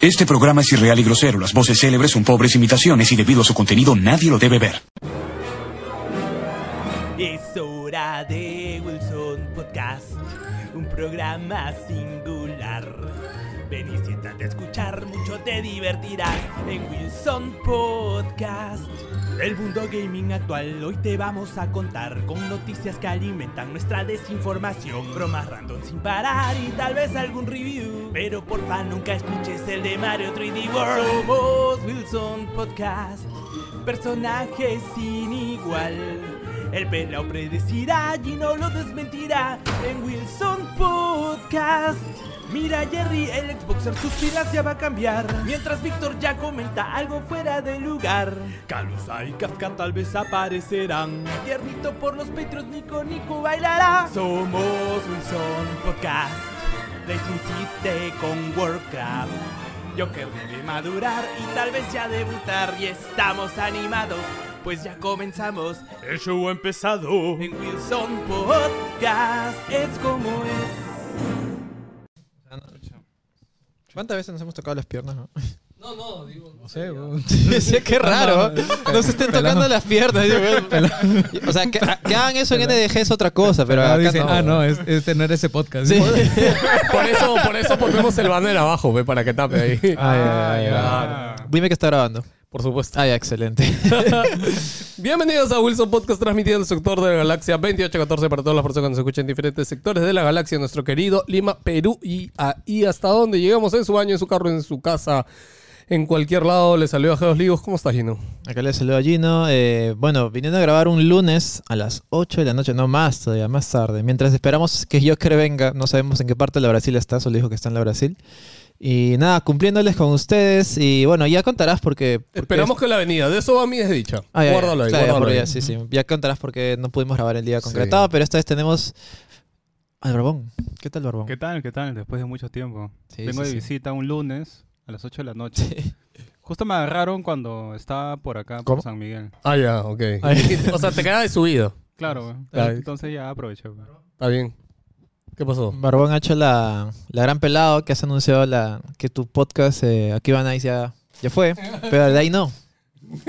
Este programa es irreal y grosero. Las voces célebres son pobres imitaciones y debido a su contenido nadie lo debe ver. Es hora de Wilson Podcast, un programa singular. Ven y siéntate a escuchar, mucho te divertirás en Wilson Podcast. El mundo gaming actual hoy te vamos a contar con noticias que alimentan nuestra desinformación, bromas random sin parar y tal vez algún review. Pero porfa nunca escuches el de Mario 3D World. Somos Wilson Podcast, personajes sin igual. El pelao predecirá y no lo desmentirá en Wilson Podcast. Mira Jerry, el Xboxer sus pilas ya va a cambiar. Mientras Víctor ya comenta algo fuera de lugar. Calusa y Kafka tal vez aparecerán. Tiernito por los Patreons, Nico Nico bailará. Somos Wilson Podcast. Les insiste con Warcraft. Joker debe madurar y tal vez ya debutar. Y estamos animados pues ya comenzamos. El show ha empezado. En Wilson Podcast Es como es ¿Cuántas veces nos hemos tocado las piernas? No, No, no, digo, no sé. Sí, qué raro. No se estén tocando las piernas. digo, weón. O sea, que, que hagan eso en NDG es otra cosa, pero Ah, acá dice, no. ah, no, es, no era ese podcast. Sí. Por eso, por eso ponemos el banner abajo, ve, para que tape ahí. Ay, ay, ay, ay. Dime que está grabando. Por supuesto. Ah, ya, excelente. Bienvenidos a Wilson Podcast transmitiendo el sector de la galaxia 2814 para todas las personas que nos escuchan en diferentes sectores de la galaxia, nuestro querido Lima, Perú y ahí hasta donde llegamos en su baño, en su carro, en su casa, en cualquier lado. Le salió a Geos Ligos. ¿Cómo estás, Gino? Acá le saludo a Gino. Eh, bueno, viniendo a grabar un lunes a las 8 de la noche, no más todavía, más tarde. Mientras esperamos que Joker venga, no sabemos en qué parte de la Brasil está, solo dijo que está en la Brasil. Y nada, cumpliéndoles con ustedes. Y bueno, ya contarás porque. porque- Esperamos que la venida. De eso va mi desdicha. Ah, ya, guárdalo ahí, claro, ya, guárdalo ahí. ya, sí, sí. Ya contarás porque no pudimos grabar el día Sí. concretado, pero esta vez tenemos al Barbón. ¿Qué tal, Barbón? ¿Qué tal? ¿Qué tal? Después de mucho tiempo. Sí, Vengo sí, de sí. visita un lunes a las 8 de la noche. Justo me agarraron cuando estaba por acá, ¿Cómo? por San Miguel. Ah, ya, ok. Ay. o sea, te queda de subido. Claro, güey. Ay. entonces ya aproveché. güey. Está bien. ¿Qué pasó? Barbón ha hecho la, la gran pelado que has anunciado la, que tu podcast eh, aquí van a ya, ya fue, pero de ahí no.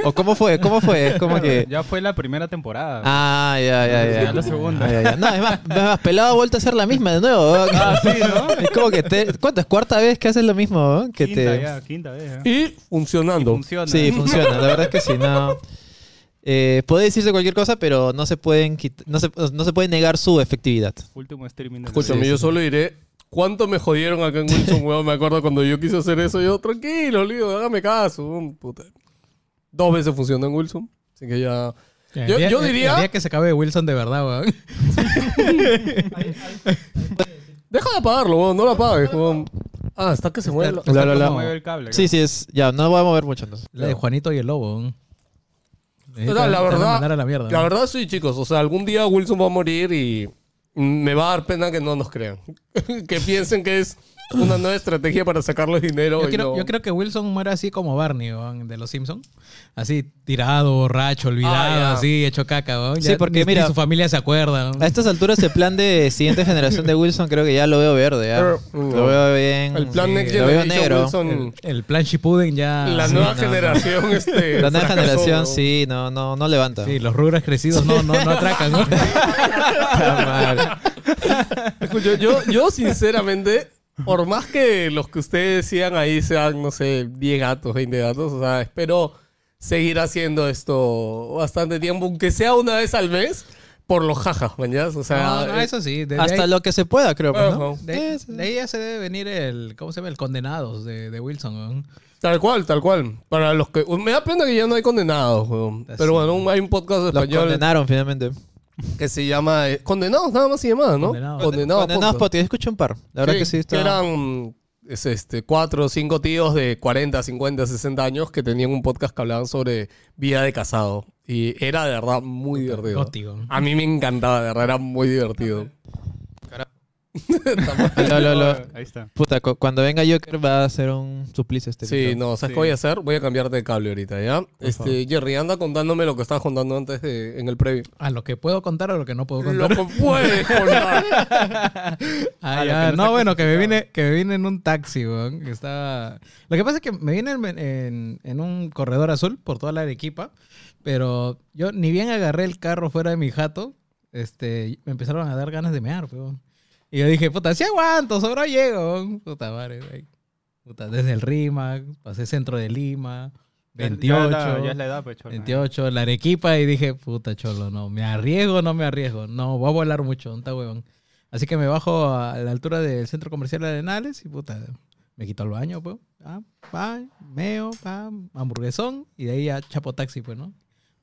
¿O cómo fue? ¿Cómo fue? Es como que... Ya fue la primera temporada. Ah, ya, ya, ya. Ya la segunda. Ah, ya, ya. No, es más, es más, pelado ha vuelto a hacer la misma de nuevo. ¿no? Ah, sí, ¿no? Es como que te... ¿Cuántas? ¿Cuarta vez que haces lo mismo? ¿no? Que quinta te... ya, quinta vez. ya. Y funcionando. Funciona. Sí, funciona. La verdad es que sí, no... Eh, puede decirse cualquier cosa, pero no se pueden no se, no se puede negar su efectividad. Último streaming de la Escúchame, yo solo diré cuánto me jodieron acá en Wilson, weón. Me acuerdo cuando yo quise hacer eso, yo, tranquilo, lío, hágame caso. puta. Dos veces funcionó en Wilson. Así que ya. El Yo- día- yo el- diría- El día que se acabe Wilson de verdad, weón. Deja de apagarlo, weón. No lo apagues, weón. Ah, está que se mueve. la- La, la, la. ¿Cómo mueve el cable? Sí, sí, es... Ya, no voy a mover mucho entonces. La de Juanito y el Lobo. weón. O sea, la verdad, a la mierda. la verdad sí, chicos. O sea, algún día Wilson va a morir y me va a dar pena que no nos crean. que piensen que es una nueva estrategia para sacarles dinero. Yo y creo, no- yo creo que Wilson muere así como Barney, de los Simpsons. Así, tirado, borracho, olvidado, Ah, así, hecho caca, weón. Sí, porque ni- ni mira- su familia se acuerda. A estas alturas el plan de siguiente generación de Wilson creo que ya lo veo verde. ya. Lo veo bien. El plan Sí, Next Generation negro. Wilson, El plan Shippuden ya... la sí, nueva no, generación, este. La nueva fracasó, generación ¿no? sí, no, no, no levanta. Sí, los rubros crecidos no, no, no atracan, ¿no? Está mal. Escucha, yo, yo sinceramente, por más que los que ustedes decían ahí sean, no sé, 10 gatos, 20 gatos, o sea, espero seguir haciendo esto bastante tiempo, aunque sea una vez al mes, por los jajas, mañas. O sea, No, no, eh, eso sí. de- de Hasta ahí- lo que se pueda, creo. pues, ¿no? De, de ahí ya se debe venir el, ¿cómo se llama? El Condenados de, de Wilson, weón. tal cual, tal cual. Para los que. Me da pena que ya no hay condenados, weón. Así. Pero bueno, hay un podcast Lo español condenaron finalmente. Que se llama. eh, Condenados, nada más se llamaba, ¿no? Condenados. Condenados. Condenados podcast. Podcast. Escuché un par. La verdad que sí está. eran es, este, cuatro o cinco tíos de 40, 50, 60 años que tenían un podcast que hablaban sobre vida de casado. Y era de verdad muy divertido. Gótico. A mí me encantaba, de verdad, era muy divertido. Lo, lo, lo. Ahí está. Puta, cu- cuando venga Joker va a ser un suplicio este Sí, video. no, ¿sabes Sí. qué voy a hacer? Voy a cambiar de cable ahorita, ¿ya? Este, Jerry, anda contándome lo que estabas contando antes de, en el previo. A lo que puedo contar o lo que no puedo Lo contar. que puedes contar. Ah, lo ya. que no bueno, que me vine, que me vine en un taxi, weón. que estaba... Lo que pasa es que me vine en, en- en un corredor azul por toda la Arequipa, pero yo ni bien agarré el carro fuera de mi jato, este, me empezaron a dar ganas de mear, weón. Y yo dije, puta, sí aguanto, sobra llego. Puta madre, güey. Puta, desde el RIMAC, pasé centro de Lima, Ya- 28. Ya, es la- ya es la edad, pues, cholo. 28, la Arequipa y dije, puta cholo, no, me arriesgo no me arriesgo. No, voy a volar mucho, no está huevón. Así que me bajo a la altura del centro comercial de Arenales y puta, me quito el baño, pues. Ah, pa, meo, pa, hamburguesón y de ahí ya chapo taxi, pues, ¿no?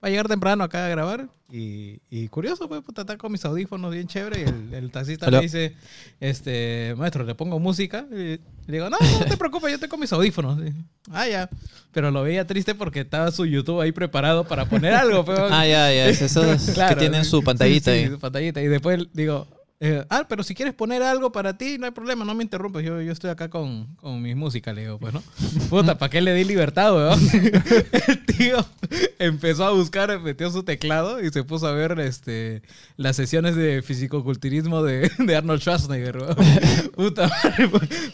Para llegar temprano acá a grabar y, y curioso, pues, puta, está con mis audífonos bien chévere y el, el taxista me dice, este, maestro, le pongo música y le digo, no, no te preocupes, yo tengo mis audífonos. Y, ah, ya. Pero lo veía triste porque estaba su YouTube ahí preparado para poner algo, pero... Ah, ya, ya. Es esos Claro, que tienen su pantallita sí, sí, ahí. su pantallita. Y después digo, eh, ah, pero si quieres poner algo para ti, no hay problema, no me interrumpes. Yo, yo estoy acá con, con mi música, le digo, pues, ¿no? Puta, ¿para qué le di libertad, weón? El tío empezó a buscar, metió su teclado y se puso a ver este, las sesiones de fisicoculturismo de, de Arnold Schwarzenegger, weón. Puta,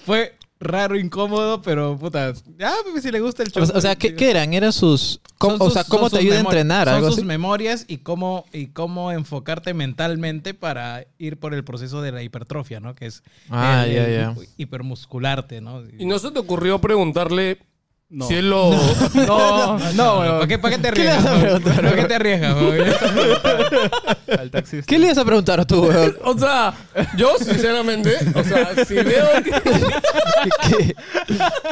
fue raro, incómodo, pero puta, ya, pues si le gusta el show. O, o sea, ¿qué, qué eran? ¿Eran sus... cómo- o sea, ¿cómo te ayuda a entrenar? Son ¿Algo sus así? memorias y cómo, y cómo enfocarte mentalmente para ir por el proceso de la hipertrofia, ¿no? Que es Ah, el- ya. hipermuscularte, ¿no? ¿Y no se te ocurrió preguntarle No. si él lo... No, no, ¿Para qué, para qué te ¿Qué le arriesgas? vas a no? preguntar, ¿Para qué te arriesgas? al taxista. ¿Qué le ibas a preguntar tú, weón? O sea, yo sinceramente, o sea, si veo que... ¿Qué,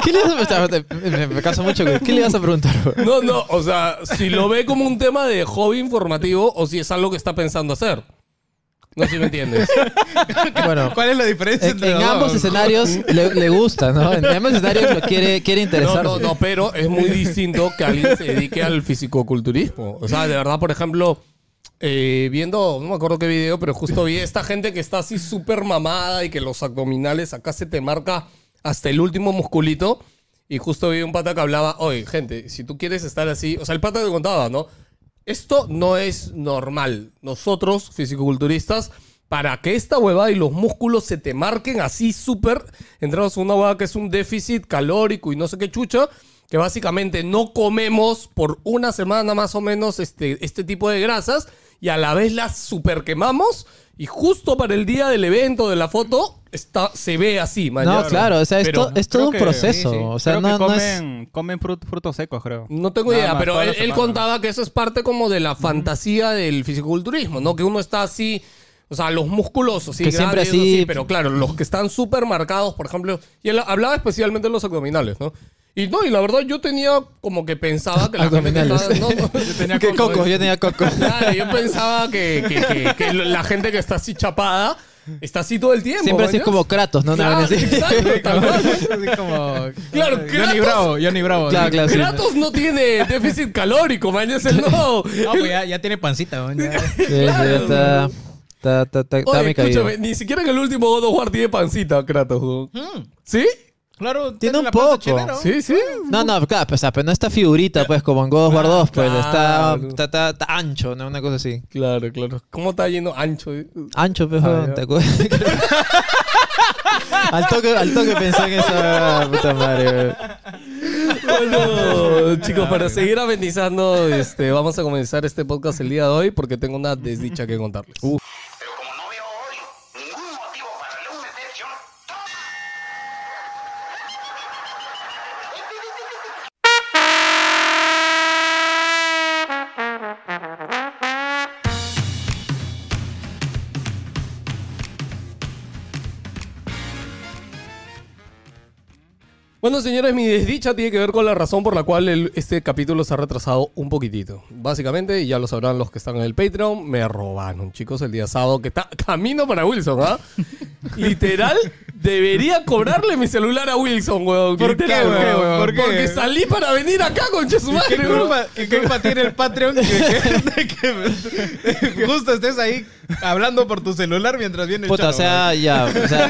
qué le ibas a preguntar? Me, me caso mucho. güey. ¿Qué le ibas a preguntar, weón? No, no, o sea, si lo ve como un tema de hobby informativo o si es algo que está pensando hacer. No sé si me entiendes. Bueno, ¿Cuál es la diferencia en, entre en los ambos dos? escenarios le, le gusta, ¿no? En ambos escenarios lo quiere, quiere No, interesarse. no, no, pero es muy distinto que alguien se dedique al fisicoculturismo. O sea, de verdad, por ejemplo, eh, viendo, no me acuerdo qué video, pero justo vi esta gente que está así súper mamada y que los abdominales acá se te marca hasta el último musculito. Y justo vi un pata que hablaba, oye, gente, si tú quieres estar así, o sea, el pata te contaba, ¿no? Esto no es normal. Nosotros, fisicoculturistas, para que esta huevada y los músculos se te marquen así súper, entramos en una huevada que es un déficit calórico y no sé qué chucha, que básicamente no comemos por una semana más o menos este, este tipo de grasas y a la vez las super quemamos y justo para el día del evento de la foto está, se ve así. man, No, claro, o sea, es, to- es todo un que- proceso. sí, sí. O sea, Creo no, que no es... comen, comen frut- frutos secos, creo. No tengo Nada idea, más, pero él, contaba que eso es parte como de la fantasía del fisiculturismo, ¿no? Que uno está así, o sea, los musculosos, sí, Que siempre así- sí, pero claro, los que están súper marcados, por ejemplo, y él hablaba especialmente de los abdominales, ¿no? Y no, y la verdad yo tenía como que pensaba que la gente que estaba- no, no, Yo tenía ¿Qué coco, coco? Yo tenía coco. Claro, yo pensaba que, que- que- que la gente que está así chapada está así todo el tiempo. Siempre así como Kratos, ¿no? Claro, así. exacto, tal cual. Así como... Claro, Johnny Kratos- Bravo, Johnny Bravo. Claro, sí. claro, sí. Kratos no tiene déficit calórico, man, es el no. No, pues ya, ya tiene pancita. güey, ya. Sí, sí, está... Está, está, está, está Oye, caído. escúchame, ni siquiera en el último God of War tiene pancita, Kratos. Mm, ¿Sí? Claro, Tiene un poco. Sí, sí. No, no, claro, pues, o sea, pero no está figurita, pues, como en God of War Ah, 2, pues, está, claro. está, está- está ancho, ¿no? Una cosa así. Claro, claro. ¿Cómo está lleno ancho? eh? Ancho, pues, Ah. ¿te acuerdas? al, toque, al toque pensé en esa puta madre, weón. Bueno, chicos, para seguir amenizando, este, vamos a comenzar este podcast el día de hoy porque tengo una desdicha que contarles. Bueno, señores, mi desdicha tiene que ver con la razón por la cual el- este capítulo se ha retrasado un poquitito. Básicamente, ya lo sabrán los que están en el Patreon, me robaron, chicos, el día sábado que está camino para Wilson, ¿ah? Literal, Debería cobrarle mi celular a Wilson, weón. ¿Por qué, weón? ¿Por qué? Porque salí para venir acá con ¿Qué madre, culpa, ¿Qué culpa tiene el Patreon que, que justo estés ahí hablando por tu celular mientras viene el Puta, o sea, ya, o sea,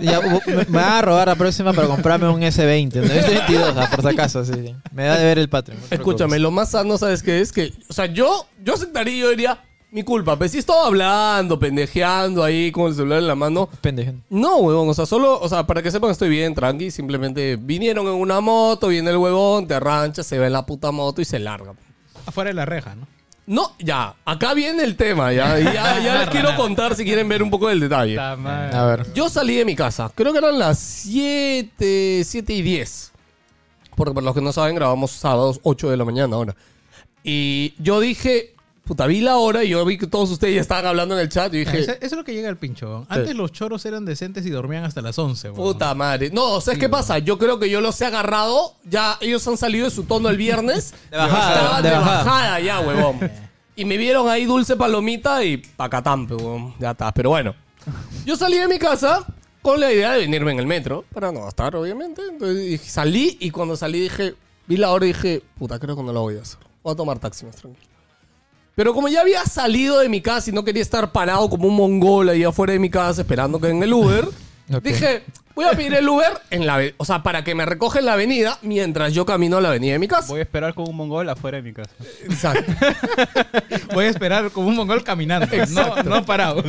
ya, me, me van a robar la próxima para comprarme un S20, ¿no? S22, ah, por si acaso, sí, sí. Me da de ver el Patreon. no Escúchame, lo más sano, ¿sabes qué es? Que, o sea, yo, yo aceptaría y yo diría, mi culpa. Pero si estaba hablando, pendejeando ahí con el celular en la mano. Pendejo. No, huevón, o sea, solo, o sea, para que sepan, estoy bien, tranqui. Simplemente vinieron en una moto, viene el huevón, te arrancha, se ve en la puta moto y se larga. Afuera de la reja, ¿no? No, ya, acá viene el tema, ya, ya, ya les quiero contar si quieren ver un poco del detalle. A ver. Yo salí de mi casa, creo que eran las 7, 7 y 10. Porque por los que no saben, grabamos sábados 8 de la mañana ahora. Y yo dije, puta, vi la hora y yo vi que todos ustedes ya estaban hablando en el chat y Eso, dije, eso es lo que llega al pincho. Antes los choros eran decentes y dormían hasta las 11. weón. puta madre. No, ¿sabes qué pasa? Yo creo que yo los he agarrado, ya ellos han salido de su tono el viernes. De bajada, Estaban de de bajada. bajada ya, huevón. Y me vieron ahí dulce palomita y pacatampe, huevón. Ya está, pero bueno. Yo salí de mi casa con la idea de venirme en el metro, para no gastar, obviamente. Entonces dije- salí y cuando salí dije, vi la hora y dije, puta, creo que no lo voy a hacer. Voy a tomar taxi más tranquilo. Pero como ya había salido de mi casa y no quería estar parado como un mongol ahí afuera de mi casa esperando que en el Uber, Ok. dije, voy a pedir el Uber en la, o sea, para que me recoja en la avenida mientras yo camino a la avenida de mi casa. Voy a esperar con un mongol afuera de mi casa. Exacto. Voy a esperar como un mongol caminando. no, no parado.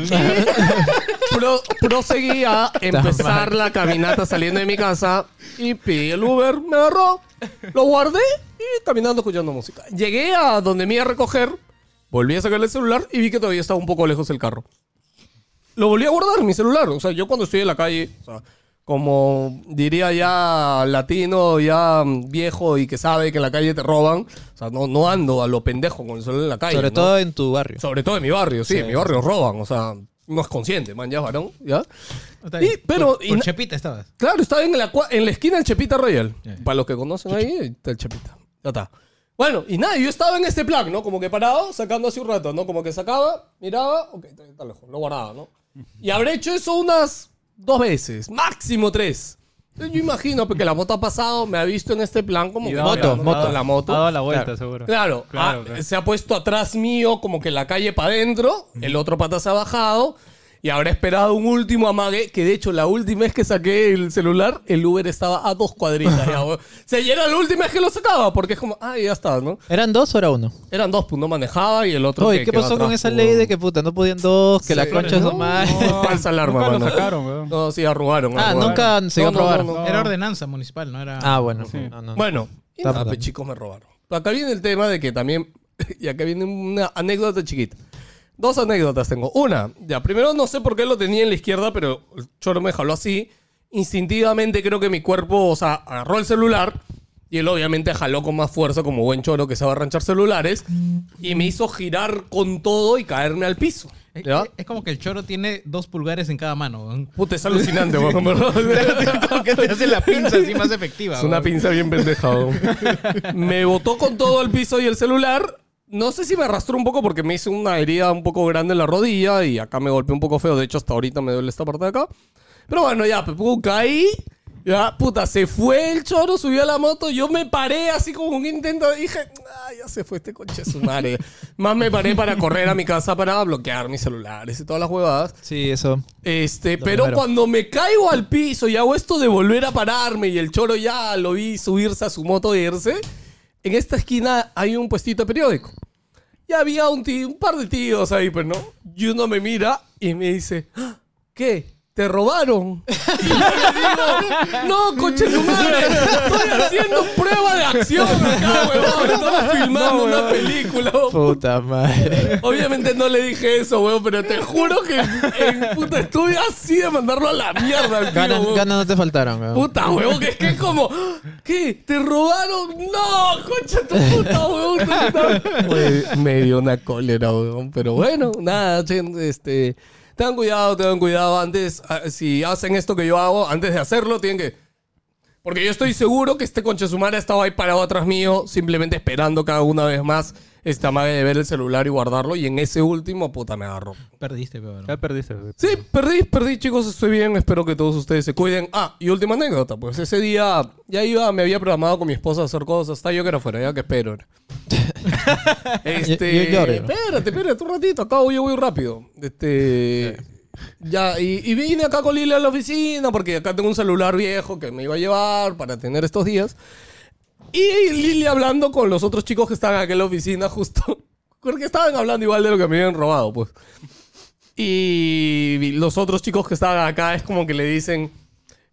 Pro- proseguí a empezar la caminata saliendo de mi casa y pedí el Uber, me agarró, lo guardé y caminando escuchando música. Llegué a donde me iba a recoger, volví a sacar el celular y vi que todavía estaba un poco lejos el carro. Lo volví a guardar, mi celular. O sea, yo cuando estoy en la calle, o sea, como diría ya latino, ya viejo y que sabe que en la calle te roban, o sea, no, no ando a lo pendejo con el celular en la calle. Sobre ¿no? todo en tu barrio. Sobre todo en mi barrio, sí, en mi barrio roban, o sea, no es consciente, man, ya varón, ¿ya? Y, pero- Con, y Chepita estabas. Claro, estaba en la, en la esquina del Chepita Royal. Ya. Para los que conocen ahí, ahí está el Chepita. Ya está. Bueno, y nada, yo estaba en este plan, ¿no? Como que parado, sacando hace un rato, ¿no? Como que sacaba, miraba, ok, está, está lejos, lo guardaba, ¿no? Y habré hecho eso unas dos veces, máximo tres. Entonces yo imagino porque la moto ha pasado, me ha visto en este plan como Y que Moto, moto. en la moto. Ha dado la vuelta, Claro. seguro. Claro, Claro, ah, claro. se ha puesto atrás mío como que la calle para adentro, el otro pata se ha bajado y habrá esperado un último amague, que de hecho la última vez que saqué el celular, el Uber estaba a dos cuadritas. ya, weón. Se llenó la última vez que lo sacaba, porque es como, ah, ya está, ¿no? ¿Eran dos o era uno? Eran dos, pues no manejaba y el otro... Oye, que- ¿qué que va pasó con atrás, esa pues, ley de weón. que puta no podían dos, que Sí, la concha es no, más? no, falsa alarma, Nunca lo mano. sacaron, weón. No, sí, arrugaron. Ah, arrugaron. nunca se iba a No, no, probar. no, no. Era ordenanza municipal, no era. Ah, bueno. Sí. No, no. Bueno, y nada, bien. pues, chicos me robaron. Acá viene el tema de que también, y acá viene una anécdota chiquita. Dos anécdotas tengo. Una, ya, primero no sé por qué lo tenía en la izquierda, pero el choro me jaló así. Instintivamente creo que mi cuerpo, o sea, agarró el celular y él obviamente jaló con más fuerza como buen choro que sabe arranchar celulares y me hizo girar con todo y caerme al piso. Es, ¿Ya? es como que el choro tiene dos pulgares en cada mano. Puta, es alucinante, weón, que te hace la pinza así más efectiva. Es una pinza bien pendeja. weón. me botó con todo el piso y el celular. No sé si me arrastró un poco porque me hice una herida un poco grande en la rodilla y acá me golpeé un poco feo. De hecho, hasta ahorita me duele esta parte de acá. Pero bueno, ya, pues, caí. Ya, puta, se fue el choro, subió a la moto. Yo me paré así como un intento. Dije, ah, ya se fue este coche su madre. Más me paré para correr a mi casa para bloquear mis celulares y todas las huevadas. Sí, eso. Este, Lo pero primero. cuando me caigo al piso y hago esto de volver a pararme y el choro ya lo vi subirse a su moto e irse, en esta esquina hay un puestito de periódico. Y había un, tío, un par de tíos ahí, pues, ¿no? Y uno me mira y me dice, "Ah, ¿qué? ¿Te robaron? Y yo le digo, no, coche tu madre, estoy haciendo prueba de acción acá, huevón. Estamos filmando una película. huevón. Puta madre. Obviamente no le dije eso, weón, pero te juro que en puta estuve así de mandarlo a la mierda al tío, Ganas, no te faltaron, weón. Puta, weón, que es que es como, ¿qué? ¿Te robaron? No, concha tu puta, weón. Güey, Me dio una cólera, weón. Pero bueno, nada, chen, este. Tengan cuidado, tengan cuidado. Antes, ah, si hacen esto que yo hago, antes de hacerlo, tienen que Porque yo estoy seguro que este concha su madre estaba ahí parado atrás mío, simplemente esperando cada una vez más esta madre de ver el celular y guardarlo. Y en ese último, puta, me agarró. Perdiste, pero. Ya perdiste. Sí, perdí, perdí, chicos, estoy bien. Espero que todos ustedes se cuiden. Ah, y última anécdota, pues ese día ya iba, me había programado con mi esposa a hacer cosas. Hasta yo que era fuera, ya que espero. este, Yo- yo lloro. espérate, espérate un ratito, acabo yo voy rápido. Este, ya, y, y vine acá con Lili a la oficina porque acá tengo un celular viejo que me iba a llevar para tener estos días. Y Lili hablando con los otros chicos que estaban acá en la oficina justo. Porque estaban hablando igual de lo que me habían robado, pues. Y los otros chicos que estaban acá es como que le dicen.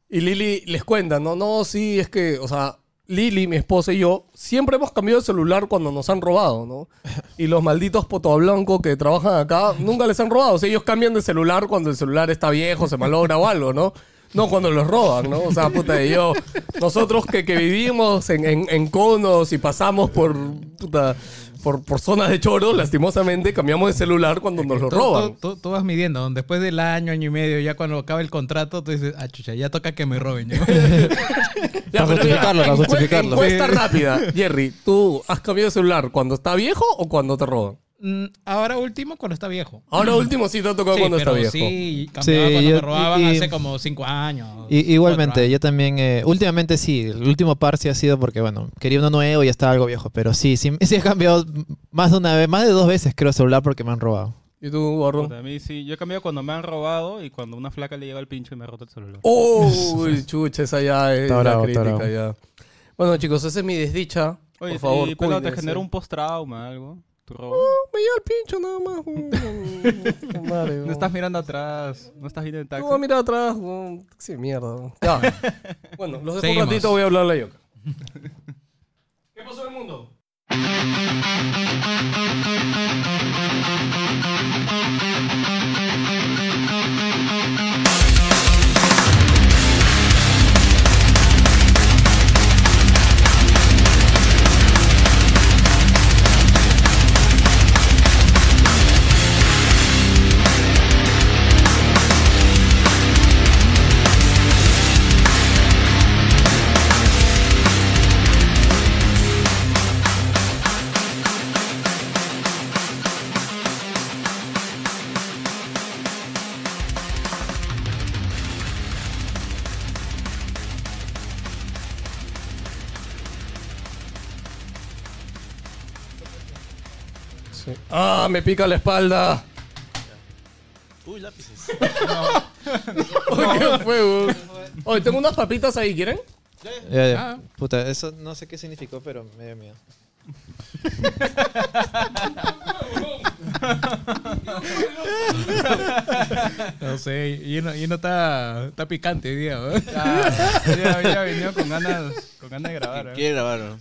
Y Lili les cuenta, no, no, sí, es que, o sea, Lili, mi esposa y yo, siempre hemos cambiado de celular cuando nos han robado, ¿no? Y los malditos potoblancos que trabajan acá nunca les han robado. O sea, ellos cambian de celular cuando el celular está viejo, se malogra o algo, ¿no? No cuando los roban, ¿no? O sea, puta, y yo, nosotros que, que vivimos en, en- en conos y pasamos por, puta, por, por zonas de choro, lastimosamente cambiamos de celular cuando nos lo Tú- roban. Tú, tú- tú vas midiendo. Después del año, año y medio, ya cuando acaba el contrato, tú dices, ah, chucha, ya toca que me roben. ¿no? Ya, Para justificarlo, para justificarlo. Encuesta rápida. Jerry, ¿tú has cambiado de celular cuando está viejo o cuando te roban? Mm, Ahora último, cuando está viejo. Ahora último sí te ha tocado Sí, cuando está pero viejo. sí, cambiaba Sí, cuando yo- me robaban y- hace como cinco años. Y- igualmente, cuatro yo también, eh, últimamente sí, el último par sí ha sido porque, bueno, quería uno nuevo y ya estaba algo viejo, pero sí, sí, sí he cambiado más de una vez, más de dos veces creo celular porque me han robado. ¿Y tú? Puta, A mí sí. Yo he cambiado cuando me han robado y cuando una flaca le llega el pincho y me ha roto el celular. Uy, chucha, esa ya es Está la bravo, está crítica ya. Bueno, chicos, esa es mi desdicha. Oye, Por favor, pelado, te genera un post-trauma, algo. Tu robo. Me lleva el pincho nada más. Madre, No estás mirando atrás, no estás viendo el taxi. No, a mirar atrás. weón. Sí, mierda. Ya. Bueno, los dejo un ratito, voy a hablarle a Yoka. ¿Qué pasó en el mundo? Ah, me pica la espalda. Uy, lápices. ¿Qué fue, weón? Oye, tengo unas papitas ahí, ¿quieren? Ya, ya. Puta, eso no sé qué significó, pero me dio miedo. No sé, y uno, y uno está, está picante hoy día, ¿no? Ya, ya, ya con ganas, con ganas de grabar. ¿eh? Quiere grabar, ¿no?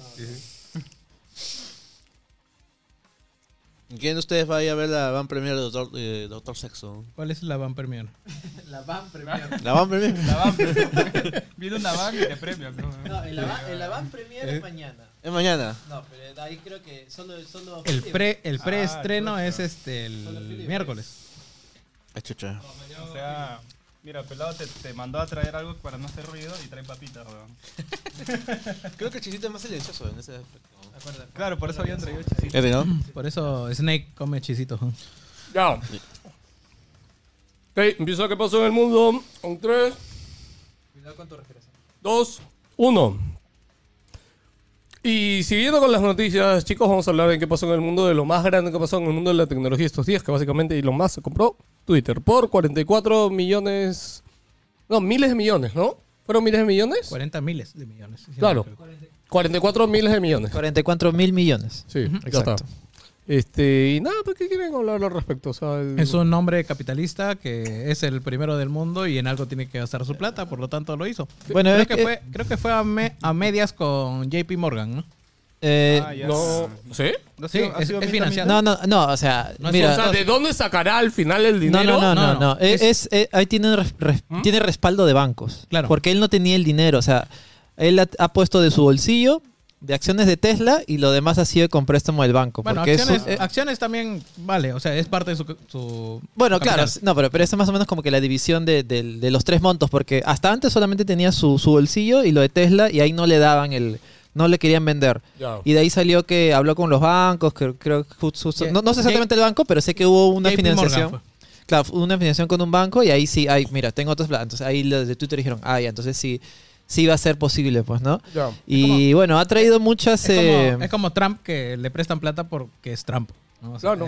¿Quién de ustedes va a ir a ver la van premier de Doctor, eh, Doctor Sexo? ¿Cuál es la van premier? ¿La van premier? La van, viene una van y te premian, ¿no? No, el Avant Premier es mañana. Es mañana. No, pero ahí creo que solo... solo El pre el preestreno chucha. es este el miércoles. Es chucha. O sea, mira, pelado te, te mandó a traer algo para no hacer ruido y trae papitas, weón. Creo que el chisito es más silencioso en ese aspecto. Claro, por eso habían traído chisito. Este, ¿no? Por eso Snake come chisitos. ¿no? Ya. Ok, empieza qué pasó en el mundo. Con 3, Cuidado con tu respiración. 2, 1. Y siguiendo con las noticias, chicos, vamos a hablar de qué pasó en el mundo, de lo más grande que pasó en el mundo de la tecnología estos días, que básicamente Elon Musk se compró Twitter por 44 millones... No, miles de millones, ¿no? ¿Fueron miles de millones? 40 miles de millones. Claro. me equivoco. 44 miles de millones. 44 mil millones. Sí, exacto. está. Este, y nada, pues, ¿qué quieren hablar al respecto? O sea, el- Es un hombre capitalista que es el primero del mundo y en algo tiene que gastar su plata, por lo tanto lo hizo. Bueno, creo, es que que- fue, creo que fue a, me- a medias con JP Morgan, ¿no? Eh, Ah, ya. No, ¿Sí? ¿No ha Sí, ha es- sido es mil financiado. no, no, no, o sea, No es mira... o sea, ¿de dónde sacará al final el No, dinero? no, no, no, No, no. no. Es, Es- es- eh, ahí tiene, res- res- tiene respaldo de bancos. Claro. Porque él no tenía el dinero. O sea, él ha, ha puesto de su bolsillo de acciones de Tesla y lo demás ha sido con préstamo del banco. Bueno, porque es acciones, su- eh, acciones también vale, o sea, es parte de su. su bueno, claro, no, pero, pero esa es más o menos como que la división de, de- de los tres montos, porque hasta antes solamente tenía su, su bolsillo y lo de Tesla y ahí no le daban el, no le querían vender. Y de ahí salió que habló con los bancos, que creo que justo- Ja- no, no sé exactamente el banco, pero sé que hubo una JP financiación. Claro, una financiación con un banco y ahí sí, ay, mira, tengo otros planes. Entonces ahí los de Twitter dijeron, ah, ya, entonces sí, sí va a ser posible, pues, ¿no? Y bueno, ha traído muchas... Es eh, como, es como Trump que le prestan plata porque es Trump. ¿no? O sea, Claro.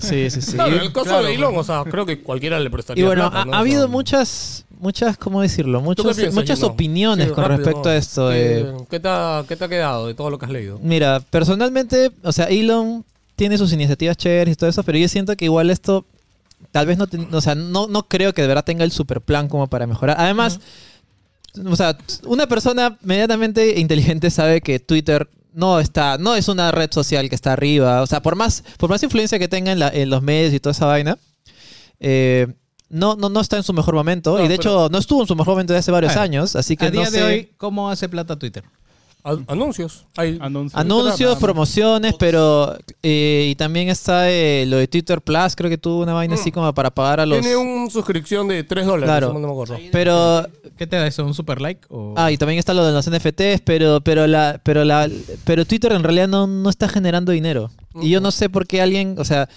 Sí, sí, sí. Claro, en el caso Claro, de Elon, o sea, creo que cualquiera le prestaría Y bueno, plata, ha, ¿no? ha O habido sea, muchas, muchas, ¿cómo decirlo? ¿tú qué Muchos, piensas, muchas Gino? opiniones Sí, con rápido, respecto ¿no? a esto. ¿Qué, eh. qué te ha, qué te ha quedado de todo lo que has leído? Mira, personalmente, o sea, Elon tiene sus iniciativas chéveres y todo eso, pero yo siento que igual esto, tal vez no, ten- o sea, no, no creo que de verdad tenga el super plan como para mejorar. Además, o sea, una persona medianamente inteligente sabe que Twitter no está, no es una red social que está arriba. O sea, por más, por más influencia que tenga en, la- en los medios y toda esa vaina, eh, no, no, no está en su mejor momento. No, y de hecho, no estuvo en su mejor momento desde hace varios Bueno, años. Así que a día no de hoy, ¿cómo hace plata Twitter? Anuncios. Hay, Anuncios. Anuncios, promociones, pero eh, y también está eh, lo de Twitter Plus, creo que tuvo una vaina así como para pagar a los... Tiene una suscripción de 3 dólares, Claro. no me acuerdo. Pero ¿Qué te da eso? ¿Un super like? O... ah, y también está lo de los NFTs, pero pero la pero la pero Twitter en realidad no, no está generando dinero. Y yo no sé por qué alguien, o sea,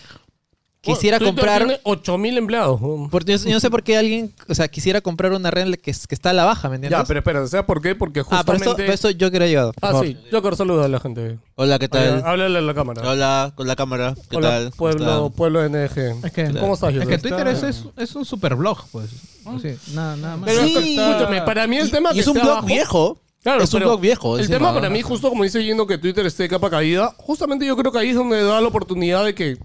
quisiera Twitter comprar Tiene 8000 empleados. ¿no? por- yo, yo no sé por qué alguien, o sea, quisiera comprar una red que, es- que está a la baja, ¿me entiendes? Ya, pero espera, ¿sabes por qué? Porque ah, justamente. esto, pero esto yo quería llegar. por ah, favor. sí. Yo quiero saludar a la gente. Hola, ¿qué tal? Háblale a la cámara. Hola, con la cámara. ¿Qué Hola, tal? ¿Cómo pueblo, pueblo NG. Es que, ¿Cómo estás, es que Twitter es, es, es un super blog, pues. Sí, nada, nada más. Pero Sí. escúchame, para mí el tema Y que es un blog abajo- viejo. Claro, es un blog viejo. El tema para mí, justo como dice Gino, que Twitter esté de capa caída, justamente yo creo que ahí es donde da la oportunidad de que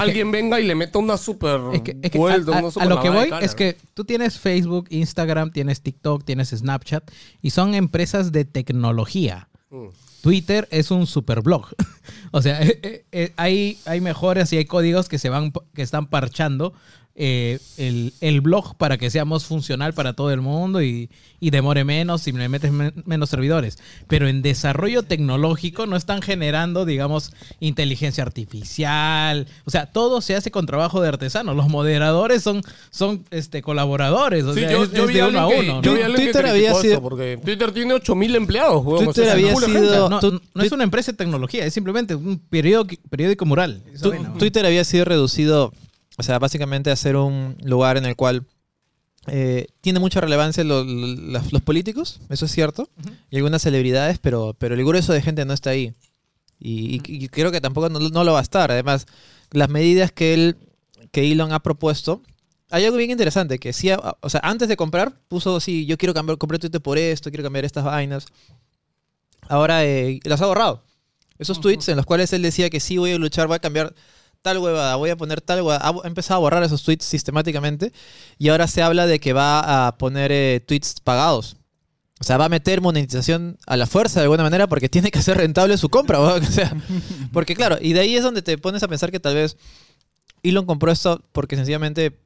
alguien venga y le meta una super Es que, es que vuelta, a, a- una a super lo que voy es que tú tienes Facebook, Instagram, tienes TikTok, tienes Snapchat y son empresas de tecnología. Mm. Twitter es un super blog. o sea, eh, eh, eh, hay, hay mejoras y hay códigos que se van que están parchando eh, el, el blog para que sea más funcional para todo el mundo y, y demore menos y le metes men- menos servidores. Pero en desarrollo tecnológico no están generando, digamos, inteligencia artificial. O sea, todo se hace con trabajo de artesano. Los moderadores son, son este, colaboradores. O Sí, sea, yo, es, yo es vi de uno a que- uno. yo ¿no? vi Twitter había sido- porque Twitter tiene 8000 empleados, weón, o Twitter sea, había sido-. No, tú- no es una empresa de tecnología, es simplemente un periódico, periódico mural. Twitter había sido reducido, o sea, básicamente a ser un lugar en el cual eh, tiene mucha relevancia los políticos, eso es cierto, y algunas celebridades, pero, pero el grueso de gente no está ahí. Y, y- y creo que tampoco no, no lo va a estar. Además, las medidas que él, que Elon ha propuesto, hay algo bien interesante, que sí, o sea, antes de comprar, puso, sí, yo quiero cambiar, compré Twitter por esto, quiero cambiar estas vainas. Ahora eh, las ha borrado. Esos tweets en los cuales él decía que sí voy a luchar, voy a cambiar tal huevada, voy a poner tal huevada. Ha, empezado a borrar esos tweets sistemáticamente y ahora se habla de que va a poner eh, tweets pagados. O sea, va a meter monetización a la fuerza de alguna manera porque tiene que hacer rentable su compra. O sea, porque claro, y de ahí es donde te pones a pensar que tal vez Elon compró esto porque sencillamente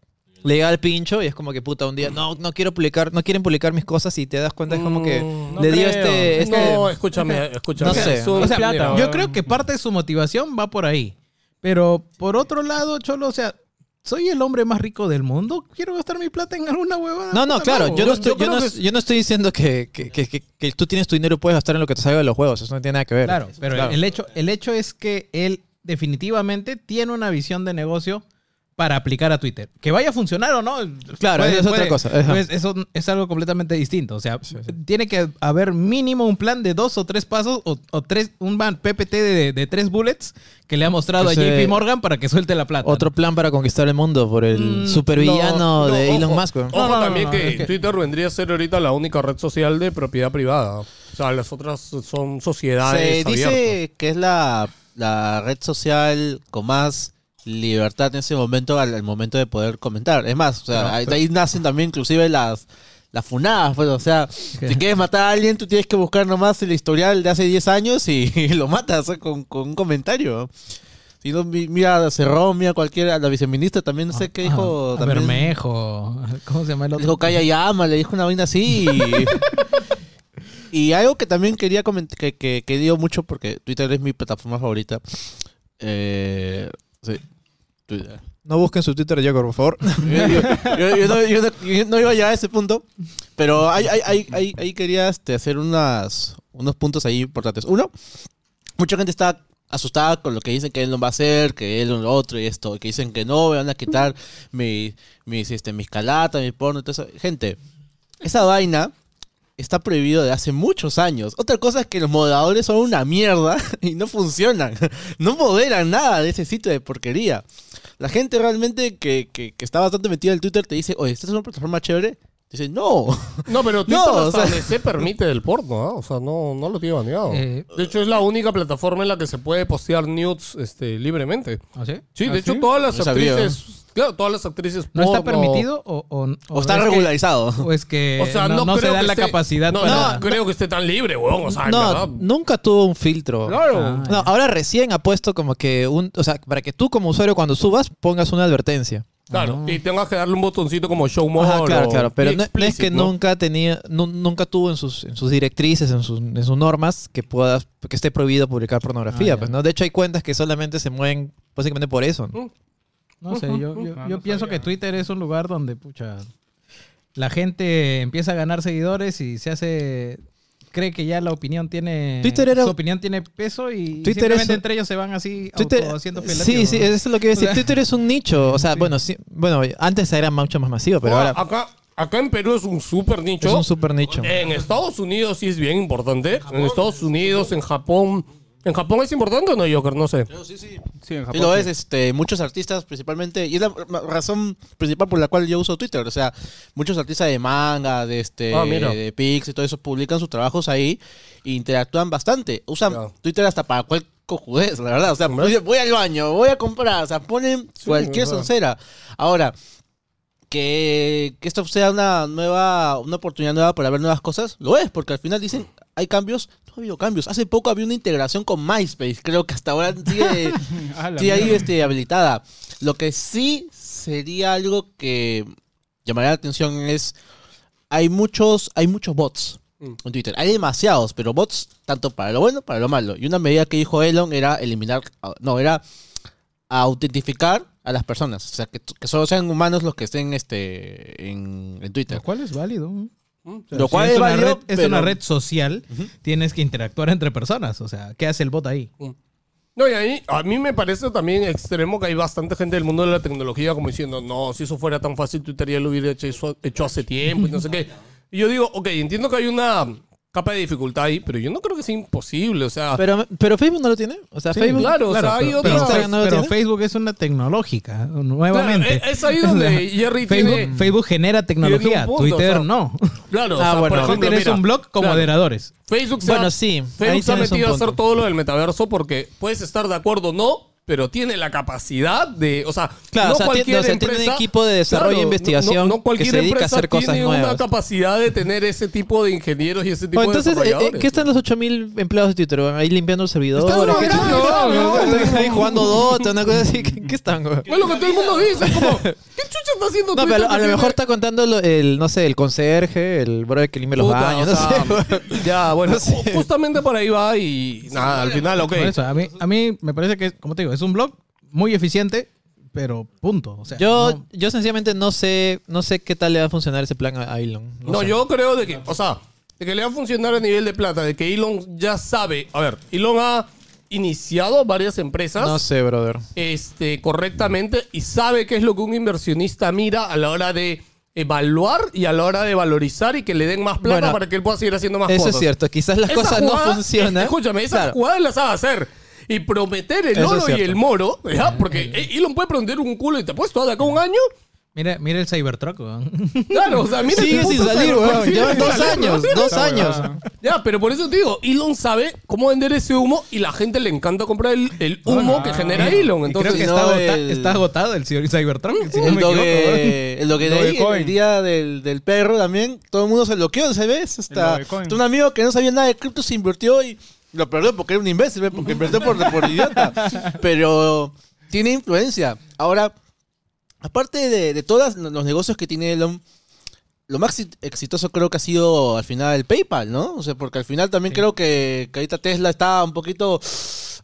le llega al pincho y es como que puta un día no no quiero publicar no quieren publicar mis cosas y te das cuenta es como que Mm, no le dio creo. este, este No, escúchame, escúchame. No sé. O sea, yo creo que parte de su motivación va por ahí. Pero por otro lado, Cholo, o sea, soy el hombre más rico del mundo. Quiero gastar mi plata en alguna huevada. No, no, claro, yo no, estoy, yo yo, no, creo que- yo no estoy diciendo que, que, que- que- que tú tienes tu dinero y puedes gastar en lo que te salga de los juegos, eso no tiene nada que ver. Claro, pero Claro. El, hecho, el hecho es que él definitivamente tiene una visión de negocio para aplicar a Twitter. Que vaya a funcionar o no. Claro, es otra cosa, pues, eso es algo completamente distinto. O sea, tiene que haber mínimo un plan de dos o tres pasos o, o tres, un PPT de, de tres bullets que le ha mostrado Ese- a JP Morgan para que suelte la plata. Otro plan para conquistar el mundo por el Mm, supervillano No, no, de ojo, Elon Musk. Ojo No, no, no, también no, que, es que- Twitter vendría a ser ahorita la única red social de propiedad privada. O sea, las otras son sociedades Se dice que es la, la red social con más libertad en ese momento al, al momento de poder comentar. Es más, o sea, ahí, nacen también inclusive las, las funadas. Pues, o sea, si quieres matar a alguien, tú tienes que buscar nomás el historial de hace 10 años y, lo matas ¿eh? con, con un comentario. Si no, mi- mira, Cerrón, mira cualquiera, la viceministra también, no sé qué dijo. Ah, también, Bermejo. ¿Cómo se llama el otro? dijo Calla Llama, le dijo una vaina así. y- Y algo que también quería comentar, que, que, que digo mucho porque Twitter es mi plataforma favorita. Eh, sí, Twitter. No busquen su Twitter, Jacob, por favor. Yo, no, yo no- yo no iba a llegar a ese punto, pero ahí, ahí, ahí, ahí- ahí quería este, hacer unas, unos puntos ahí importantes. Uno, mucha gente está asustada con lo que dicen que él no va a hacer, que él lo otro y esto, que dicen que no, me van a quitar mi, mis, este, mis calatas, mi porno y todo eso. Gente, esa vaina está prohibido de hace muchos años. Otra cosa es que los moderadores son una mierda y no funcionan. No moderan nada de ese sitio de porquería. La gente realmente que, que, que está bastante metida en Twitter te dice, oye, ¿esta es una plataforma chévere? Dice, no. No, pero Twitter No, o hasta sea- donde se permite el porno, ¿ah? O sea, no, no lo tiene baneado. Eh, de hecho, es la única plataforma en la que se puede postear nudes este, libremente. ¿Ah, sí? Sí, ¿Ah, de hecho, sí? todas las No sabía. actrices... Claro, todas las actrices ¿No está porno- permitido o, o, O está es que- regularizado. o es que O sea, no, no, no se da que la esté- capacidad no, para... No, creo que esté tan libre, weón. O sea, No, nunca tuvo un filtro. Claro. Ah, No, ahora recién ha puesto como que un, o sea, para que tú como usuario cuando subas pongas una advertencia. Claro, y tengas que darle un botoncito como show more Ajá, claro, o claro, pero no, no es que nunca tenía, nu- nunca tuvo en sus, en sus directrices, en sus, en sus normas que puedas, que esté prohibido publicar pornografía, Ah, pues, ¿no? De hecho hay cuentas que solamente se mueven básicamente por eso, ¿no? No sé, yo, yo, Ah, yo no pienso sabía. que Twitter es un lugar donde, pucha, la gente empieza a ganar seguidores y se hace... Cree que ya la opinión tiene... Twitter era- Su opinión tiene peso y Twitter simplemente es- entre ellos se van así Twitter, auto haciendo sí, felativo, sí, ¿no? eso es lo que iba a decir. O sea- Twitter es un nicho, o sea, Sí. bueno, sí, bueno, antes era mucho más masivo, pero Ahora, ahora acá, acá en Perú es un super nicho. es un super nicho. En Estados Unidos sí es bien importante. En Estados Unidos, en Japón. ¿En Japón es importante o no, Joker? No sé. Sí, sí. Sí, en Y Japón. lo es, este, muchos artistas principalmente, y es la ra- razón principal por la cual yo uso Twitter, o sea, muchos artistas de manga, de este, Ah, mira. de Pix y todo eso publican sus trabajos ahí e interactúan bastante. Usan. Twitter hasta para cualquier cojudez, la verdad, o sea, voy, voy al baño, voy a comprar, o sea, ponen cualquier soncera. Ahora, que, que esto sea una nueva, una oportunidad nueva para ver nuevas cosas, lo es, porque al final dicen, hay cambios, no ha habido cambios. Hace poco había una integración con MySpace, creo que hasta ahora sigue, Sí, ahí este, habilitada. Lo que sí sería algo que llamaría la atención es hay muchos hay muchos bots Mm. en Twitter. Hay demasiados, pero bots tanto para lo bueno para lo malo. Y una medida que dijo Elon era eliminar no, era autentificar a las personas, o sea, que, que solo sean humanos los que estén este en, en Twitter. Lo cual es válido. O sea, Lo si cual es, es una válido, red, es pero- una red social, tienes que interactuar entre personas. O sea, ¿qué hace el bot ahí? No, y ahí, a mí me parece también extremo que hay bastante gente del mundo de la tecnología como diciendo, no, si eso fuera tan fácil, Twitter ya lo hubiera hecho, hecho hace tiempo y no sé qué. Y yo digo, ok, entiendo que hay una capa de dificultad ahí, pero yo no creo que sea imposible, o sea... Pero, pero Facebook no lo tiene. O sea, Sí, Facebook. claro, o sea, hay pero, otra- pero Instagram no lo pero tiene. Facebook es una tecnológica, nuevamente. Claro, es- ahí donde Jerry Facebook, tiene- Facebook genera tecnología, punto, Twitter o sea, no. Claro, o Ah, sea, bueno, por ejemplo, Twitter es mira, un blog con claro, moderadores. Facebook se Bueno, ha, sí, Facebook se ha tienes metido a hacer todo lo del metaverso porque puedes estar de acuerdo o no, pero tiene la capacidad de, o sea, Claro, no o sea, tiene- cualquier o sea, tiene un empresa- equipo de desarrollo e investigación que cualquier se dedica a empresa hacer cosas tiene una capacidad de tener ese tipo de ingenieros y ese tipo Bueno, de entonces, eh, eh, desarrolladores. ¿qué están los 8000 empleados de Twitter? Ahí limpiando el servidor. Están ahí jugando Dota, una cosa así. ¿Qué, qué están, güey? Es lo que todo el mundo dice, es como, ¿qué chucha está haciendo No, Twitter pero a que lo mejor está contando lo- el, no sé, el conserje, el brother que limpia los Puta, baños, o no sea, sé. Ya, bueno, No sé. justamente por ahí va y nada, al final, ok. A a mí me parece que, como te digo, es un blog muy eficiente, pero punto. O sea, Yo, no- yo sencillamente no sé, no sé qué tal le va a funcionar ese plan a a Elon. No, sé. yo creo de que, o sea, de que le va a funcionar a nivel de plata, de que Elon ya sabe. A ver, Elon ha iniciado varias empresas No sé, brother. este, correctamente y sabe qué es lo que un inversionista mira a la hora de evaluar y a la hora de valorizar y que le den más plata Bueno, para que él pueda seguir haciendo más Eso cosas. es cierto. Quizás las Esa cosas jugada, no funcionan. Escúchame, esas Claro. jugadas las sabe hacer. Y prometer el Eso oro y el moro, ¿ya? Porque eh, Elon puede prometer un culo y te puesto de acá a un año. Mira, mira el Cybertruck, weón. Claro, o sea, mira Sigue el sin salir, weón. Llevan dos salir, años, dos años. Ya, pero por eso te digo, Elon sabe cómo vender ese humo y la gente le encanta comprar el, el humo que genera Elon. Entonces, creo que no, está, agota- el- está agotado el Cybertruck, si no el me equivoco. weón. doge, el doge Day, Dogecoin. el día del, del perro también, todo el mundo se bloqueó, ¿sabes? Hasta, hasta un amigo que no sabía nada de cripto se invirtió y lo perdió porque era un imbécil, ¿ves? porque invirtió por, por idiota. Pero tiene influencia. Ahora, aparte de, de todos los negocios que tiene Elon, lo más exi- exitoso creo que ha sido al final el PayPal, ¿no? O sea, porque al final también creo que, que ahorita Tesla está un poquito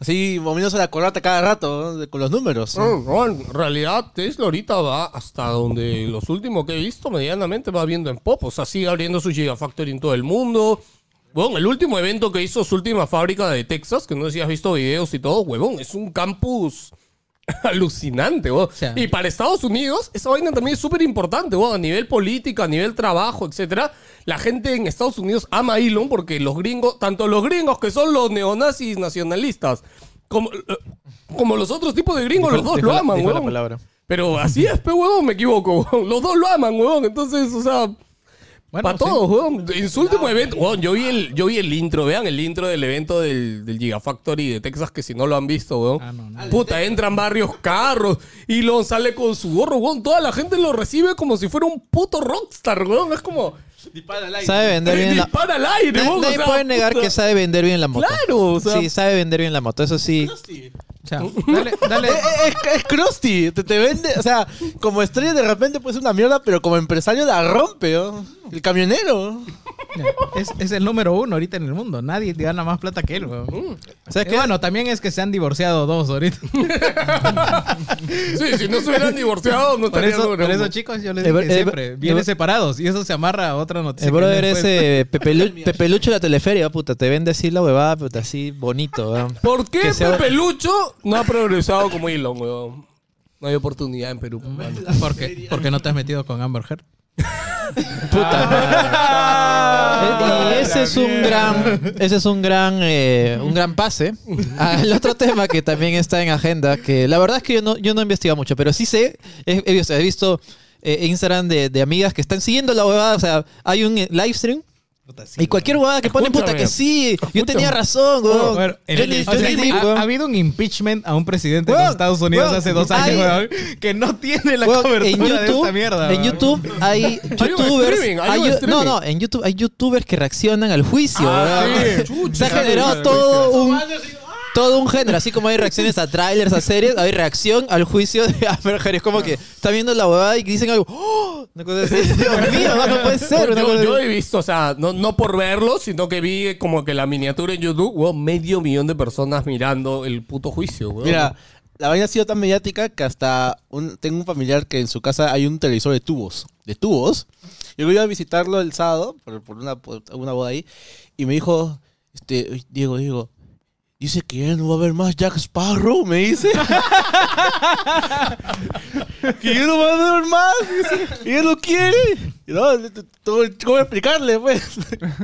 así moviéndose la colata cada rato ¿no? Con los números. ¿no? No, no, en realidad Tesla ahorita va hasta donde los últimos que he visto medianamente va viendo en pop. O sea, sigue abriendo su Gigafactory en todo el mundo. Bueno, el último evento que hizo su última fábrica de Texas, que no sé si has visto videos y todo, huevón, es un campus alucinante, huevón. sea- y para Estados Unidos, esa vaina también es súper importante, huevón, a nivel política, a nivel trabajo, etcétera. La gente en Estados Unidos ama a Elon porque los gringos, tanto los gringos que son los neonazis nacionalistas, como, eh, como los otros tipos de gringos, los dos Dijo lo aman, dijo palabra. Pero así es, pe, huevón, me equivoco, huevón. Los dos lo aman, huevón. Entonces, o sea, Bueno, para sí. todos, huevón. En su último evento, huevón, yo vi el, yo vi el intro, vean el intro del evento del, del Gigafactory de Texas, que si no lo han visto, huevón. Ah, no, no. Puta, entran varios carros y lo sale con su gorro, huevón. Toda la gente lo recibe como si fuera un puto rockstar, huevón. Es como... Sabe vender bien la... Dispara al aire, Nadie, o nadie sea, puede negar puta. que sabe vender bien la moto. Claro, o sea- Sí, sabe vender bien la moto, eso sí. O sea, dale, dale. Eh, eh, Es, es Krusty, te, te vende, o sea, como estrella de repente puede ser una mierda, pero como empresario la rompe, ¿no? El camionero. Es, es el número uno ahorita en el mundo. Nadie gana más plata que él, weón. ¿Sabes Eh, qué? bueno, también es que se han divorciado dos ahorita. Sí, si no se hubieran divorciado, no Por estarían eso, por eso, chicos, yo les Eh, digo eh, siempre, eh, vienen eh, separados. Y eso se amarra a otra noticia. El que brother después- ese Pepelu- Pepelucho de la teleferia, puta, te vende así la huevada, puta, así bonito, weón. ¿Por qué Que sea- Pepe Lucho no ha progresado como Elon, weón? No hay oportunidad en Perú. mano. ¿Por qué? Porque no te has metido con Amber Heard. Eh, y ese es un gran, ese es un gran, eh, un gran pase al otro tema que también está en agenda, que la verdad es que yo no, yo no he investigado mucho, pero sí sé, he, he visto, he visto, eh, Instagram de, de amigas que están siguiendo la huevada, o sea, hay un eh, live stream y cualquier huevada que ponen, puta, que sí, yo tenía razón, weón. Bueno, el- o sea, ha, habido un impeachment a un presidente de los Estados Unidos weón, hace dos hay- años, weón, que no tiene la Weón, cobertura en de YouTube, esta mierda. en. YouTube hay youtubers, hay hay- no, no, en YouTube hay youtubers que reaccionan al juicio. Ah, weón. sí, chucha. Se ha generado todo un todo un género, así como hay reacciones a trailers, a series, hay reacción al juicio de Amber Heard. Es como que está viendo la huevada y dicen algo, ¡Oh! una cosa así, Dios mío, no puede ser. una Yo, cosa yo así. he visto, o sea, no, no por verlo, sino que vi como que la miniatura en YouTube, weón, medio millón de personas mirando el puto juicio, weón. Mira, la vaina ha sido tan mediática que hasta un- tengo un familiar que en su casa hay un televisor de tubos. De tubos. Yo voy a visitarlo el sábado por, por una, por una boda ahí. Y me dijo, este, "Oye, Diego, Diego, dice que ya no va a haber más Jack Sparrow, me dice. que ya no va a haber más, dice. Y él lo quiere. Y no, ¿cómo explicarle, pues?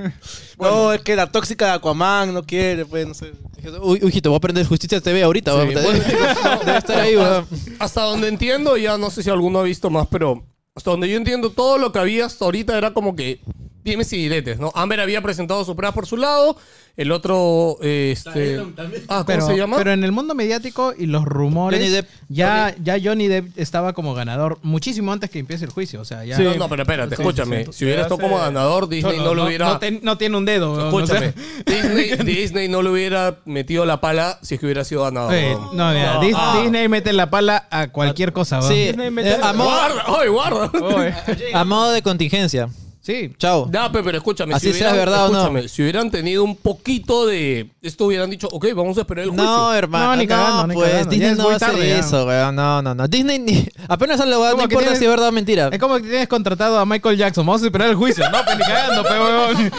no, es que la tóxica de Aquaman no quiere, pues, no sé. Uy, uy, te voy a prender Justicia TV ahorita. Sí, bueno, Debe estar ahí, weón. Hasta donde entiendo, ya no sé si alguno ha visto más, pero hasta donde yo entiendo, todo lo que había hasta ahorita era como que dimes y diretes, ¿no? Amber había presentado su prueba por su lado, el otro, eh, este... Ah, ¿cómo pero, se llama? pero en el mundo mediático y los rumores, Johnny Depp. ya, ya Johnny Depp estaba como ganador muchísimo antes que empiece el juicio. O sea, ya. No, no, pero espérate, Sí, escúchame. sí, sí. Si hubiera estado como ganador, Disney no, lo hubiera... no ten- no tiene un dedo. weón, o sea. Escúchame, Disney, Disney no le hubiera metido la pala si es que hubiera sido ganador. No, mira, Ah. Disney mete la pala a cualquier cosa. weón. Sí, Disney mete- eh, a, modo, Guarda, ¡ay, guarda! Oye, a modo de contingencia. Sí. Chao. Ya, pe, pero escúchame. Así si sea hubieran, verdad o no. escúchame, Si hubieran tenido un poquito de... Esto hubieran dicho, ok, vamos a esperar el juicio. No, hermano. No, No, ni cagando, ni pues cagando. Ya Disney es no muy va a hacer tarde, ya. eso, weón. No, no, no. Disney ni... apenas sale la huevada, no Como que importa tienes- si es verdad o mentira. Es como que tienes contratado a Michael Jackson. Vamos a esperar el juicio. No, pues ni cagando, pe, weón.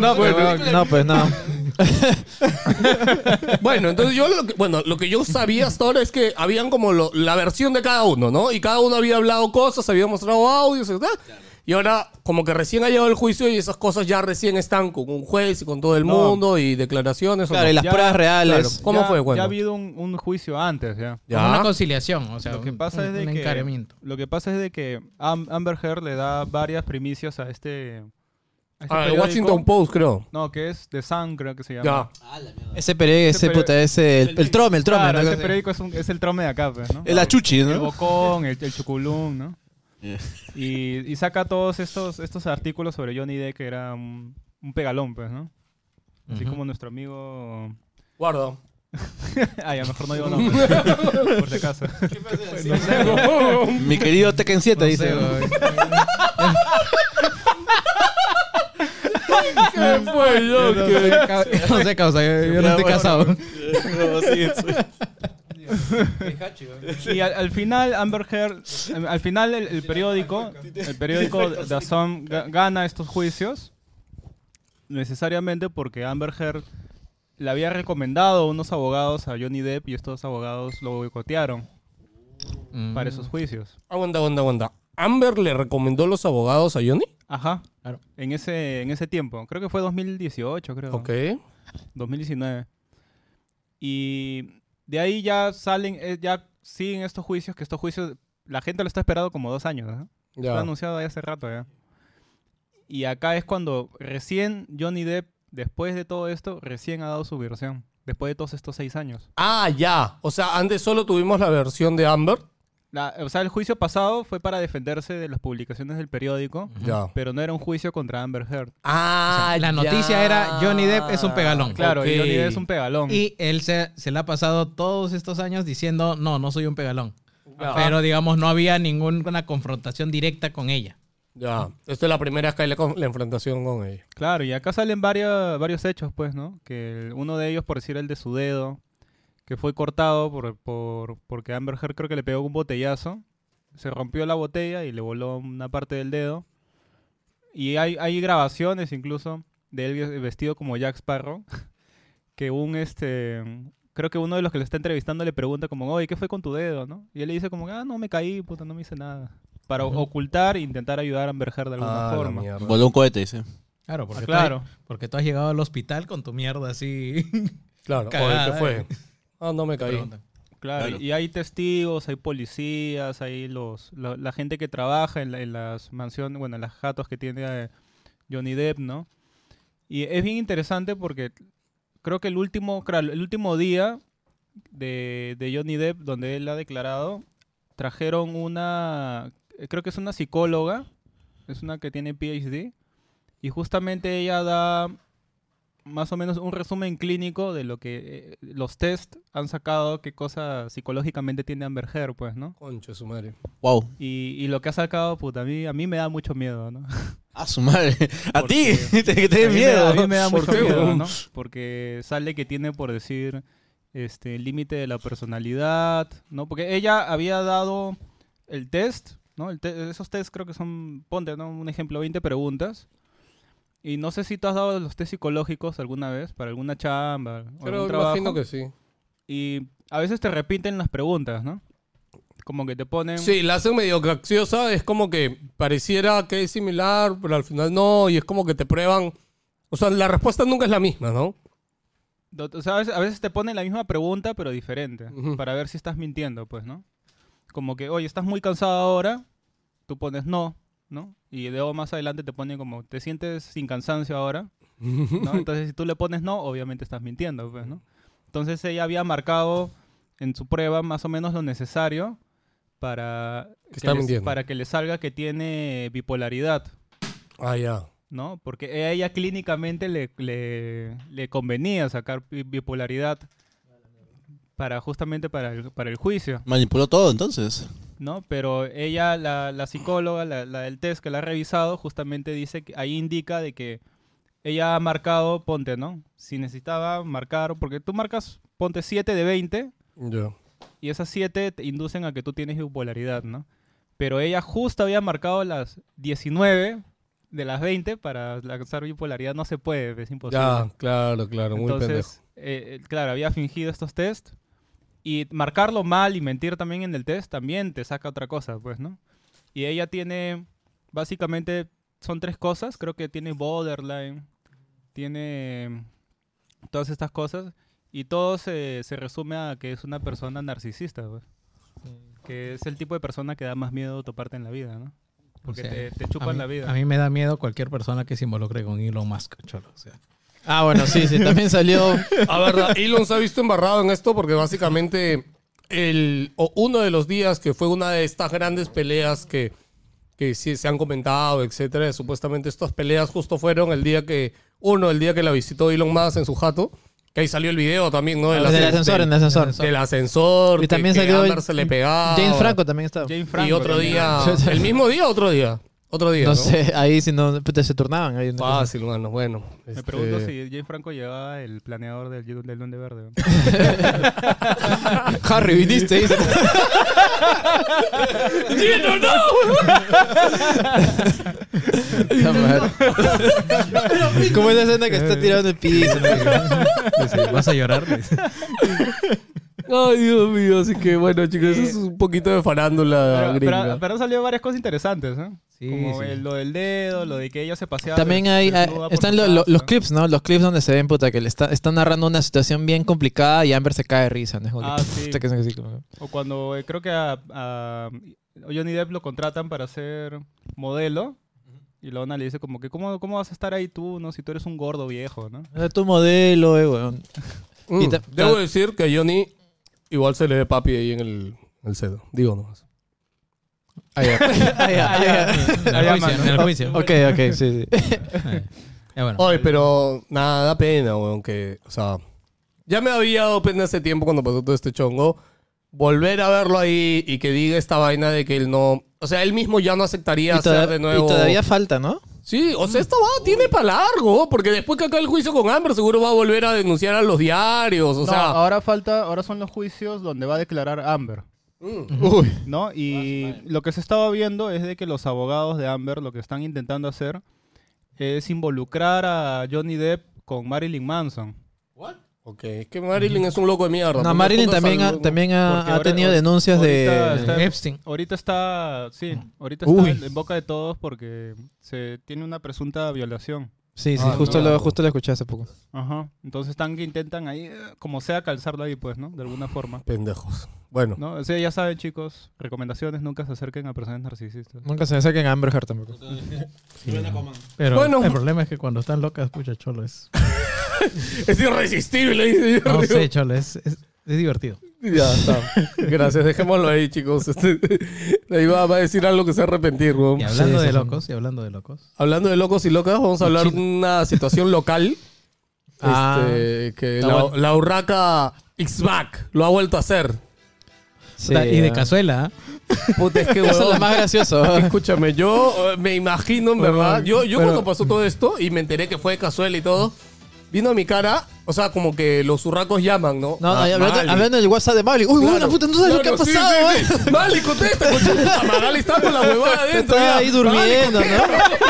no, pues, weón. No, pues no. Bueno, entonces yo lo que, bueno, lo que yo sabía hasta ahora es que habían como lo- la versión de cada uno, ¿no? Y cada uno había hablado cosas, había mostrado audios, etc. Y ahora como que recién ha llegado el juicio y esas cosas ya recién están con un juez y con todo el No. mundo y declaraciones. ¿o Claro, no? y las Ya, pruebas reales. claro. ¿Cómo ya- fue? Bueno. Ya ha habido un, un juicio antes, ya. Ya. Una conciliación. O sea, lo que pasa un, es de un que encaramiento. lo que pasa es de que Am- Amber Heard le da varias primicias a este, a este Ah, el periódico. Washington Post, creo. No, que es The Sun, creo que se llama. Ya. Ese periódico, ese Ese puta, ese... El, el trome, el trome. Claro, ¿no? ese periódico es, un- es el trome de acá, pues, ¿no? El achuchi, El ¿no? bocón, el, el chuculum, ¿no? Yeah. Y, y saca todos estos, estos artículos sobre Johnny Depp que era un, un pegalón, pues, ¿no? Así Ujú. como nuestro amigo... Guarda. Ah, ya, mejor no digo nombre. por si acaso. Mi querido Tekken 7 No dice. sé, ¿no? ¿Qué fue, Yo no sé, ca- no sé, causa, yo, yo no estoy casado. Y al, al final, Amber Heard, eh, al final el, el periódico, el periódico Dazón ga- gana estos juicios necesariamente porque Amber Heard le había recomendado unos abogados a Johnny Depp y estos abogados lo boicotearon para esos juicios. Aguanta, aguanta, aguanta. ¿Amber le recomendó los abogados a Johnny? Ajá. Claro. En ese, en ese tiempo. Creo que fue 2018, creo. Ok. 2019. Y de ahí ya salen, eh, ya siguen estos juicios, que estos juicios, la gente lo está esperando como dos años, ¿no? Está Ya. anunciado ahí hace rato ya. Y acá es cuando recién Johnny Depp, después de todo esto, recién ha dado su versión. Después de todos estos seis años. Ah, ya. O sea, antes solo tuvimos la versión de Amber. La- o sea, el juicio pasado fue para defenderse de las publicaciones del periódico, Ya. pero no era un juicio contra Amber Heard. Ah, la noticia era Johnny Depp es un pegalón. Claro. Johnny Depp es un pegalón. Y él se, se le ha pasado todos estos años diciendo, no, no soy un pegalón. Ya. Pero, digamos, no había ninguna confrontación directa con ella. Ya. Esta es la primera vez que hay la, enfrentación con ella. Claro, y acá salen varios, varios hechos, pues, ¿no? Que el- uno de ellos, por decir el de su dedo, que fue cortado por, por, porque Amber Heard creo que le pegó un botellazo. Se rompió la botella y le voló una parte del dedo. Y hay, hay grabaciones incluso de él vestido como Jack Sparrow. Que un, este... Creo que uno de los que le está entrevistando le pregunta como, oye, ¿qué fue con tu dedo, no? Y él le dice como, ah, no, me caí, puta, no me hice nada. Para ocultar e intentar ayudar a Amber Heard de alguna Ah, forma. Voló un cohete, dice. Claro, porque, Ah, claro. Tú, has, porque tú has llegado al hospital con tu mierda así. Claro. Oye, Cagada, ¿qué fue? Ah, no me caí. Claro, Claro. y hay testigos, hay policías, hay los, la, la gente que trabaja en, la- en las mansiones, bueno, en las jatos que tiene eh, Johnny Depp, ¿no? Y es bien interesante porque creo que el último, claro, el último día de, de Johnny Depp, donde él ha declarado, trajeron una, creo que es una psicóloga, es una que tiene PhD, y justamente ella da más o menos un resumen clínico de lo que eh, los test han sacado, qué cosa psicológicamente tiene Amber Heard, pues, ¿no? Concha su madre. Wow. Y, y lo que ha sacado, puta, a mí, a mí me da mucho miedo, ¿no? A su madre. A ti. Porque- Te, A da miedo. A mí me da ¿Por mucho qué, miedo? ¿no? Porque sale que tiene, por decir, este, el límite de la personalidad, ¿no? Porque ella había dado el test, ¿no? El te- esos test creo que son, ponte, ¿no? Un ejemplo, 20 preguntas. Y no sé si tú has dado los test psicológicos alguna vez para alguna chamba o Pero algún trabajo. imagino que sí. Y a veces te repiten las preguntas, ¿no? Como que te ponen... Sí, la hacen medio graciosa. Es como que pareciera que es similar, pero al final no. Y es como que te prueban. O sea, la respuesta nunca es la misma, ¿no? O sea, a veces, a veces te ponen la misma pregunta, pero diferente. Ujú. Para ver si estás mintiendo, pues, ¿no? Como que, oye, ¿estás muy cansado ahora? Tú pones no, ¿no? Y luego más adelante te ponen como, ¿te sientes sin cansancio ahora? ¿No? Entonces, si tú le pones no, obviamente estás mintiendo, pues, ¿no? Entonces, ella había marcado en su prueba más o menos lo necesario para Que está le- mintiendo. para que le salga que tiene bipolaridad. Ah, ya. ¿no? Porque a ella clínicamente le, le, le convenía sacar bi- bipolaridad para justamente para el, para el juicio, Manipuló todo entonces. ¿no? Pero ella, la, la psicóloga, la, la del test que la ha revisado, justamente dice que ahí indica de que ella ha marcado, ponte, ¿no? Si necesitaba marcar, porque tú marcas, ponte 7 de 20 Ya. y esas 7 te inducen a que tú tienes bipolaridad, ¿no? Pero ella justo había marcado las 19 de las 20 para lanzar bipolaridad, no se puede, es imposible. Ya, claro, claro. Muy pendejo. Entonces, eh, eh, claro, había fingido estos test y marcarlo mal y mentir también en el test también te saca otra cosa, pues, ¿no? Y ella tiene, básicamente, son tres cosas, creo que tiene borderline, tiene todas estas cosas y todo se, se resume a que es una persona narcisista, pues. Que es el tipo de persona que da más miedo toparte en la vida, ¿no? Porque O sea, te, te chupan mí- la vida. A mí me da miedo cualquier persona que se involucre con Elon Musk, cholo. O sea, Ah, bueno, sí, sí, también salió. A verdad, Elon se ha visto embarrado en esto porque básicamente el, o uno de los días que fue una de estas grandes peleas que, que sí se han comentado, etcétera, supuestamente estas peleas justo fueron el día que, uno, el día que la visitó Elon Musk en su jato, que ahí salió el video también, ¿no? En el ascensor, en el ascensor. Del ascensor, Y también que, que salió Amber se le pegaba. James Franco también estaba. Jane Franco y otro también. día, el mismo día, otro día. Otro día, No ¿no? sé, ahí si no, puta, se turnaban. Ahí. Fácil, mano. Bueno. Me este, pregunto si James Franco llevaba el planeador del, del Duende Verde. ¿no? Harry, viniste. dice. La madre. Como esa escena que está tirado en el piso. ¿no? Vas a llorar. Ay, Dios mío. Así que, bueno, chicos, eso es un poquito de farándula Pero, gringa. pero, pero han salido varias cosas interesantes, ¿eh? Sí, Como sí. el- lo del dedo, lo de que ella se paseaba. También hay, están lo- lo- los clips, ¿no? Los clips donde se ven, puta, que le está, están narrando una situación bien complicada y Amber se cae de risa, ¿no? Es como que, Ah, sí. puta, que son así como- O cuando eh, creo que a, a Johnny Depp lo contratan para ser modelo. Y Lona le dice como que, ¿cómo, ¿cómo vas a estar ahí tú, no? Si tú eres un gordo viejo, ¿no? "Ah, tu modelo, eh, weón. Mm, Debo decir que a Johnny igual se le ve papi ahí en el, en el cedo. Digo nomás. Ah, ya, ah, ya. En el juicio, en el juicio. Ok, ok, sí, sí. Ya, bueno. Oye, pero nada, da pena, weón, que, o sea, ya me había dado pena hace tiempo cuando pasó todo este chongo. Volver a verlo ahí y que diga esta vaina de que él no, o sea, él mismo ya no aceptaría Y, hacer de y nuevo. todavía falta, ¿no? Sí, o sea, esto va, tiene para largo, porque después que acabe el juicio con Amber seguro va a volver a denunciar a los diarios, o No, sea, ahora falta, ahora son los juicios donde va a declarar Amber. Mm, Uy. ¿No? Y lo que se estaba viendo es de que los abogados de Amber lo que están intentando hacer es involucrar a Johnny Depp con Marilyn Manson. ok, es que Marilyn es un loco de mierda. No, Marilyn también, ha, también ha, Porque ha ahora- tenido denuncias ahorita de... está- Epstein. Ahorita está, sí, ahorita Uy. está en boca de todos porque se tiene una presunta violación. Sí, sí, Ah, justo, lo, justo lo escuché hace poco. Ajá. Entonces están que intentan ahí, eh, como sea, calzarlo ahí, pues, ¿no? De alguna forma. Pendejos. Bueno, ¿No? O sea, ya saben, chicos, recomendaciones, nunca se acerquen a personas narcisistas. Nunca se me saquen a Amber Heard tampoco. Pero Bueno. el problema es que cuando están locas, pucha, cholo, es... es irresistible. dice yo. No sé, cholo, es, es, es divertido. Ya está. Gracias, dejémoslo ahí, chicos. Este, ahí va, va a decir algo que se arrepentir, weón. Y hablando Sí, de sí, locos, y hablando de locos. Hablando de locos y locas, vamos a hablar de una situación local. Ah. este, que la, la urraca X-Back lo ha vuelto a hacer. Y de ah. cazuela, ¿ah? Puta, es que, Eso es lo más gracioso. Escúchame, yo eh, me imagino, en Bueno, verdad. Yo, yo cuando pasó todo esto y me enteré que fue de cazuela y todo, vino a mi cara, o sea, como que los urracos llaman, ¿no? No, no, Ah, y hablando, Magali. hablando del WhatsApp de Mali. Uy, Claro, una puta, no sabes lo que ha claro, sí, pasado, sí, eh. sí. Magali, contesta. Magali está con la huevada adentro. Estaba ya. ahí durmiendo, ¿no?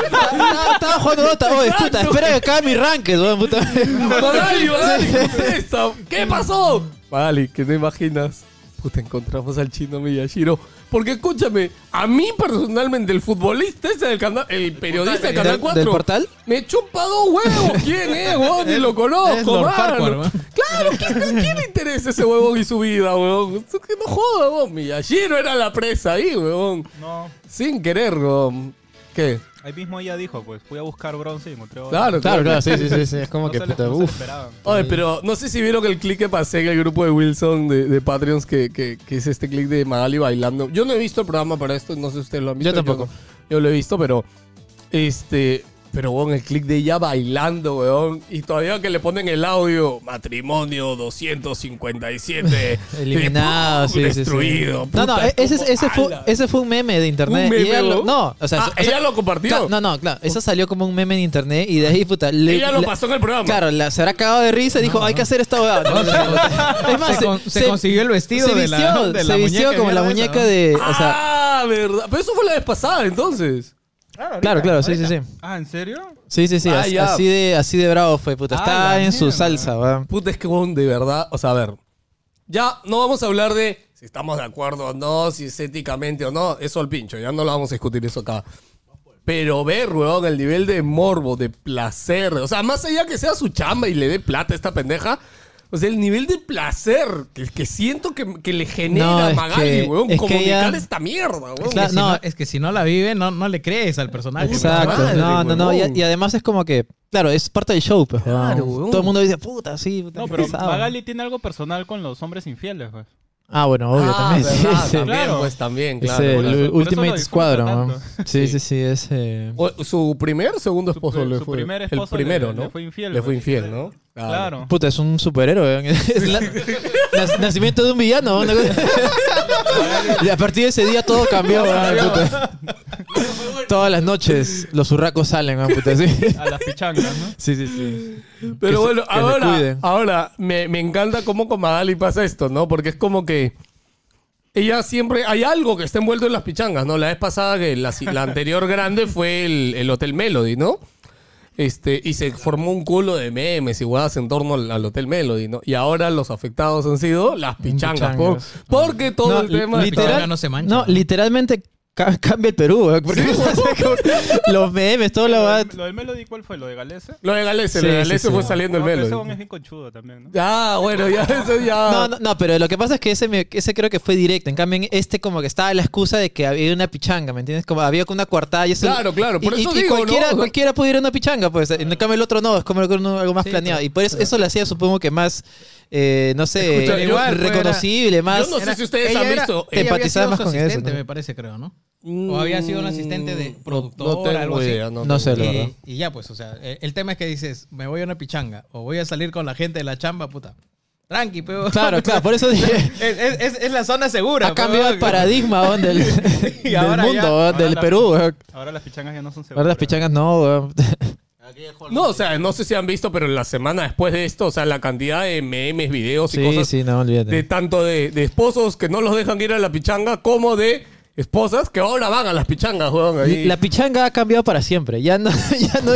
Estaba estaba jugando Dota. Oye, puta, espera que acabe mi ranked, weón, puta. Magali, Magali, contesta. ¿Qué pasó? Magali, que no imaginas. Puta, encontramos al chino Miyashiro. Porque escúchame, a mí personalmente, el futbolista ese del canal, el periodista del Canal ¿Del- 4, del portal? me chupa dos huevos. ¿Quién es, huevón? Ni lo Es conozco, Lord mano. Farquhar, weón. Claro, ¿quién, quién le interesa ese huevón y su vida, huevón? No joda, huevón. Miyashiro era la presa ahí, huevón. No. Sin querer, huevón. ¿Qué? Ahí mismo ella dijo, pues, fui a buscar bronce y encontré oro. Claro, Claro, claro, sí, sí, sí, sí. Es como No que se le- puta, no se le uff. esperaban. Oye, pero no sé si vieron el clip que pasé en el grupo de Wilson de, de Patreons, que, que, que es este clip de Magali bailando. Yo no he visto el programa para esto, no sé si ustedes lo han visto. Yo tampoco. no- Yo, lo he visto, pero. Este. Pero, weón, el clip de ella bailando, weón. Y todavía que le ponen el audio, matrimonio 257. Eliminado, sí, sí, sí. Destruido. No, no, e- ese, ese, fue, ese fue un meme de internet. ¿Un meme, y ella lo- no, o sea, Ah, o sea, ella lo compartió. Claro, no, no, claro. Eso salió como un meme en internet y de ahí, puta. le- ella lo la- pasó en el programa. Claro, la, se habrá cagado de risa y dijo, hay que hacer esta huevada. No, no, no. Es más, se, con- se consiguió el vestido se de la, vistió, de se vistió como la muñeca de. O sea, ah, verdad. Pero eso fue la vez pasada, entonces. Claro, claro, sí, sí, sí. Ah, ¿en serio? Sí, sí, sí. Ah, así, de, así de bravo fue, puta. Ah, Está en su salsa, weón. Puta, es que, weón, de verdad. O sea, a ver. Ya no vamos a hablar de si estamos de acuerdo o no, si es éticamente o no. Eso al pincho. Ya no lo vamos a discutir eso acá. Pero ver, weón, el nivel de morbo, de placer. O sea, más allá que sea su chamba y le dé plata a esta pendeja. O sea, el nivel de placer que, que siento que, que le genera No, a es Magali, que- weón, es comunicar ella- esta mierda, weón. Es que, Claro, si no. es que si no la vive, no, no le crees al personaje. Exacto. madre, no, no, no. Y, además es como que, claro, es parte del show, pues. Claro, weón. Todo el mundo dice, puta, sí, puta. No, pero pesado. Magali tiene algo personal con los hombres infieles, pues. Ah, bueno, obvio, Ah, también. sí, verdad, sí. también, Claro. pues también, Es claro. el eso- Ultimate Squadron. ¿no? Sí, sí, sí, es... eh, Su primer o segundo esposo pri- le su fue. primer esposo el primero, le- ¿no? le fue infiel, Le fue pues. infiel, ¿no? Claro. Puta, es un superhéroe. nacimiento de un villano. y a partir de ese día todo cambió. weón, puta. Todas las noches los urracos salen, puta, sí. A las pichangas, ¿no? Sí, sí, sí. Pero Que bueno, se ahora, ahora me, me encanta cómo con Magali pasa esto, ¿no? Porque es como que ella siempre. Hay algo que está envuelto en las pichangas, ¿no? La vez pasada, que la, la anterior grande fue el, el Hotel Melody, ¿no? Este, y se formó un culo de memes y huevadas en torno al, al Hotel Melody, ¿no? Y ahora los afectados han sido las pichangas. por- Pichangas. porque todo No, el tema de literal- pichanga no se mancha. No, literalmente cambia el Perú, ¿eh? porque los memes, todo lo va... Lo del Melody, ¿cuál fue? ¿Lo de Galese? Lo de Galese, Sí, lo de Galese sí. fue saliendo el No, ese Melody. weón es bien conchudo también, ¿no? Ya, bueno, ya, eso ya. No, no, no, pero lo que pasa es que ese, me- ese creo que fue directo. En cambio, este como que estaba la excusa de que había una pichanga, ¿me entiendes? Como había una coartada y eso... Claro, claro, por y, eso y- y digo, cualquiera, ¿no? cualquiera puede ir a una pichanga, pues. En cambio, el otro no, es como algo, más planeado. Y por eso, eso le hacía, supongo que más, eh, no sé, Escucha, igual, reconocible, más... Yo no sé si ustedes han visto. empatizaba más con eso, me parece, creo, ¿no? O había sido un asistente de Mm, productor, no tengo algo así. idea, No sé, la verdad. Y, ya, pues, o sea, el, el tema es que dices, me voy a una pichanga o voy a salir con la gente de la chamba, puta. Tranqui, pero. Claro, claro, por eso dije... Es, es- es- es la zona segura. Ha cambiado el paradigma weón, del, Y del ahora mundo, ya- del la- Perú. weón. Ahora las pichangas ya no son seguras. Ahora las pichangas no, weón. No, o sea, no sé si han visto, pero la semana después de esto, o sea, la cantidad de memes, videos y Sí, cosas sí, no, olvídate. de tanto de, de esposos que no los dejan ir a la pichanga como de esposas que ahora van a las pichangas, weón. ahí. La pichanga ha cambiado para siempre. Ya no, ya no,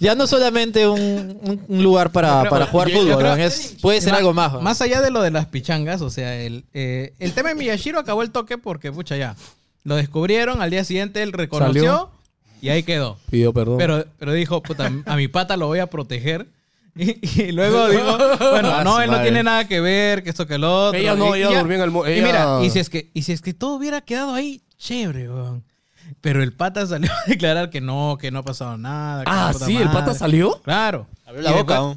ya no solamente un, lugar para, para jugar yo- yo fútbol, creo- es- puede ser algo más. weón. Más allá de lo de las pichangas, o sea, el, eh, el tema de Miyashiro acabó el toque porque, pucha, ya. Lo descubrieron, al día siguiente él reconoció Salió. y ahí quedó. Pidió perdón. Pero, pero dijo, puta, a mi pata lo voy a proteger. Y, y luego dijo, bueno, Ah, no, él no tiene nada que ver, que esto que lo otro. Ella no, Y- ella durmió en el mo- Y ella- mira, y si es que, y si es que todo hubiera quedado ahí, chévere, weón. Pero el pata salió a declarar que no, que no ha pasado nada. que ah, sí, el pata salió. Claro. Abrió la Y boca.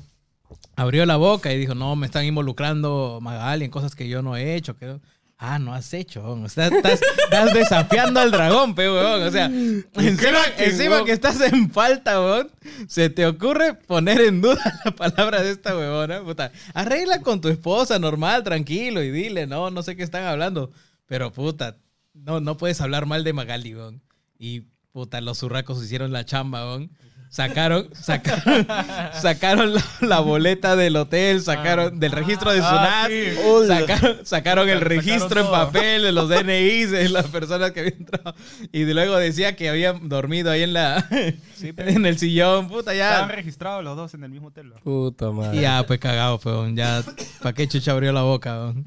abrió la boca y dijo, no, me están involucrando Magali en cosas que yo no he hecho. Que... Ah, no has hecho. weón. Estás, estás- estás desafiando al dragón, pe, weón. O sea, encima, encima que estás en falta, weón, se te ocurre poner en duda la palabra de esta weona. Puta, arregla con tu esposa normal, tranquilo, y dile, no, no sé qué están hablando. Pero, puta, no, no puedes hablar mal de Magali, weón. Y, puta, los zurracos hicieron la chamba, weón. Sacaron, sacaron, sacaron la, la boleta del hotel, sacaron del registro de Ah, Sunat, sí. sacaron, sacaron el Sacaron registro en papel de los DNIs de las personas que habían entrado. Y luego decía que habían dormido ahí en la Sí, pero- en el sillón, puta, Estaban ya. registrados los dos en el mismo hotel. ¿no? Puta madre. Y ya, pues cagado, peón. Ya, ¿para qué chucha abrió la boca, weón?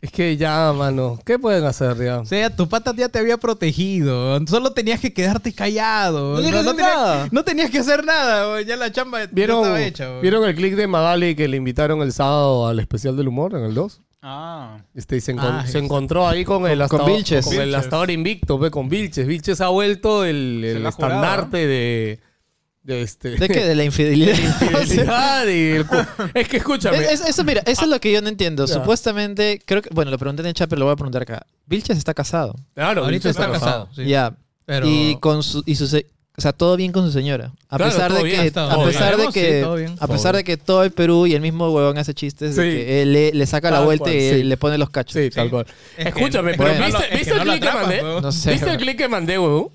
Es que ya, mano. ¿Qué pueden hacer ya? O sea, tu pata ya te había protegido. Solo tenías que quedarte callado. No tenías que hacer tenías- nada. no tenías que hacer nada, weón. Ya la chamba ya ¿Vieron, estaba hecha. ¿Vieron el clic de Magali que le invitaron el sábado al especial del humor en el 2? Ah. Este, y se, encon- Ah, se encontró ahí con el hasta, con Vilches. con el hasta ahora invicto, ve, con Vilches. Vilches ha vuelto el, el jurado, estandarte de, de este ¿De qué? De la infidelidad. infidelidad y el cu- es que escúchame. Es- es- eso, mira, eso es lo que yo no entiendo. Ya. Supuestamente, creo que, bueno, lo pregunté en el chat, pero lo voy a preguntar acá. Vilches está casado. claro, Ahorita Vilches está casado. sí. Ya. Pero... Y con su, y su se- o sea, todo bien con su señora. A Claro, pesar de que, a todo pesar bien. de que, Sí, a pesar de que todo el Perú y el mismo huevón hace chistes de que él le, le saca la vuelta cual, y sí. le pone los cachos. Sí, tal cual. Es que- Escúchame, es pero que ¿viste, lo- es ¿viste que el no clic que mandé? weón. No sé. ¿Viste el clic que mandé, huevón?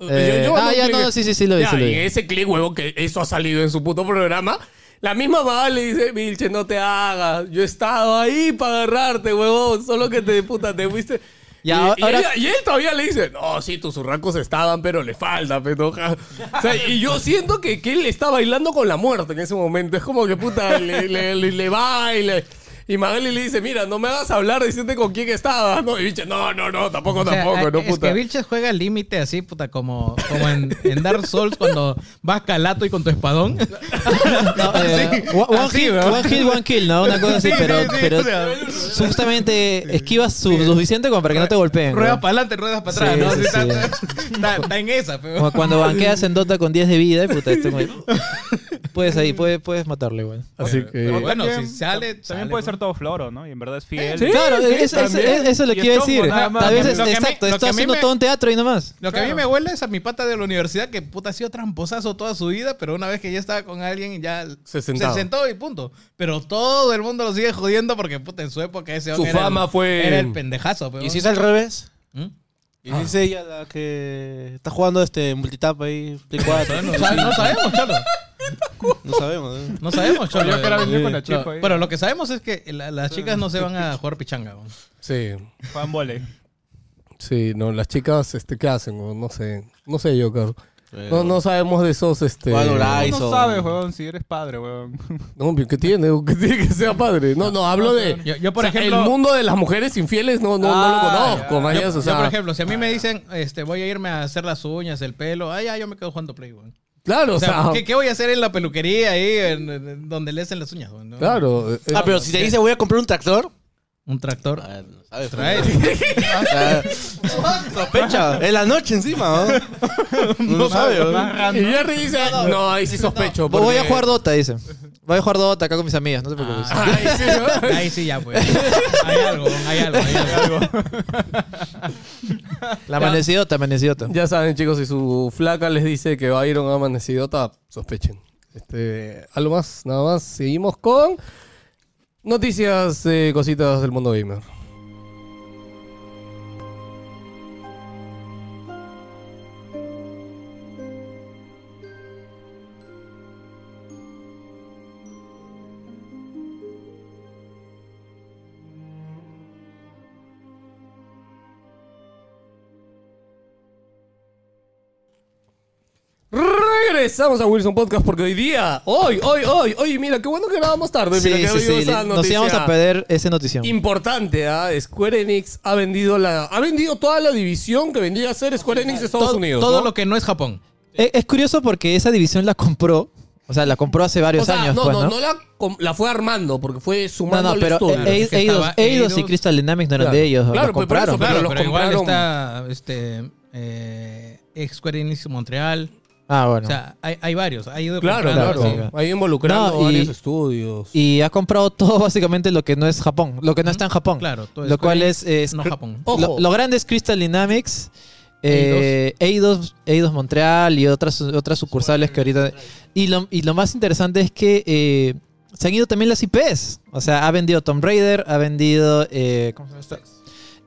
Eh, Yo- yo mando ah, un ya, clic- no, no, sí, sí, sí, lo vi, Ya, sí lo y vi. en ese clic, huevo, que eso ha salido en su puto programa. La misma mamá le dice, Vilche, no te hagas. Yo he estado ahí para agarrarte, huevón. Solo que te puta, te fuiste. Y y, ahora- y ella- y él todavía le dice, no, sí, tus urracos estaban, pero le falta, petoja. O sea, y yo siento que, que él está bailando con la muerte en ese momento. Es como que puta, le, le, le, le baila. Y Magali le dice, mira, no me hagas hablar, decirte con quién estabas. No, y Vilche, no, no, no, tampoco, O sea, tampoco, no, es puta. que Vilches juega al límite así, puta, como, como en, en Dark Souls cuando vas calato y con tu espadón. No, eh, one, one Así, hit, ¿no? one hit, one kill, ¿no? Una cosa así, Sí, pero, sí, sí, pero o sea. justamente esquivas su, suficiente como para que no te golpeen. ¿no? ruedas para adelante, ruedas para atrás, Sí, ¿no? sí, Así sí. Está, está- está en esa, pero... Como cuando banqueas en Dota con 10 de vida, y puta, esto, güey, puedes ahí, puedes, puedes matarle, güey. Así que... Pero bueno, También- si sale, También sale, puede pues. Todo floro, ¿no? Y en verdad es fiel. Sí. Claro, sí, es- es- eso lo Y que iba a decir. nada más. A veces, exacto, está haciendo me- todo un teatro y nomás. Lo que a mí me huele es a mi pata de la universidad que puta ha sido tramposazo toda su vida, pero una vez que ya estaba con alguien ya Se sentaba. sentó y punto. Pero todo el mundo lo sigue jodiendo porque puta en su época ese Su hombre era fama el- fue- era el pendejazo. pero- ¿Y si es al revés? ¿Mm? Y dice ella la que está jugando este multitap ahí, Play 4. No, no sabemos, cholo. No sabemos, ¿eh? No sabemos, cholo. Yo que con la chica ahí. Pero lo que sabemos es que la- las chicas no se van a jugar pichanga. weón. Sí. Juan Voley. Sí, no, las chicas, este, ¿qué hacen? weón? No sé. No sé yo, claro. Pero- No, no sabemos de esos, este... Juan. No sabes, weón, si eres padre, weón. No, ¿qué tiene? ¿Qué tiene que sea padre? No, no, hablo de... Yo, yo, por o sea, ejemplo, el mundo de las mujeres infieles no, no, no lo Ah, conozco, yo, o sea, yo, por ejemplo, si a mí me dicen, este, voy a irme a hacer las uñas, el pelo, ay, ya, yo me quedo jugando Play, weón. Claro, O sea, o sea, ¿qué, qué voy a hacer en la peluquería ahí, en- en- donde le hacen las uñas? claro. eh, Ah, pero si te dice voy a comprar un tractor. Un tractor. Ah, no sabes, Trae. Sospecha. En la noche encima, ¿no? No lo sabe, ¿no? Más Y. Jerry dice, no, ahí sí sospecho. Voy a porque- jugar Dota, dice. Voy a jugar Dota acá con mis amigas, no te preocupes. Ay, sí, ¿no? Ahí sí ya, pues. Hay algo, hay algo, hay algo. La amanecidota, amanecidota. Ya saben, chicos, si su flaca les dice que va a ir a un amanecidota, sospechen. Este, algo más, nada más. Seguimos con noticias, eh, cositas del mundo gamer. Regresamos a Wilson Podcast porque hoy día, hoy, hoy, hoy, hoy, mira, qué bueno que grabamos tarde. Sí, mira, que sí, hoy sí. esa Nos noticia íbamos a perder esa notición. Importante, ¿ah? Square Enix ha vendido la, ha vendido toda la división que vendría a ser Square Enix de Estados todo, Unidos. todo ¿no? lo que no es Japón. Es, es curioso porque esa división la compró. O sea, la compró hace varios o sea, años, no, pues, no, ¿no? no la, com- la fue armando porque fue No, sumando no, al pero estudio. Claro, E- es que Eidos, estaba Eidos y Eidos. Crystal Dynamics no eran Claro. de ellos. Claro, la pues, por eso, compraron. pero Claro, los pero igual compraron. está este, eh, Square Enix Montreal. Ah, bueno. O sea, hay, hay varios. Ha ido Claro, comprando, claro. sí. Ahí involucrando No, y- varios estudios. y ha comprado todo básicamente lo que no es Japón, lo que no está en Japón. Claro, todo lo Square cual Enix, es, es no Japón. Ojo. Lo, lo grande es Crystal Dynamics, eh, Eidos, Eidos Montreal y otras, otras sucursales que ahorita... Y lo, y lo más interesante es que eh, se han ido también las IPs. O sea, ha vendido Tomb Raider, ha vendido... eh, ¿Cómo se llama esta?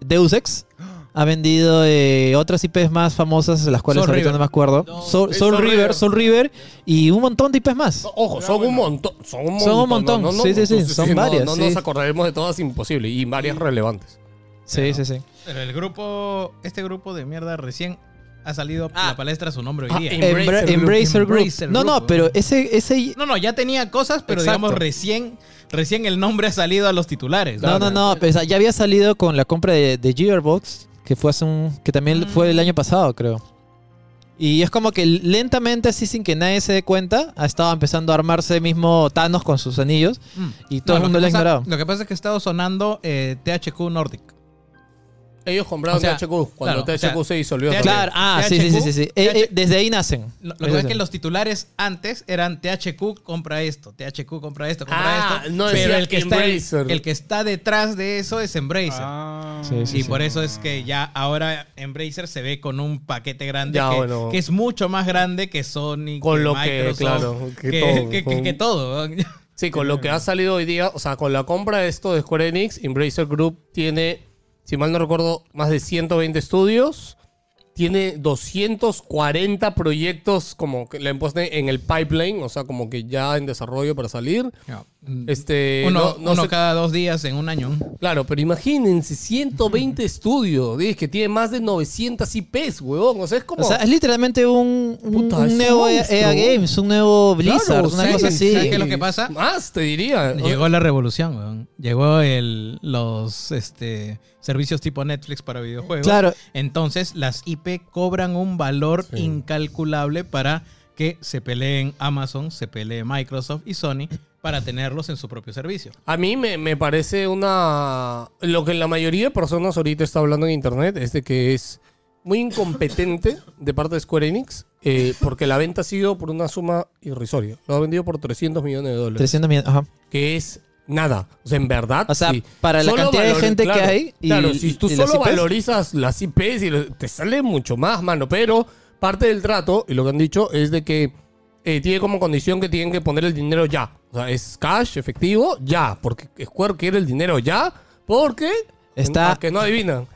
Deus Ex. Ha vendido eh, otras IPs más famosas, de las cuales Soul ahorita River. no me acuerdo. Soul, Eh, Soul Soul River, River. Soul River y un montón de IPs más. Ojo, son un montón. Son un montón. Son un montón. No, no, Sí, sí, sí, son no, varias, No, sí. nos acordaremos de todas, imposible. Y varias relevantes. Sí, sí, sí. Pero el grupo, este grupo de mierda recién ha salido a Ah. la palestra su nombre Ah, hoy día. en- Embracer Embra- Group. Embracer Group. Embracer No, no, Group, pero ¿no? ese, ese No, no, ya tenía cosas, pero Exacto. digamos recién, recién el nombre ha salido a los titulares. No, no, no, pues, ya había salido con la compra de, de Gearbox, que fue hace un, que también fue el año pasado, creo. Y es como que lentamente, así sin que nadie se dé cuenta, ha estado empezando a armarse mismo Thanos con sus anillos Mm. y todo No, el mundo lo ha ignorado. Lo que pasa es que ha estado sonando eh, THQ Nordic. Ellos compraron O sea, THQ cuando claro, o sea, THQ se disolvió. THQ Claro, ah, sí, sí, sí, sí. sí. Eh, eh, desde ahí nacen. Lo, lo que pasa es que los titulares antes eran THQ compra esto, THQ compra esto, compra Ah, esto. no pero el que, está, el, Embracer. el que está detrás de eso es Embracer. Ah. Sí, sí, y sí. por eso es que ya ahora Embracer se ve con un paquete grande Ya, que, bueno. que es mucho más grande que Sony, Con que lo que, claro, que que, todo, que- con- que- que todo. Sí, con lo que ha salido hoy día, o sea, con la compra de esto de Square Enix, Embracer Group tiene, si mal no recuerdo, más de 120 estudios. Tiene 240 proyectos como que le han puesto en el pipeline, o sea, como que ya en desarrollo para salir. Este, uno no- no uno sé- cada dos días en un año. Claro, pero imagínense, 120 estudios, dices que tiene más de 900 IPs, huevón. O sea, es como... O sea, es literalmente un, un- Puta, un es un nuevo EA. Games, un nuevo Blizzard, Claro, una sí, cosa así. ¿sabes qué es lo que pasa? Más, te diría. Llegó la revolución, weón. Llegó el, los este, servicios tipo Netflix para videojuegos. Claro. Entonces, las IP cobran un valor Sí. incalculable para que se peleen Amazon, se pelee Microsoft y Sony para tenerlos en su propio servicio. A mí me, me parece una... Lo que la mayoría de personas ahorita está hablando en internet es de que es muy incompetente de parte de Square Enix eh, porque la venta ha sido por una suma irrisoria. Lo ha vendido por 300 millones de dólares. 300 millones, ajá. Que es nada. O sea, en verdad... O sea, sí. para la Solo cantidad de gente que hay y- claro, si tú las solo valorizas las IPs y lo- te sale mucho más, mano. Pero parte del trato, y lo que han dicho, es de que eh, tiene como condición que tienen que poner el dinero ya. O sea, es cash, efectivo, ya. Porque Square quiere el dinero ya, porque... Está- que no adivinan.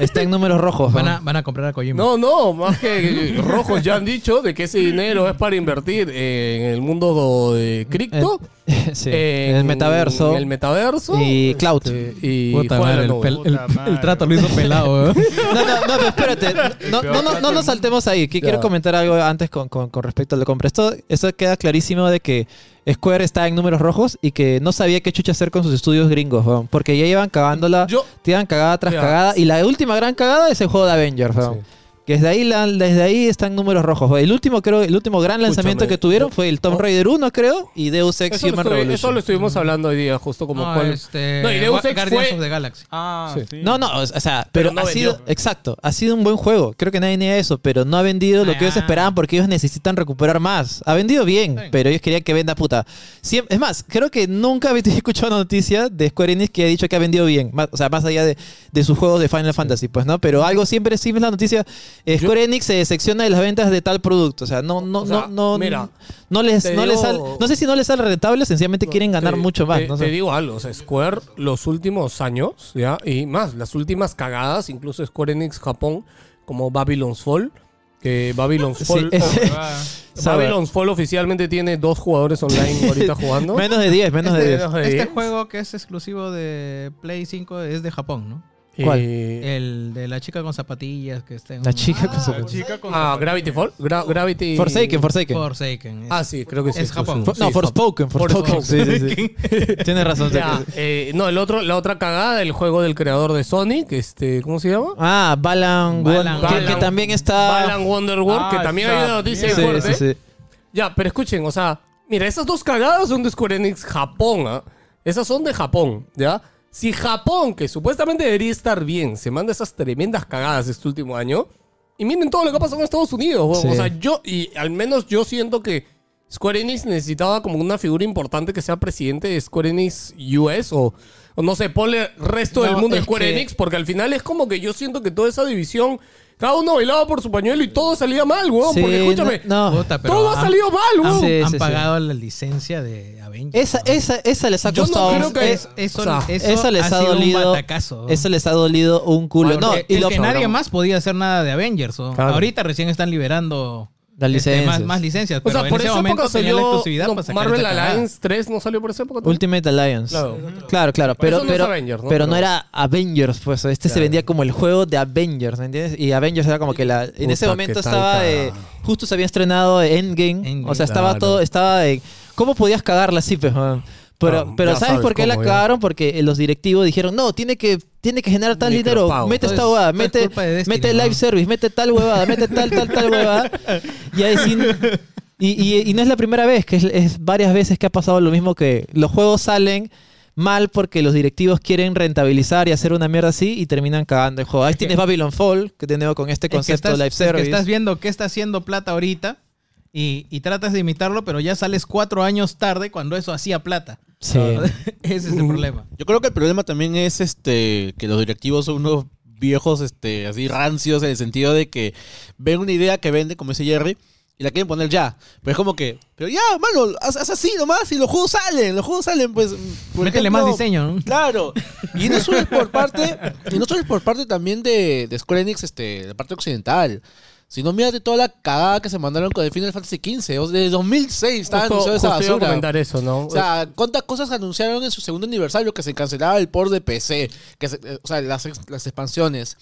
Está en números rojos. Van a, van a comprar a Kojima. No, no, más que rojos ya han dicho de que ese dinero es para invertir en el mundo de cripto. sí, en el metaverso. En el metaverso. Y cloud. este, y Puta madre, la el, nube. pel- el- Puta madre. el trato lo hizo pelado, weón. No, no, no, pero espérate. No, no, no, no nos saltemos ahí. Que quiero comentar algo antes con, con- con respecto a lo que compré. Esto, esto queda clarísimo de que Square está en números rojos y que no sabía qué chucha hacer con sus estudios gringos, weón. Porque ya iban cagándola, Yo, te iban cagada tras Ya. cagada. Y la última gran cagada es el juego de Avengers, weón. Sí. Que desde ahí, la- desde ahí están números rojos. El último, creo, el último gran lanzamiento Escúchame, que tuvieron fue el Tomb. Raider 1, creo, y Deus Ex eso Human Revolution. eso lo estuvimos hablando hoy día, justo como No, cuál- este, No, y Deus Ex Guardians fue- of the Galaxy. Ah, Sí. sí. No, no, o sea, pero, Pero no ha vendió. sido, exacto, ha sido un buen juego. Creo que nadie niega eso, pero no ha vendido lo que ellos Ah. esperaban porque ellos necesitan recuperar más. Ha vendido bien, Sí. pero ellos querían que venda puta. Siem- es más, creo que nunca había escuchado una noticia de Square Enix que ha dicho que ha vendido bien. Más- o sea, más allá de, de sus juegos de Final Fantasy, pues, ¿no? Pero algo siempre sí es la noticia. Eh, Square Enix se secciona de las ventas de tal producto. O sea, no, no, O sea, no, no. mira, no les, no les sale, no sé si no les sale rentable, sencillamente quieren ganar Te- mucho más. Te, no te sé. digo algo, o sea, Square los últimos años, ya, y más, las últimas cagadas, incluso Square Enix Japón, como Babylon's Fall, que Babylon's Sí, Fall, ese- Ah. Babylon's Fall oficialmente tiene dos jugadores online ahorita jugando. Menos de 10, menos de Este- 10. Menos de Este 10. juego que es exclusivo de Play 5 es de Japón, ¿no? ¿Cuál? Eh, El de la chica con zapatillas que está en La un- chica con chica con ah, Gravity Fall, Gra- Gravity Forsaken, Forsaken. Forsaken. Ah, sí, creo que sí. Es Japón. For- Sí, no, es Forspoken, Forspoken. Sí, sí, sí. Tienes razón. Ya, eh, no, el otro, la otra cagada, el juego del creador de Sonic, este, ¿cómo se llama? Ah, Balan, Balan- Won- que, Balan- que también está... Balan Wonderworld, Ah, que también hay una noticia bien. Sí, fuerte. sí, sí. Ya, pero escuchen, o sea, mira, esas dos cagadas son de Square Enix Japón, ¿ah? Esas son de Japón, ¿ya? Si Japón, que supuestamente debería estar bien, se manda esas tremendas cagadas este último año, y miren todo lo que ha pasado en Estados Unidos, weón. Sí. o sea, yo, y al menos yo siento que Square Enix necesitaba como una figura importante que sea presidente de Square Enix US o, o no sé, ponle resto del mundo de Square que- Enix, porque al final es como que yo siento que toda esa división, cada uno bailaba por su pañuelo y todo salía mal, weón. Sí, porque escúchame, no, no. Puta, pero todo ha salido mal, Han, weón. Sí, han sí, pagado la licencia de Avengers. Esa, ¿no? esa, esa les ha Yo no costado... creo que- es- Eso, o sea, eso, eso les ha, sido dolido... un batacazo. Eso les ha dolido un culo. Porque No, y es lo que nadie más podía hacer nada de Avengers. ¿o? Claro. Ahorita recién están liberando Las este, licencias. más, más licencias. O Pero sea, en por ese esa momento época la salió exclusividad no, para sacar Marvel. Alliance 3, ¿no salió por esa época? también? Ultimate Alliance. Claro. Claro, claro. Pero no pero, Avengers, ¿no? pero no era Avengers, pues. Este se vendía como el juego de Avengers, ¿me entiendes? Y Avengers era como que la. En ese momento estaba. eh, justo se había estrenado Endgame. Endgame, o sea, estaba claro. todo. Estaba. eh, ¿Cómo podías cagarla así, pues, man? Pero, No, pero ¿sabes sabes por qué la cagaron? Porque los directivos dijeron, no, tiene que, tiene que generar tal dinero. Mete esta huevada, mete, de Destiny, mete ¿no? live service, mete tal huevada, mete tal, tal, tal huevada. Y ahí sí- y, y- y no es la primera vez, que es, es varias veces que ha pasado lo mismo que los juegos salen mal porque los directivos quieren rentabilizar y hacer una mierda así y terminan cagando el juego. Ahí tienes Babylon Fall, que tiene con este Es que concepto estás- live es que service. estás viendo qué está haciendo plata ahorita y, y tratas de imitarlo, pero ya sales cuatro años tarde cuando eso hacía plata. Sí. Ese es el problema. Yo creo que el problema también es este que los directivos son unos viejos este así rancios en el sentido de que ven una idea que vende, como dice Jerry, y la quieren poner ya. Pero es como que, pero ya, mano, haz, haz así nomás y los juegos salen, los juegos salen, pues. por Métele ejemplo, más diseño. ¿no? Claro. Y no solo es por parte, y no solo es por parte también de, de Square Enix, este, de parte occidental. Sino mírate toda la cagada que se mandaron con el Final Fantasy XV. O sea, desde 2006 estaba anunciado esa justo iba a basura. comentar eso, ¿no? O sea, ¿cuántas cosas anunciaron en su segundo aniversario? Que se cancelaba el port de PC, que se- eh, o sea, las, las expansiones,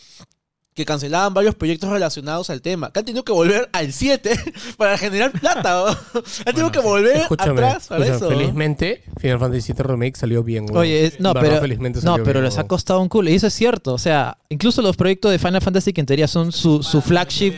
que cancelaban varios proyectos relacionados al tema, que han tenido que volver al 7 para generar plata. ¿no? han tenido que volver escúchame, atrás para escúchame, eso. ¿no? felizmente Final Fantasy VII Remake salió bien, güey. Oye, es- no, pero, felizmente no, salió pero bien, les ha costado un culo. Y eso es cierto. O sea, incluso los proyectos de Final Fantasy que en teoría son su, su flagship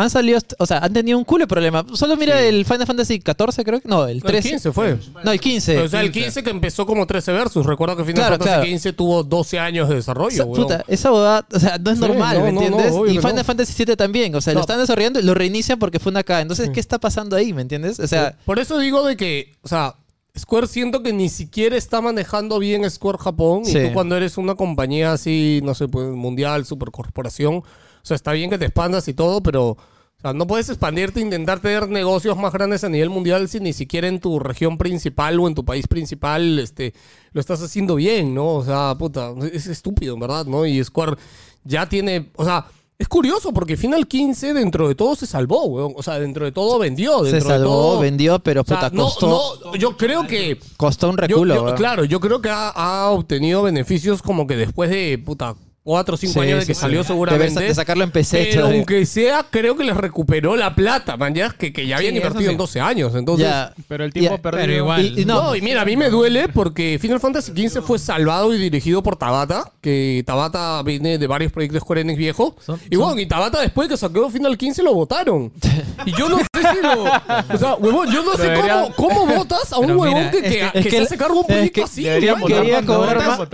han salido, o sea, han tenido un culo de problema. Solo mira el Final Fantasy 14, creo que. No, el No, 13. El 15 fue. No, el 15. o sea, el 15 que empezó como 13 versus. Recuerdo que Final Claro, Fantasy claro. 15 tuvo 12 años de desarrollo, puta, esa boda, o sea, no es Sí, normal, no, ¿me no, entiendes? y Final. Fantasy 7 también, o sea, lo están desarrollando y lo reinician porque fue una caga. Entonces, ¿qué está pasando ahí, me entiendes? O sea, Por eso digo de que, o sea, Square siento que ni siquiera está manejando bien Square Japón. Y tú cuando eres una compañía así, no sé, pues mundial, supercorporación, o sea, está bien que te expandas y todo, pero, o sea, no puedes expandirte e intentar tener negocios más grandes a nivel mundial si ni siquiera en tu región principal o en tu país principal este, lo estás haciendo bien, ¿no? O sea, puta, es estúpido, en verdad, ¿no? Y Square ya tiene, o sea, es curioso porque Final 15 dentro de todo se salvó, weón. O sea, dentro de todo vendió. Se de salvó, todo, vendió, pero o sea, puta, no- costó, no, yo creo que costó un reculo. yo- claro, yo creo que ha, ha obtenido beneficios como que después de puta cuatro o cinco Sí, años de sí, que sí. salió De ver- seguramente. de sacarlo en PC, Pero todavía. aunque sea, creo que les recuperó la plata, man, ya que, que ya habían Sí, invertido sí. en 12 años. Entonces. Pero el tiempo Ya, perdido. pero igual. Y, y no, no, y mira, a mí me duele porque Final Fantasy XV fue salvado y dirigido por Tabata, que Tabata viene de varios proyectos de Square Enix viejo. Son- y bueno, y Tabata después que sacó Final 15 lo votaron. Y yo no sé si lo... O sea, huevón, yo no sé cómo, cómo votas a un huevón mira, que, es que, es que- se hace cargo de un es proyecto que así.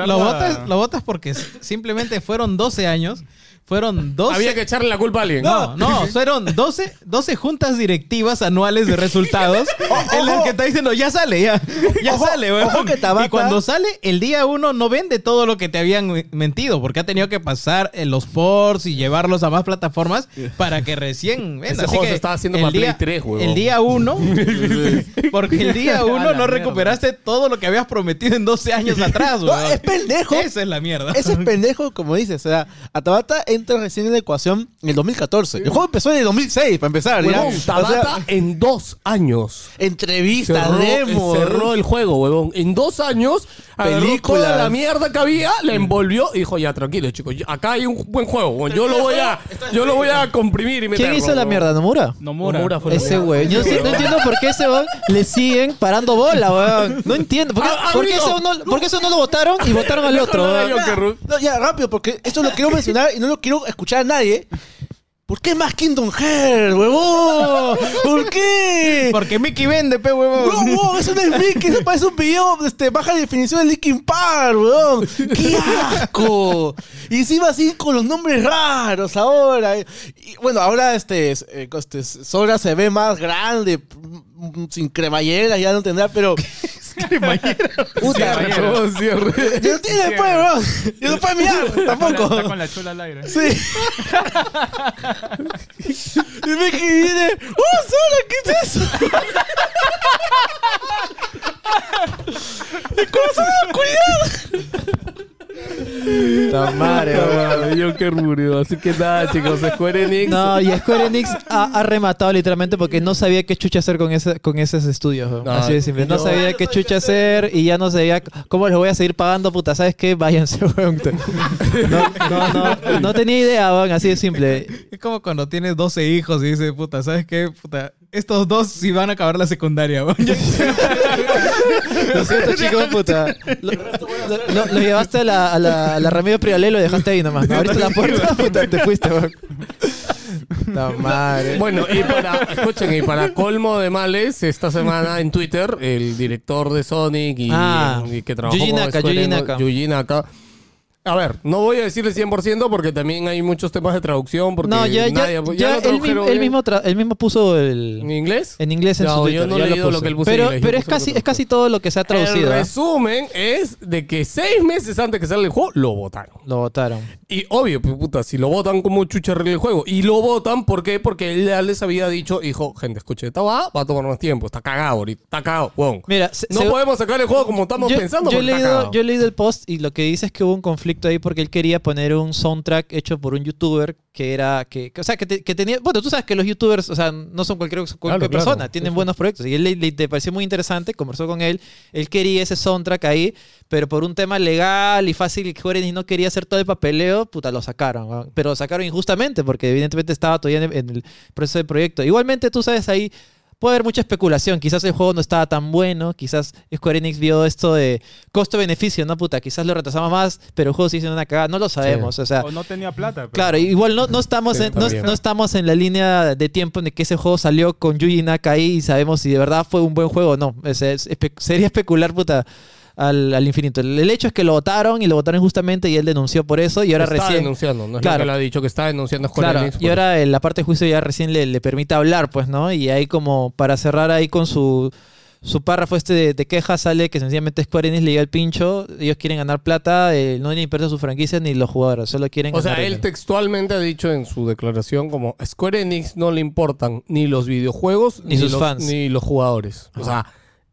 Lo votas, lo votas porque simplemente fueron 12 años. Fueron 12. Había que echarle la culpa a alguien. No, no, fueron 12, 12 juntas directivas anuales de resultados en las que está diciendo, ya sale, ya, ya Ojo, sale, weón. ojo que Tabata- Y cuando sale, el día uno no vende todo lo que te habían me- mentido, porque ha tenido que pasar en los ports y llevarlos a más plataformas para que recién venda. Ese Así juego que se estaba haciendo el para Play día- 3, weón. El día uno, porque el día A uno no mierda. recuperaste todo lo que habías prometido en 12 años atrás, No, weón. es pendejo. Esa es la mierda. Ese es pendejo, como dices. O sea, Atabata entra recién en la ecuación en el 2014. El juego empezó en el 2006, para empezar. ¿ya? Huevón, O sea, Tabata en dos años. entrevistas, cerró, demos. cerró el juego, huevón. En dos años, agarró Películas. toda la mierda que había, la envolvió y dijo, ya, tranquilo, chicos, acá hay un buen juego, yo lo voy a, yo lo voy a comprimir y meterlo. ¿Quién hizo la mierda? ¿Nomura? Nomura. Nomura fue Ese güey. Yo sí- no entiendo por qué ese weón le siguen parando bola, weón. No entiendo. ¿Por qué, por habido- eso no, por qué eso no lo votaron y votaron al otro? Weón? No, ya, rápido, porque esto lo quiero mencionar y no lo quiero escuchar a nadie. ¿Por qué más Kingdom Hearts, huevón? ¿Por qué? Porque Mickey vende, pe, huevón. No, huevón, eso no es Mickey, eso parece un video este, baja definición de Linkin Park, weón. ¡Qué asco! Y encima así con los nombres raros ahora. Y bueno, ahora este, eh, este Sora se ve más grande, mm, sin cremallera, ya no tendrá, pero. Puta, ya no tiene después, weón. Ya no puede mirar, tampoco. Está con la chula al aire. Sí. y Mickey viene. ¡Oh, Sora! ¿Qué es eso? ¡El corazón de la oscuridad! Yo que murió. Así que nada, chicos, Square Enix. No, y Square Enix ha, ha rematado literalmente porque no sabía qué chucha hacer con, ese, con esos estudios. No, Así de simple. No sabía qué chucha hacer y ya no sabía cómo les voy a seguir pagando, puta. ¿Sabes qué? Váyanse, weón. No, no, no, no tenía idea, weón. Así de simple. Es como cuando tienes 12 hijos y dices, puta, ¿sabes qué? Puta, estos dos sí van a acabar la secundaria, weón. Lo siento, chicos, puta. Lo, lo- lo- lo llevaste a la, a la, a la Ramiro Prialé y lo dejaste ahí nomás. ¿no? Abriste la puerta, puta, te fuiste, weón. La madre. Bueno, y para, escuchen, y para colmo de males, esta semana en Twitter, el director de Sonic y, Ah, y que trabajó Yuji con Naka, Square Yuji Naka. Yuji Naka. A ver, no voy a decirle 100% porque también hay muchos temas de traducción. Porque No, ya, nadie- ya, él, mismo, él bien. mismo tra- él mismo puso el, ¿En inglés? en inglés en No, su Twitter. yo no he leído lo que él puso en Pero, inglés, yo pero es, casi, es casi todo lo que se ha traducido. El ¿eh? resumen es de que seis meses antes que salga el juego, lo votaron. Lo votaron. Y obvio, pues, puta, si lo votan como chucha arregla el juego. Y lo votan, ¿por qué? Porque él ya les había dicho, hijo, gente, escuche, esta va, va a tomar más tiempo. Está cagado ahorita, está cagado. Mira, No podemos sacar el juego como estamos yo, pensando. yo he leído, yo he leído el post y lo que dice es que hubo un conflicto ahí porque él quería poner un soundtrack hecho por un youtuber que era que, que- o sea que, te- que tenía bueno tú sabes que los youtubers o sea no son cualquier, cualquier Claro, claro. persona tienen Sí, sí. buenos proyectos y él le, le- le pareció muy interesante conversó con él él quería ese soundtrack ahí pero por un tema legal y fácil Enix no quería hacer todo el papeleo puta lo sacaron ¿no? pero lo sacaron injustamente porque evidentemente estaba todavía en, en el proceso del proyecto igualmente tú sabes ahí Puede haber mucha especulación, quizás el juego no estaba tan bueno, quizás Square Enix vio esto de costo-beneficio, ¿no, puta? Quizás lo retrasaba más, pero el juego sigue siendo una cagada, no lo sabemos, o sea... O no tenía plata. pero- Claro, igual no, no, estamos Sí, en, no, estamos en la línea de tiempo en el que ese juego salió con Yuji Naka ahí y sabemos si de verdad fue un buen juego o no. Es- es- espe- sería especular, puta, al, al infinito. El, el hecho es que lo votaron y lo votaron injustamente y él denunció por eso y ahora está recién... denunciando, no es Claro. lo que le ha dicho, que está denunciando Claro, y ahora en la parte de juicio ya recién le, le permite hablar, pues, ¿no? Y ahí como para cerrar ahí con su, su párrafo este de, de queja sale que sencillamente Square Enix le llega el pincho, ellos quieren ganar plata, eh, no le importa su franquicia ni los jugadores, solo quieren O sea, ganar él dinero. textualmente ha dicho en su declaración como Square Enix no le importan ni los videojuegos Ni sus los, fans. ni los jugadores. O sea,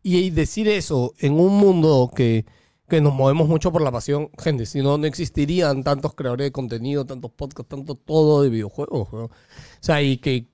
y decir eso en un mundo que, que nos movemos mucho por la pasión, gente, si no, no existirían tantos creadores de contenido, tantos podcasts, tanto todo de videojuegos. weón. O sea, y que,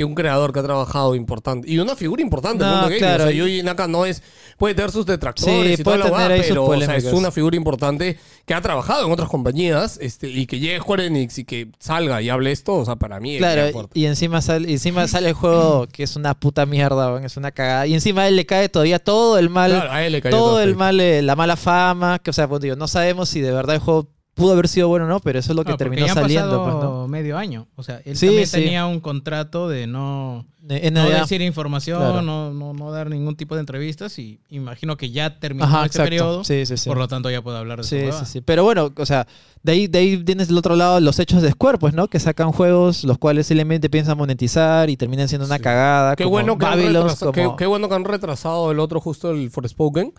que un creador que ha trabajado importante y una figura importante el mundo claro. O sea, Yuji Naka no es, puede tener sus detractores Sí, y toda puede la sus pero o sea, es una figura importante que ha trabajado en otras compañías este, y que llegue a Square Enix y que salga y hable esto, o sea, para mí Claro, y encima sale, encima sale el juego que es una puta mierda, es una cagada. Y encima a él le cae todavía todo el mal, Claro, a él le cayó todo el esto. mal, eh, la mala fama, que o sea, pues digo, no sabemos si de verdad el juego pudo haber sido bueno o no, pero eso es lo que No, terminó ya saliendo, pasado pues, ¿no? medio año. O sea, él Sí, también sí. tenía un contrato de no, no decir información, Claro. no, no, no dar ningún tipo de entrevistas y imagino que ya terminó Ajá, este exacto. periodo. Sí, sí, sí. Por lo tanto, ya puede hablar de Sí, su sí, sí. Pero bueno, o sea, de ahí, de ahí tienes del otro lado los hechos de Square, pues, ¿no? Que sacan juegos los cuales simplemente piensan monetizar y terminan siendo una Sí. cagada. Qué como bueno, que Babylons, qué bueno que han retrasado el otro justo, el Forspoken.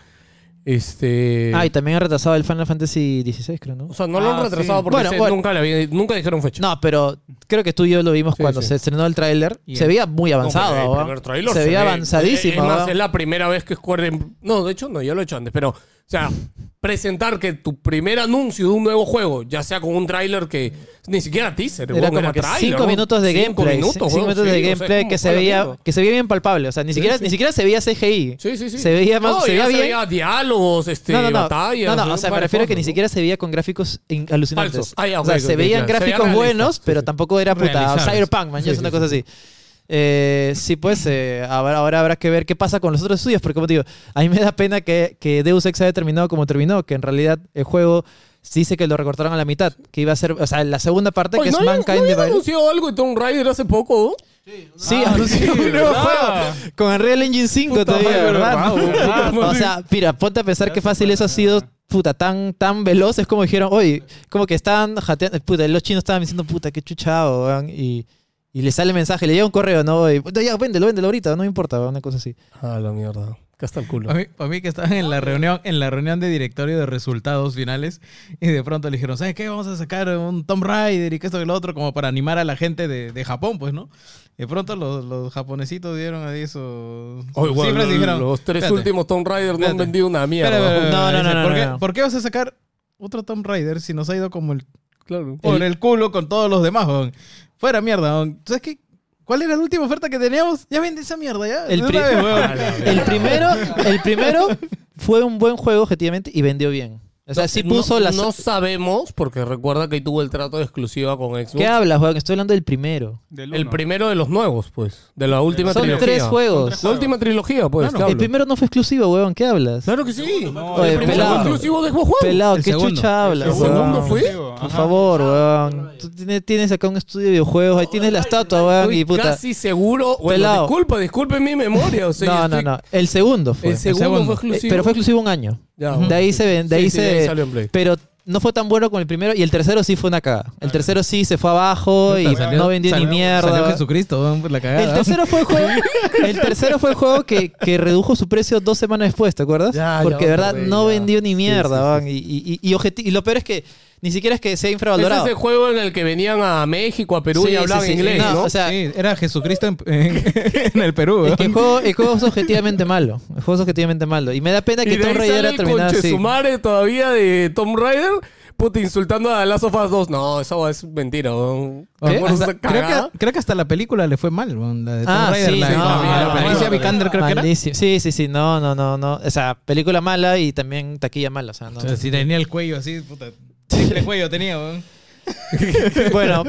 Este... Ah, y también han retrasado el Final Fantasy XVI, creo, ¿no? o sea, no lo han Ah, retrasado sí. porque Bueno, se- bueno. Nunca, le había- nunca dijeron fecha. No, pero creo que tú y yo lo vimos Sí, cuando sí. se estrenó el tráiler. Y Se el- veía muy No, avanzado, tráiler Se veía ve- avanzadísimo. Es es la primera vez que Square... No, de hecho no, ya lo he hecho antes, pero... O sea, presentar que tu primer anuncio de un nuevo juego, ya sea con un tráiler que ni siquiera teaser, Era como que tráiler, cinco ¿no? minutos de Cinco gameplay. minutos, cinco minutos sí, de o sea, es gameplay que se veía que se veía bien palpable. O sea, ni siquiera, sí. ni siquiera se veía CGI. Sí, sí, sí. Se veía más, No, se veía bien. veía diálogos, este, no, no, no. batallas. no, no, o sea, me refiero a que ni siquiera se veía con gráficos in- alucinantes. Falsos. Ah, o sea, se veían. Se gráficos buenos, pero tampoco era puta. Cyberpunk, man, es una cosa sí. así. Eh, sí, pues eh, ahora, ahora habrá que ver qué pasa con los otros estudios, porque como te digo, a mí me da pena que, que Deus Ex haya terminado como terminó, que en realidad el juego dice que lo recortaron a la mitad, que iba a ser, o sea, la segunda parte Oye, que ¿no es habían- Mankind ¿no anunciado algo de Tomb Raider hace poco? Sí, Ah, anunció sí, un nuevo ¿verdad? juego con Unreal Engine 5 Puta todavía, madre, ¿verdad? ¿verdad? O sea, mira, ponte a pensar qué fácil eso ha sido, puta, tan, tan veloz. Es como dijeron, oye, como que estaban jateando, puta, los chinos estaban diciendo, puta, qué chuchado, weón, y, y le sale el mensaje, le llega un correo, ¿no? Y, ya, véndelo, véndelo ahorita, no me importa, una cosa así. Ah, la mierda. Acá está el culo. Para mí, para mí que estaban en la reunión, en la reunión de directorio de resultados finales y de pronto le dijeron, ¿sabes qué? Vamos a sacar un Tomb Raider y que esto y lo otro como para animar a la gente de, de Japón, pues, ¿no? De pronto los, los japonesitos dieron ahí sus sus bueno, y dijeron, los tres espérate, últimos Tomb Raider no han vendido una mierda. No, no, no, no, ¿por, no, qué, no. por qué vas a sacar otro Tomb Raider si nos ha ido como el Claro. por el culo con todos los demás, weón? Fuera mierda. ¿Sabes qué? ¿Cuál era la última oferta que teníamos? Ya vende esa mierda, ya. El, pri- el primero, el primero fue un buen juego, objetivamente, y vendió bien. O sea, sí No- puso las... No sabemos, porque recuerda que ahí tuvo el trato de exclusiva con Xbox. ¿Qué hablas, weón? Estoy hablando del primero. Del El primero de los nuevos, pues. De la última Son trilogía. tres juegos. La última trilogía, pues. Claro. El primero no fue exclusivo, weón. ¿Qué hablas? Claro que sí. Oye, el primero pelado. fue exclusivo de Xbox One. Pelado, El qué segundo. chucha hablas, ¿El weón? segundo fue? Por favor, weón. Tú tienes, acá un estudio de videojuegos, ahí tienes la estatua, weón, Estoy y puta. casi seguro. Bueno, Pelado. disculpa, disculpe mi memoria. O sea, No, no, estoy- no. El segundo fue. El segundo, segundo. fue Eh, exclusivo. pero fue exclusivo un año. Ya, De ahí se ven, de ahí sí, se. De ahí salió en Play. Pero no fue tan bueno como el primero y el tercero sí fue una cagada. El tercero sí se fue abajo y Salió- no vendió salió- ni mierda. Salió Jesucristo, weón, por la cagada. El tercero fue el juego, el tercero fue el juego que, que redujo su precio dos semanas después, ¿te acuerdas? Ya, Porque de verdad no vendió ni Sí, mierda, sí. Y, y, y, y lo peor es que ni siquiera es que sea Ese infravalorado. es el juego en el que venían a México, a Perú Sí, y hablaban sí. inglés, No, ¿no? o sea, Sí, era Jesucristo en, en- en el Perú, Es que el juego, el juego es objetivamente malo. El juego es objetivamente malo. Y me da pena que Tomb Raider haya terminado así. conchesumare todavía de Tomb Raider, puta, insultando a Last of Us 2. No, eso es mentira, creo, que, creo que hasta la película le fue mal, la de Tomb Ah, Raider, sí, la, no, la- no, la Vikander creo que era. Sí, sí, sí. No, no, no, no. O sea, película mala y también taquilla mala. O sea, no. O sea, si tenía el cuello así, puta, triple cuello tenía. Bueno,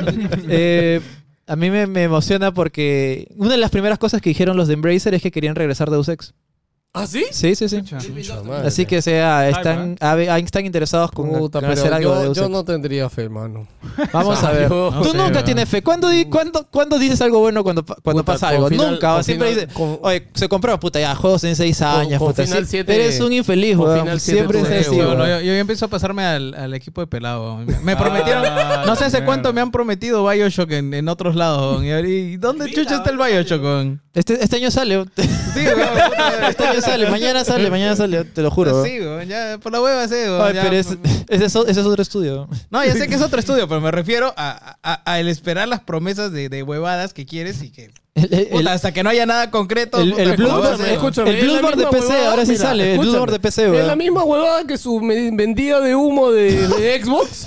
eh, a mí me, me emociona porque una de las primeras cosas que dijeron los de Embracer es que querían regresar Deus Ex. ¿Ah, sí? Sí, sí, sí. Así que sea, están, a ver, ahí están interesados con, Puta, con pero hacer algo de yo, Deus yo Ex. no tendría fe, mano. Vamos a ver. yo- No Tú sé, nunca tienes fe. ¿Cuándo, di- cuándo, cuándo dices algo bueno cuando, pa- cuando Puta, pasa con algo? final- nunca. con siempre final- dices, con- oye, se compró, puta, ya, juegos en seis años, con puta. final sí, siete- eres un infeliz, con weón. final siete Siempre es así, weón. weón. yo, yo ya empiezo a pasarme al, al equipo de pelado. weón. Me prometieron, no sé hace cuánto me han prometido Bioshock en, en otros lados. weón. Y ahora- ¿Y dónde chucha está el Bioshock? weón? Este, este año sale. Sí, weón, puta, Este año sale, mañana sale, mañana sale, te lo juro. Sí, ya por la hueva sí, weón, Ay, ya, pero es- ese, es, otro estudio. No, ya sé que es otro estudio, pero me refiero a, a- a el esperar las promesas de, de huevadas que quieres y que. El, el- puta, hasta que no haya nada concreto. el- el ¿cómo Bloodborne- es de misma PC, huevada, ahora sí mira, sale, el Bloodborne de PC, Es weón. la misma huevada que su vendida de humo de, de Xbox.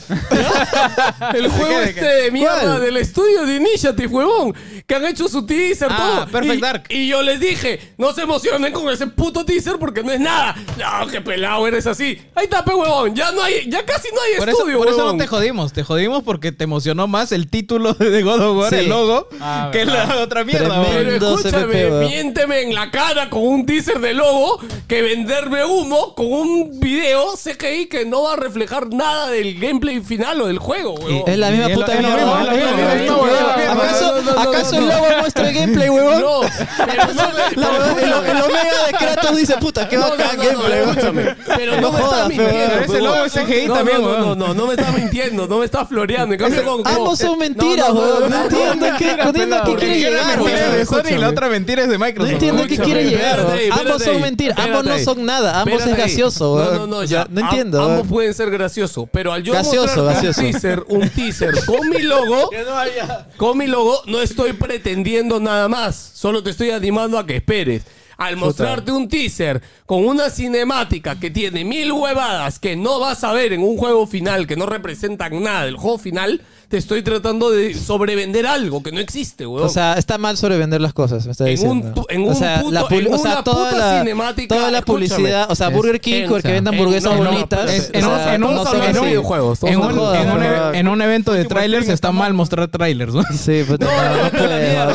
El juego qué, de este de mierda ¿Cuál? del estudio de Initiative, huevón. Que han hecho su teaser, Ah, todo. Perfect y, Dark. Y yo les dije, no se emocionen con ese puto teaser porque no es nada. No, qué pelado eres así. Ahí está, pe, huevón. Ya no hay, ya casi no hay Por eso, estudio, por eso no te jodimos. Te jodimos porque te emocionó más el título de God of War, Sí. el logo, Ah, que la otra mierda. Tremendo. weón. Dos escúchame, weón. miénteme en la cara con un teaser de logo que venderme humo con un video CGI que no va a reflejar nada del gameplay final o del juego, weón. Es la misma puta mierda. lo huevada. mismo, ¿Acaso, no, no, no, acaso no, el no. logo muestra el gameplay, huevón? No, el, Omega de Kratos dice, puta, qué bacán gameplay, escúchame. Pero no, jodas, pero ese logo es CGI no, también, no, no, no, no, me estás mintiendo, no me estás floreando. En cambio, con- Ambos son no, mentiras, no, no, entiendo qué- no, no entiendo a qué porque quiere Una llegar, mentira huevón. es de Sony y la otra mentira es de No Microsoft. entiendo a qué quiere llegar. Ambos son mentiras. Ambos no son nada. Ambos es gracioso, No, no, no, ya. no entiendo. Ambos pueden ser graciosos, pero al yo mostrar un teaser, un teaser con mi logo, con mi logo, no estoy pretendiendo nada más. Solo te estoy animando a que esperes. Al mostrarte un teaser con una cinemática que tiene mil huevadas que no vas a ver en un juego final, que no representan nada del juego final, te estoy tratando de sobrevender algo que no existe, weón. O sea, está mal sobrevender las cosas, me está En un diciendo. en un o sea, puto- la en o sea, una toda puta la, cinemática, toda la publicidad, o sea, Burger King, en- porque venden en- hamburguesas no, bonitas. es- o en un- sea, en un- no son así. videojuegos, En un, en un- en evento de trailers está mal mostrar trailers, ¿no? Sí, puta, No, no, puede. No,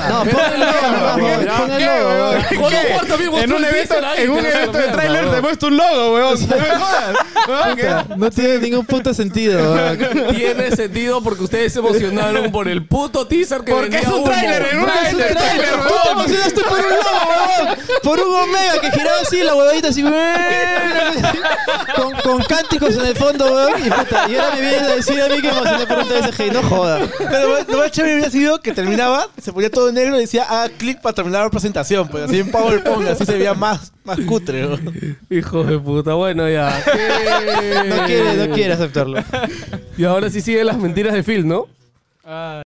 también En un evento, en un evento de trailers weón. te muestro un logo, weón. No tiene ningún puto sentido. Tiene sentido porque ustedes se emocionaron por el puto teaser que Porque vendía es un humo. tráiler, en un No, es un trailer, trailer, trailer, tú te emocionaste por un logo, weón. Por un Omega que giraba así, la huevadita así, con, con cánticos en el fondo, weón. Y puta, y ahora me vienes a decir a mí que me emocioné por un TSG. No joda. Pero lo más- chévere hubiera sido que terminaba, se ponía todo negro y decía, haga clic para terminar la presentación. Pues así en PowerPoint, así se veía más, más cutre. ¿no? Hijo de puta, bueno ya. No quiere, no quiere aceptarlo. Y ahora sí siguen las mentiras de Phil, ¿no? Uh,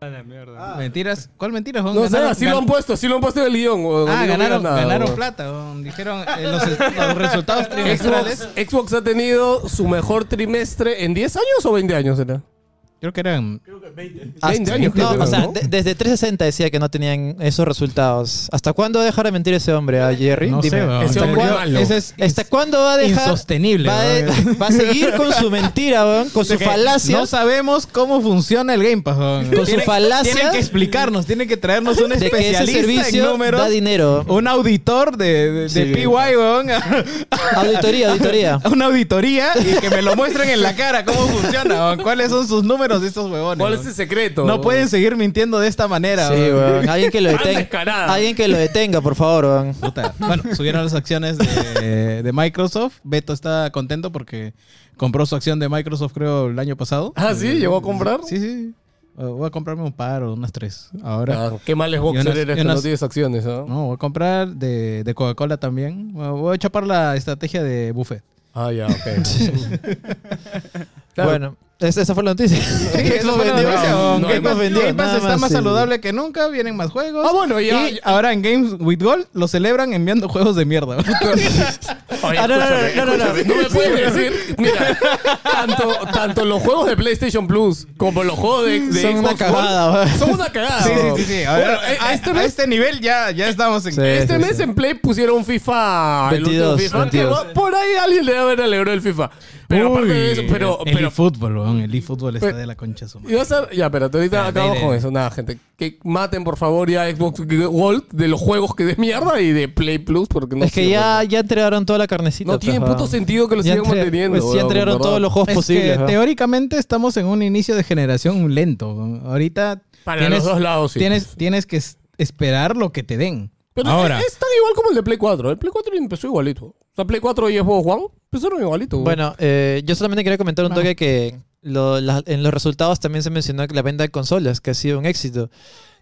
A la mierda. Mentiras. ¿Cuál mentiras? No sé, así lo han puesto, así lo han puesto en el guion. weón. Ah, No digo ganaron, nada, ganaron weón. plata, weón. Dijeron eh, los, los resultados trimestrales. Xbox, Xbox ha tenido su mejor trimestre en 10 años o 20 años, ¿era? Creo que eran. 20 años, creo No, que o sea, ¿no? de- desde 360 decía que no tenían esos resultados. ¿Hasta cuándo va a dejar de mentir ese hombre a Jerry? No Dime. sé, Hasta hombre cuándo- es ¿Hasta cuándo va a dejar? insostenible. Va va a seguir con su mentira, weón, con sus Que falacias. No sabemos cómo funciona el Game Pass. weón. Con su falacia Tienen que explicarnos, tienen que traernos un de que ese especialista en servicio números. da dinero. Un auditor de, de, de Sí. PY, weón. Auditoría, auditoría. Una auditoría y que me lo muestren en la cara cómo funciona, weón. ¿Cuáles son sus números de estos huevones? ¿Cuál es el secreto? No pueden seguir mintiendo de esta manera, Sí, weón. Alguien que lo detenga. Alguien que lo detenga, por favor, weón. Puta. Bueno, subieron las acciones de, de Microsoft. Beto está contento porque compró su acción de Microsoft, creo, el año pasado. Ah, ¿sí? ¿Llegó a comprar? Sí, sí. Uh, Voy a comprarme un par o unas tres. Ahora. Ah, qué mal es boxer eres que no tienes acciones, ¿no? No, voy a comprar de, de Coca-Cola también. Voy a chapar la estrategia de Buffett. Ah, ya, ok. Claro. Bueno, esa, esa fue la noticia. Sí, Xbox vendió. no, Game Pass- vendió, Game Pass está más sí. saludable que nunca, vienen más juegos. Ah, bueno, ya- Y ya- ahora en Games with Gold lo celebran enviando juegos de mierda. Oye, Ah, no, no, no, escúchame, no, no, no. no me puedes decir, mira, tanto, tanto los juegos de PlayStation Plus como los juegos de, de Son una Xbox cagada, One weón. son una cagada. sí, sí, sí, sí. A, ver, Bueno, eh, a, este a mes, este nivel ya, ya estamos en... Sí. este mes en Play pusieron FIFA, el último 22, FIFA, que 22. va- por ahí alguien le va a ver alegró el FIFA. Pero aparte de eso, pero, el pero eFootball, weón. El eFootball está de la concha su madre. A ya, pero ahorita Ah, acabamos de- de- con eso. Nada, gente. Que maten, por favor, ya Xbox Gold de los juegos que de mierda y de Play Plus, porque no es que ya, ya entregaron toda la carnecita. No tiene pues, puto sentido que lo sigan entre- manteniendo. pues, ya entregaron ¿verdad? todos los juegos Es posibles. teóricamente estamos en un inicio de generación lento. Ahorita Para tienes, los dos lados, sí. Tienes, tienes que es- esperar lo que te den. Pero Ahora, es tan igual como el de Play 4. El Play 4 empezó igualito. O sea, Play 4 y Xbox One empezaron igualito. Bueno, eh, yo solamente quería comentar un toque que lo- la- en los resultados también se mencionó que la venta de consolas, que ha sido un éxito.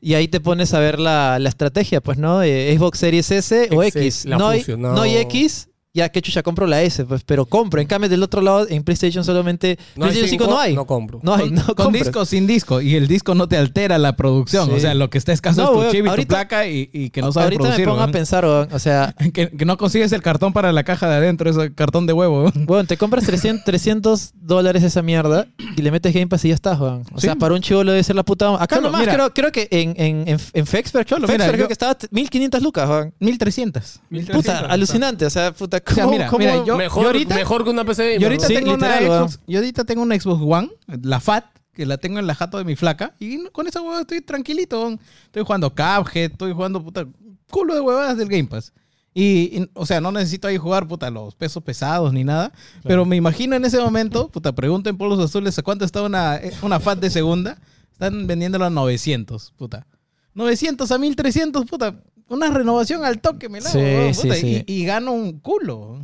Y ahí te pones a ver la, la estrategia, pues, ¿no? Eh, Xbox Series S o X, X. la No hay, no hay X, ya que chucha compro la S, pues, pero compro. En cambio, del otro lado, en PlayStation solamente. no hay PlayStation 5 cinco, no hay. No compro. No hay, no con compras. disco o sin disco. Y el disco no te altera la producción. Sí. O sea, lo que está escaso No, es tu weón, chip y tu ahorita- placa y, y que no sabes Ahorita producir. me pongo a weón. pensar, weón, o sea, que, que no consigues el cartón para la caja de adentro, ese cartón de huevo. Weón, te compras 300, 300 dólares esa mierda y le metes Game Pass y ya estás, weón. O Sí. sea, para un chivo debe ser la puta... Acá Cholo, nomás mira. creo, creo que en, en, en, en Fexper, Cholo, Fexper mira, creo yo- que estaba 1500 lucas, weón. 1300. Puta, alucinante. O sea, puta, ¿cómo, O sea, mira, cómo- mira, yo- mejor, ahorita- mejor que una PC. Yo ahorita, Sí, tengo literal, una. Xbox, yo ahorita tengo una Xbox One, la FAT, que la tengo en la jato de mi flaca. Y con esa huevada estoy tranquilito. Estoy jugando Cuphead, estoy jugando puta, culo de huevadas del Game Pass. Y, y, o sea, no necesito ahí jugar, puta, los pesos pesados ni nada. Pero me imagino en ese momento, puta, pregunten por los azules a cuánto está una, eh, una FAT de segunda. Están vendiéndola a 900, puta. 900 a 1300, puta. Una renovación al toque, me la hago, Sí, weón, sí, puta, sí. Y, y gano un culo.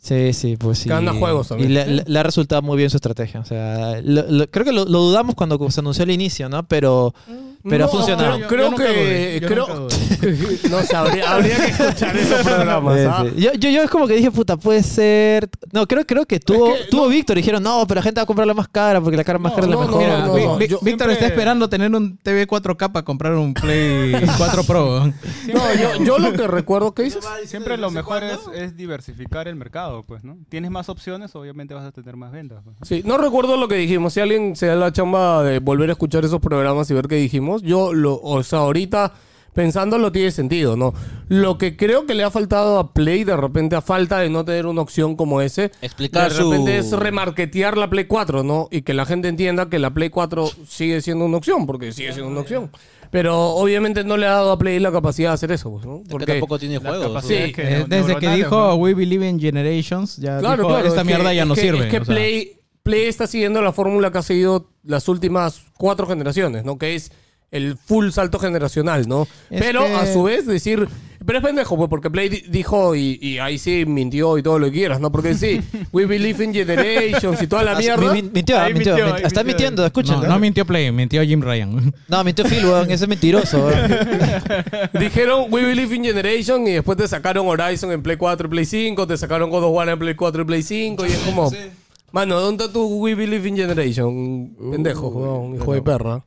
Sí, sí, pues sí. Gana juegos también. Y le, le- le ha resultado muy bien su estrategia. O sea, lo- lo- creo que lo, lo dudamos cuando se anunció al inicio, ¿no? Pero, pero ha No, funcionado. Creo, creo Yo que. yo creo, nunca no sé, habría, habría que escuchar esos programas. Sí, ¿ah? sí. Yo, yo, yo es como que dije, puta, puede ser. No, creo, creo que tuvo, que tuvo Víctor. Dijeron, no, pero la gente va a comprar la más cara porque la cara más cara es la no, mejor. Mira, no, Vi- no, Vi- yo Víctor siempre- está esperando tener un TV 4K para comprar un Play 4 Pro. No, yo, yo lo que recuerdo que dices. Siempre lo mejor es, es diversificar el mercado, pues, ¿no? Tienes más opciones, obviamente vas a tener más ventas. pues. Sí, no recuerdo lo que dijimos. Si alguien se da la chamba de volver a escuchar esos programas y ver qué dijimos, yo lo, o sea, ahorita pensándolo tiene sentido, ¿no? Lo que creo que le ha faltado a Play de repente a falta de no tener una opción como ese, Explicar de repente su- es remarketear la Play 4, ¿no? Y que la gente entienda que la Play 4 sigue siendo una opción, porque sigue siendo una opción. Pero obviamente no le ha dado a Play la capacidad de hacer eso, pues, ¿no? Es que Porque tampoco tiene juegos. Eh, desde que dijo ¿no? We Believe in Generations, ya Claro, dijo, claro. esta es mierda que- ya no es que- sirve. Es que o sea. Play, Play está siguiendo la fórmula que ha seguido las últimas cuatro generaciones, ¿no? Que es el full salto generacional, ¿no? Pero a su vez decir... Pero es pendejo, pues, porque Play di- dijo, y, y ahí sí mintió y todo lo que quieras, ¿no? Porque sí, we believe in generations y toda la Ah, mierda. mi- mi- mintió, Ahí mintió, mintió, mintió. ahí Está mintiendo, No, escúchenlo. no mintió Play, mintió Jim Ryan. No, mintió Phil, weón. Ese es mentiroso, weón. Dijeron We Believe in Generation y después te sacaron Horizon en Play 4 y Play 5, te sacaron God of War en Play 4 y Play 5 y es como... Mano, ¿dónde está tu We Believe in Generation? Pendejo, weón, hijo de perra.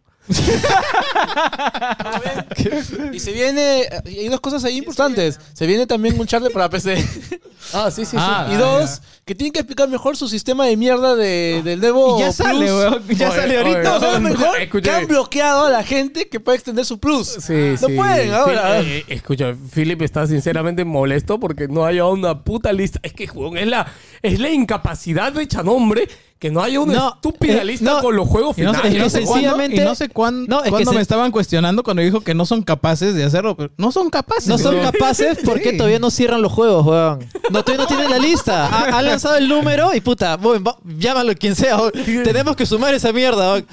Y se viene. y Hay dos cosas ahí importantes. Se viene también un charle para PC. Ah, sí, sí, Ah, sí. y dos, que tienen que explicar mejor su sistema de mierda de, del Devo. Y ya sale, weón. Ya Oye, sale oye, ahorita. No, ¿sabes Escucha, mejor? escucha. Que han bloqueado a la gente que puede extender su Plus. Sí, no sí. pueden ahora. Eh, eh, escucha, Philip está sinceramente molesto porque no haya una puta lista. Es que, weón, es la, es la incapacidad de Chanombre que no haya una No, estúpida eh, lista no. con los juegos Y no, finales. y no que sé cuándo, sencillamente- y no sé cuán- No, es que cuándo se- me estaban cuestionando cuando dijo que no son capaces de hacerlo. pero No son capaces. No son capaces porque Sí. todavía no cierran los juegos, weón. No, todavía no tienen la lista. Ha, ha lanzado el número y puta, weón, va- llámalo quien sea. weón. Tenemos que sumar esa mierda. weón.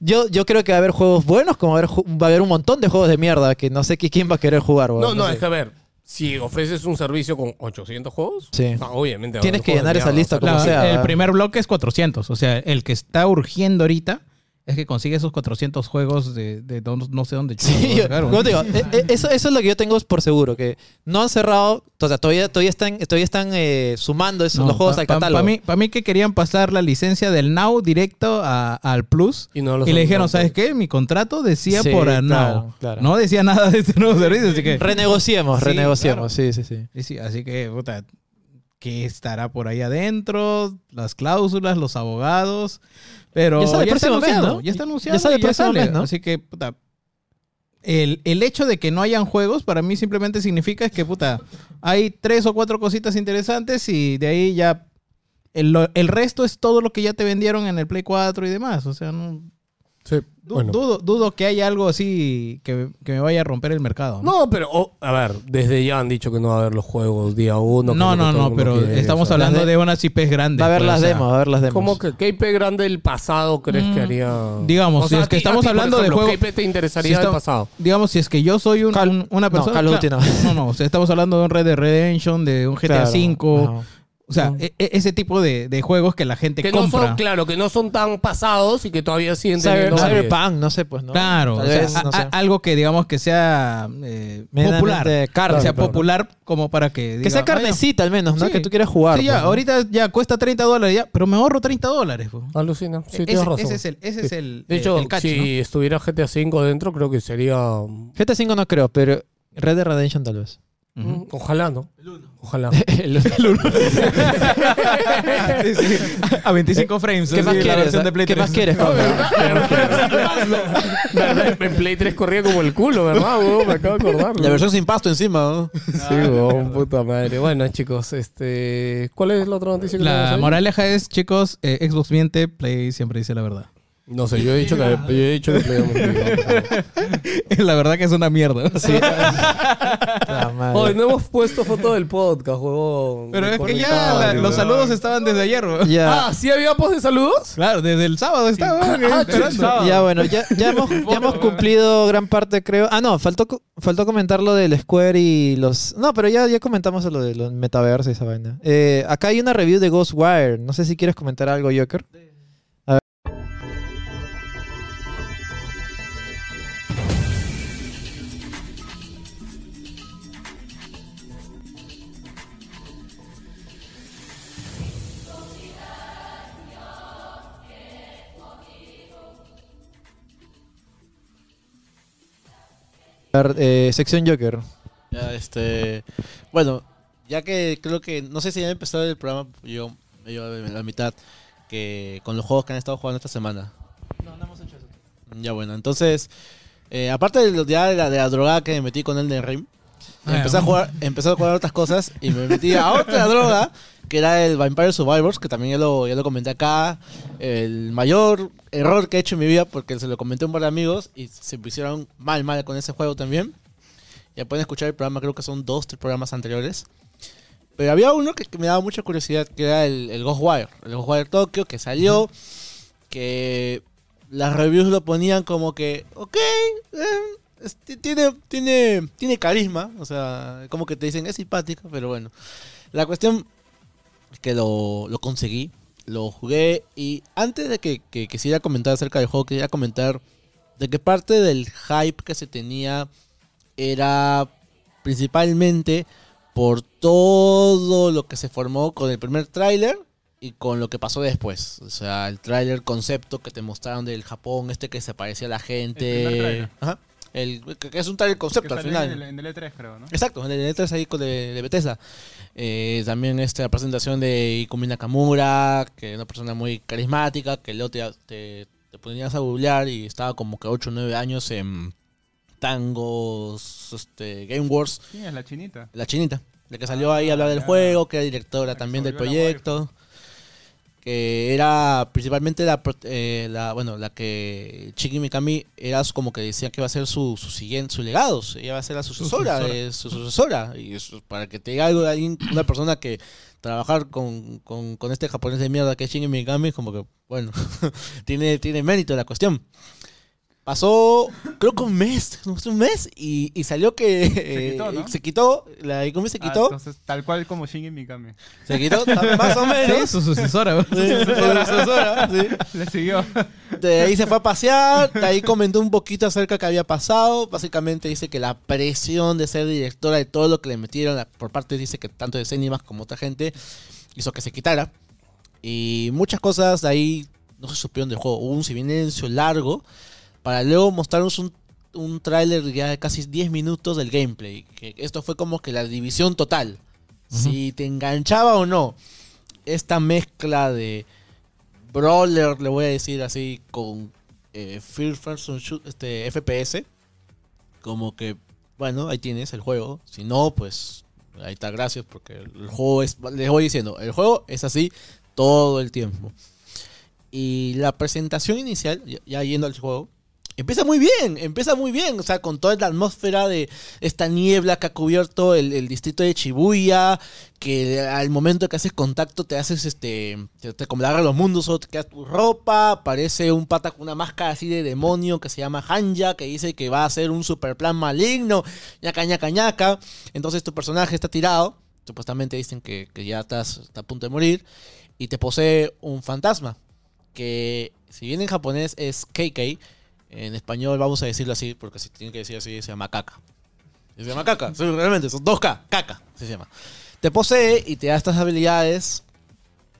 Yo, yo creo que va a haber juegos buenos, como va a haber, va a haber un montón de juegos de mierda que no sé qui- quién va a querer jugar. weón. No, no, sé. es que a ver, si ofreces un servicio con 800 juegos, Sí. ah, obviamente. va a Tienes que llenar esa lista o sea, como La- sea, el ¿verdad? primer bloque es 400. O sea, el que está urgiendo ahorita es que consigue esos 400 juegos de, de don- no sé dónde. Sí, yo- sacar, como weón. te digo, eh, eh, eso, eso es lo que yo tengo por seguro, que no han cerrado, o sea, todavía, todavía están, todavía están eh, sumando esos, No, los juegos pa- al catálogo. Para mí, pa' mí que querían pasar la licencia del Now directo a- al Plus. Y no Y le dijeron. ¿sabes qué? Mi contrato decía Sí, por claro, Now. claro. No decía nada de este nuevo servicio, así que... renegociemos, Sí, renegociemos, sí, sí, sí. Sí, sí, así que, puta, ¿qué estará por ahí adentro? Las cláusulas, los abogados. Pero Ya sale el está mes, anunciado, ¿no? Ya está anunciado. Ya sale y próximo sale. mes, ¿no? Así que, puta, el, el hecho de que no hayan juegos para mí simplemente significa que, puta, hay tres o cuatro cositas interesantes y de ahí ya... El, el resto es todo lo que ya te vendieron en el Play 4 y demás. O sea, no... Sí, Du- bueno. dudo, dudo que haya algo así que, que me vaya a romper el mercado. ¿no? No, pero, oh, a ver, desde ya han dicho que no va a haber los juegos día uno. No, no, no, pero quiere, estamos o sea. hablando de- de unas IPs grandes. Va a haber pues, las o sea, demos, va a haber las demos. ¿Cómo que qué IP grande del pasado crees que Mm, haría? digamos, si es que ti- estamos ti, hablando de ejemplo, juego- ¿Qué IP te interesaría si del pasado? Digamos, si es que yo soy un- Call- un- una no, persona. Call claro, no. no, no, o sea, estamos hablando de un Red Dead Redemption, de un GTA Claro, V. O sea, e- e- ese tipo de, de juegos que la gente Que no compra. son, claro, que no son tan pasados y que todavía siguen teniendo. Cyberpunk, no sé, pues, ¿no? Claro, o sea, vez, a- no a- sé. algo que digamos que sea eh, popular. carne, que sea claro. popular como para que. Que sea diga, "Ah, ya". carnecita al menos, ¿no? Sí. Que tú quieras jugar. Sí, ya, pues, ¿no? ahorita ya cuesta 30 dólares, ya, pero me ahorro 30 dólares. pues. Alucina, sí, ese, tienes razón. ese es el, ese es el, De hecho, el catch, si ¿no? estuviera GTA V dentro, creo que sería... GTA V no creo, pero Red Dead Redemption tal vez. Ujú. Mm, Ojalá, ¿no? Ojalá. El- Sí, sí. A 25 frames. ¿Qué más la quieres? versión de Play ¿Qué 3. más quieres, Pablo? ¿Verdad? En Play 3 corría como el culo, ¿verdad, weón? Me acabo de acordar. La versión sin pasto encima, ¿no? Sí, weón, puta madre. Bueno, chicos, este... ¿Cuál es la otra noticia que La moraleja es, chicos, eh, Xbox miente, Play siempre dice la verdad. No sé, yo he dicho que, yo he dicho que me la verdad que es una mierda. La madre. Hoy no hemos puesto foto del podcast, huevón. Pero es que ya la- los saludos estaban desde ayer, weón. Ya, Ah, ¿sí había post de saludos? Claro, desde el sábado estaba weón, Ah, esperando. ya bueno, ya, ya hemos, ya hemos cumplido gran parte, creo. Ah, no, faltó, co- faltó comentar lo del Square y los... No, pero ya, ya comentamos lo de los metaversos y esa vaina. Eh, acá hay una review de Ghostwire. No sé si quieres comentar algo, Joker. Eh, sección Joker. Ya, este, bueno, ya que creo que, no sé si ya empezó el programa, yo, yo a la mitad, que con los juegos que han estado jugando esta semana. No, no hemos hecho eso. Ya bueno, entonces, eh, aparte de, lo- ya de, la, de la drogada que me metí con el de Ring, Ah, empecé a jugar, empecé a jugar otras cosas y me metí a otra droga que era el Vampire Survivors, que también ya lo, ya lo comenté acá. El mayor error que he hecho en mi vida, porque se lo comenté a un par de amigos y se pusieron mal, mal con ese juego también. Ya pueden escuchar el programa, creo que son dos, tres programas anteriores. Pero había uno que, que me daba mucha curiosidad, que era el, el Ghostwire. El Ghostwire Tokyo, que salió, que las reviews lo ponían como que, ok, eh, es- tiene, tiene, tiene carisma, o sea, como que te dicen es simpático, pero bueno. La cuestión es que lo, lo conseguí, lo jugué y antes de que, que quisiera comentar acerca del juego, quería comentar de que parte del hype que se tenía era principalmente por todo lo que se formó con el primer tráiler y con lo que pasó después. O sea, el tráiler concepto que te mostraron del Japón, este que se parecía a la gente. Ajá. El, que es un tráiler concepto al final. En el, en el E3, creo, ¿no? Exacto, en el E3 ahí con de, de Bethesda. Eh, también la presentación de Ikumi Nakamura, que es una persona muy carismática, que luego te, te, te ponías a googlear y estaba como que 8 o 9 años en Tangos, este, Game Wars, ¿Quién es la chinita? la chinita, la que salió ahí a hablar del juego, que era directora también del proyecto. Que era principalmente la, eh, la bueno la que Chiki Mikami era su- como que decía que iba a ser su, su siguiente su legado, ella va a ser la sucesora, sucesora. de- su sucesora y eso, para que te diga algo de alguien, una persona que trabajar con, con, con este japonés de mierda que es Shinji Mikami como que bueno tiene tiene mérito la cuestión Pasó, creo que un mes, un mes, y, y salió que eh, quitó, ¿no? se quitó, la Ikumi se Ah, quitó, entonces, tal cual como Shinji Mikami. se quitó, más o Sí, menos. su sucesora. Sí, su sucesora, sí. Le siguió. De ahí se fue a pasear, de ahí comentó un poquito acerca de qué había pasado. Básicamente dice que la presión de ser directora de todo lo que le metieron, por parte dice que tanto de Cenimas como otra gente, hizo que se quitara. Y muchas cosas de ahí no se supieron del juego. Hubo un silencio largo para luego mostrarnos un, un tráiler ya de casi 10 minutos del gameplay. Que esto fue como que la división total. Si te enganchaba o no. Esta mezcla de brawler, le voy a decir así, con eh, First Person Shoot- este, FPS. Como que, bueno, ahí tienes el juego. Si no, pues ahí está, gracias, porque el juego es, les voy diciendo, el juego es así todo el tiempo. Y la presentación inicial, ya, ya yendo al juego, empieza muy bien, empieza muy bien. O sea, con toda la atmósfera de esta niebla que ha cubierto el, distrito de Shibuya, que al momento que haces contacto te haces este. te, te como los mundos o te queda tu ropa. Aparece un pata con una máscara así de demonio que se llama Hanja, que dice que va a hacer un super plan maligno. ñaca, ñaca, ñaca. Entonces tu personaje está tirado. Supuestamente dicen que, que ya estás, está a punto de morir. Y te posee un fantasma. Que si bien en japonés es KK, en español vamos a decirlo así, porque si tiene que decir así, se llama caca. Se llama caca, sí, realmente, son 2K, caca, se llama. Te posee y te da estas habilidades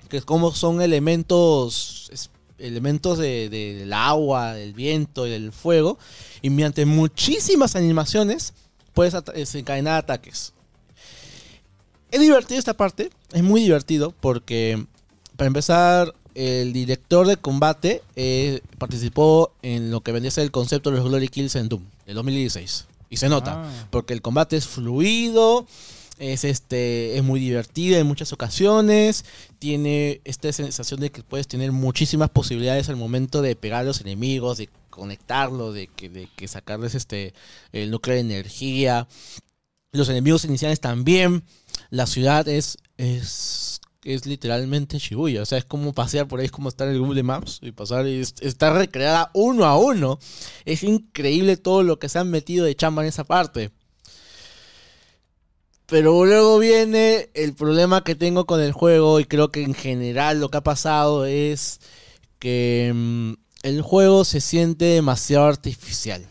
que como son elementos es- elementos de- de- del agua, del viento y del fuego. Y mediante muchísimas animaciones puedes ata- desencadenar ataques. Es divertido esta parte, es muy divertido porque, para empezar, el director de combate eh, participó en lo que vendría a ser el concepto de los Glory Kills en Doom, el 2016. Y se nota, Ah. porque el combate es fluido, es, este, es muy divertido en muchas ocasiones, tiene esta sensación de que puedes tener muchísimas posibilidades al momento de pegar a los enemigos, de conectarlos, de que, de que sacarles este, el núcleo de energía. Los enemigos iniciales también. La ciudad es, es, es literalmente Shibuya. O sea, es como pasear por ahí, es como estar en el Google Maps y pasar y es- está recreada uno a uno. Es increíble todo lo que se han metido de chamba en esa parte. Pero luego viene el problema que tengo con el juego y creo que en general lo que ha pasado es que mm, el juego se siente demasiado artificial.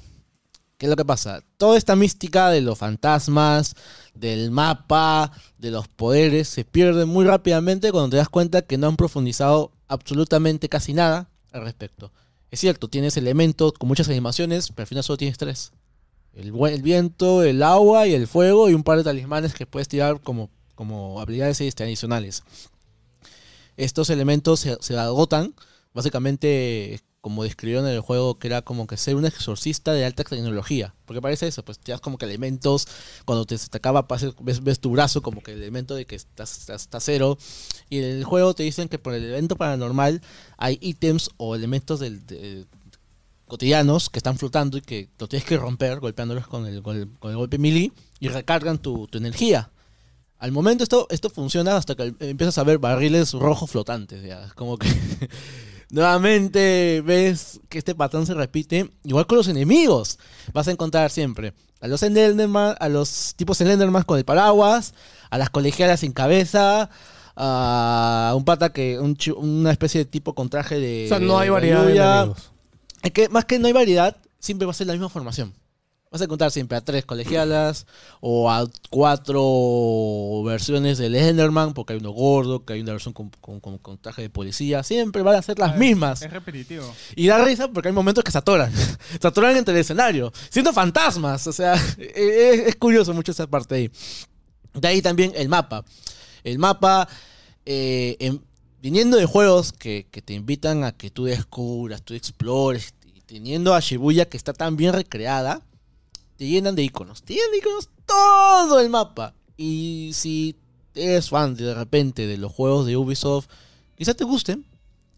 ¿Qué es lo que pasa? Toda esta mística de los fantasmas, del mapa, de los poderes, se pierde muy rápidamente cuando te das cuenta que no han profundizado absolutamente casi nada al respecto. Es cierto, tienes elementos con muchas animaciones, pero al final solo tienes tres. El, viento, el agua y el fuego y un par de talismanes que puedes tirar como, habilidades este, adicionales. Estos elementos se agotan, básicamente como describieron en el juego, que era como que ser un exorcista de alta tecnología. Porque parece eso, pues te das como que elementos, cuando te, te acaba, ves, ves tu brazo como que el elemento de que estás, estás, estás cero. Y en el juego te dicen que por el evento paranormal hay ítems o elementos del, de- cotidianos que están flotando y que lo tienes que romper golpeándolos con el, con el, golpe melee y recargan tu, tu energía. Al momento esto, esto funciona hasta que empiezas a ver barriles rojos flotantes. Como que nuevamente ves que este patrón se repite. Igual con los enemigos. Vas a encontrar siempre a los Enderman, a los tipos Enderman con el paraguas, a las colegialas sin cabeza, a un pata que. un una especie de tipo con traje de. O sea, no hay variedad de lluvia. enemigos. Es que más que no hay variedad, siempre va a ser la misma formación. Vas a encontrar siempre a tres colegialas o a cuatro versiones del Enderman, porque hay uno gordo, que hay una versión con, con- con- con traje de policía. Siempre van a ser las mismas. Es repetitivo. Y da risa porque hay momentos que se atoran. se atoran entre el escenario, siendo fantasmas. O sea, es, es curioso mucho esa parte ahí. De ahí también el mapa. El mapa, eh, en- viniendo de juegos que, que te invitan a que tú descubras, tú explores, y teniendo a Shibuya que está tan bien recreada, te llenan de iconos. Te llenan de iconos todo el mapa. Y si eres fan de, repente de los juegos de Ubisoft, quizás te gusten,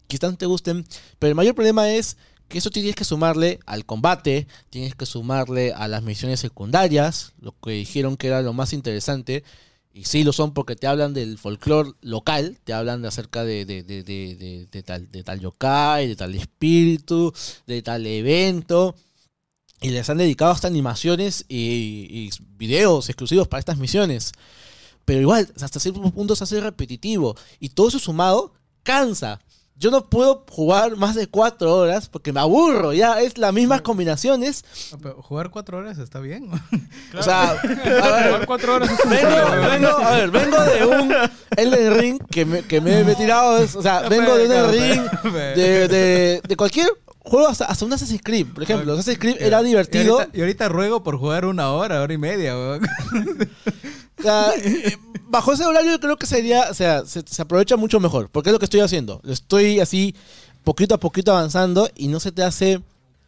quizás te gusten, pero el mayor problema es que eso tienes que sumarle al combate, tienes que sumarle a las misiones secundarias, lo que dijeron que era lo más interesante, y sí lo son porque te hablan del folclore local, te hablan de acerca de, de, de- de tal, de tal yokai, de tal espíritu, de tal evento, y les han dedicado hasta animaciones y, y videos exclusivos para estas misiones. Pero igual, hasta cierto punto se hace repetitivo. Y todo eso sumado cansa. Yo no puedo jugar más de cuatro horas porque me aburro. Ya es las mismas combinaciones. Pero jugar cuatro horas está bien. O sea, a ver, Jugar cuatro horas es un vengo, vengo, a ver, vengo de un Elden Ring que me, que me he tirado. O sea, vengo de un Elden Ring, de, de, de cualquier juego, hasta, hasta un Assassin's Creed. Por ejemplo, Assassin's Creed era Y divertido. ahorita, y ahorita ruego por jugar una hora, hora y media, weón. O sea, eh, bajo ese horario yo creo que sería, o sea, se, se aprovecha mucho mejor, porque es lo que estoy haciendo. Lo estoy así poquito a poquito avanzando y no se te hace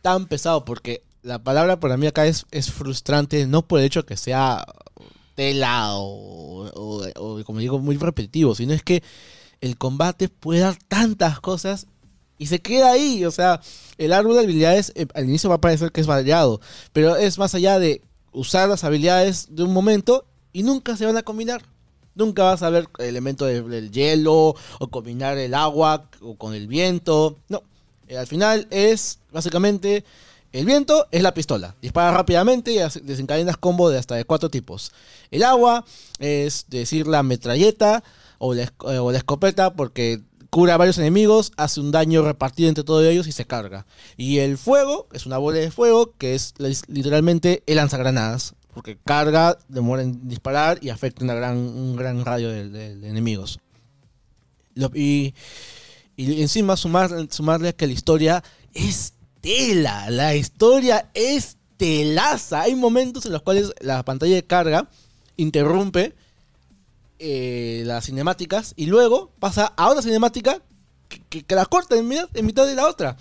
tan pesado, porque la palabra para mí acá es, es frustrante, no por el hecho que sea tela o, o- o, como digo, muy repetitivo, sino es que el combate puede dar tantas cosas y se queda ahí. O sea, el árbol de habilidades eh, al inicio va a parecer que es variado, pero es más allá de usar las habilidades de un momento y nunca se van a combinar. Nunca vas a ver elementos de- del hielo o combinar el agua o con el viento. No, Eh, al final es básicamente el viento es la pistola. Dispara rápidamente y desencadenas combo de hasta de cuatro tipos. El agua es decir la metralleta o la, eh, o la escopeta porque cura varios enemigos, hace un daño repartido entre todos ellos y se carga. Y el fuego es una bola de fuego que es literalmente el lanzagranadas. Porque carga, demora en disparar y afecta una gran, un gran radio de, enemigos. Y, y encima sumar, sumarle que la historia es tela. La historia es telaza. Hay momentos en los cuales la pantalla de carga interrumpe eh, las cinemáticas y luego pasa a otra cinemática que, que- que la corta en mitad, en mitad de la otra.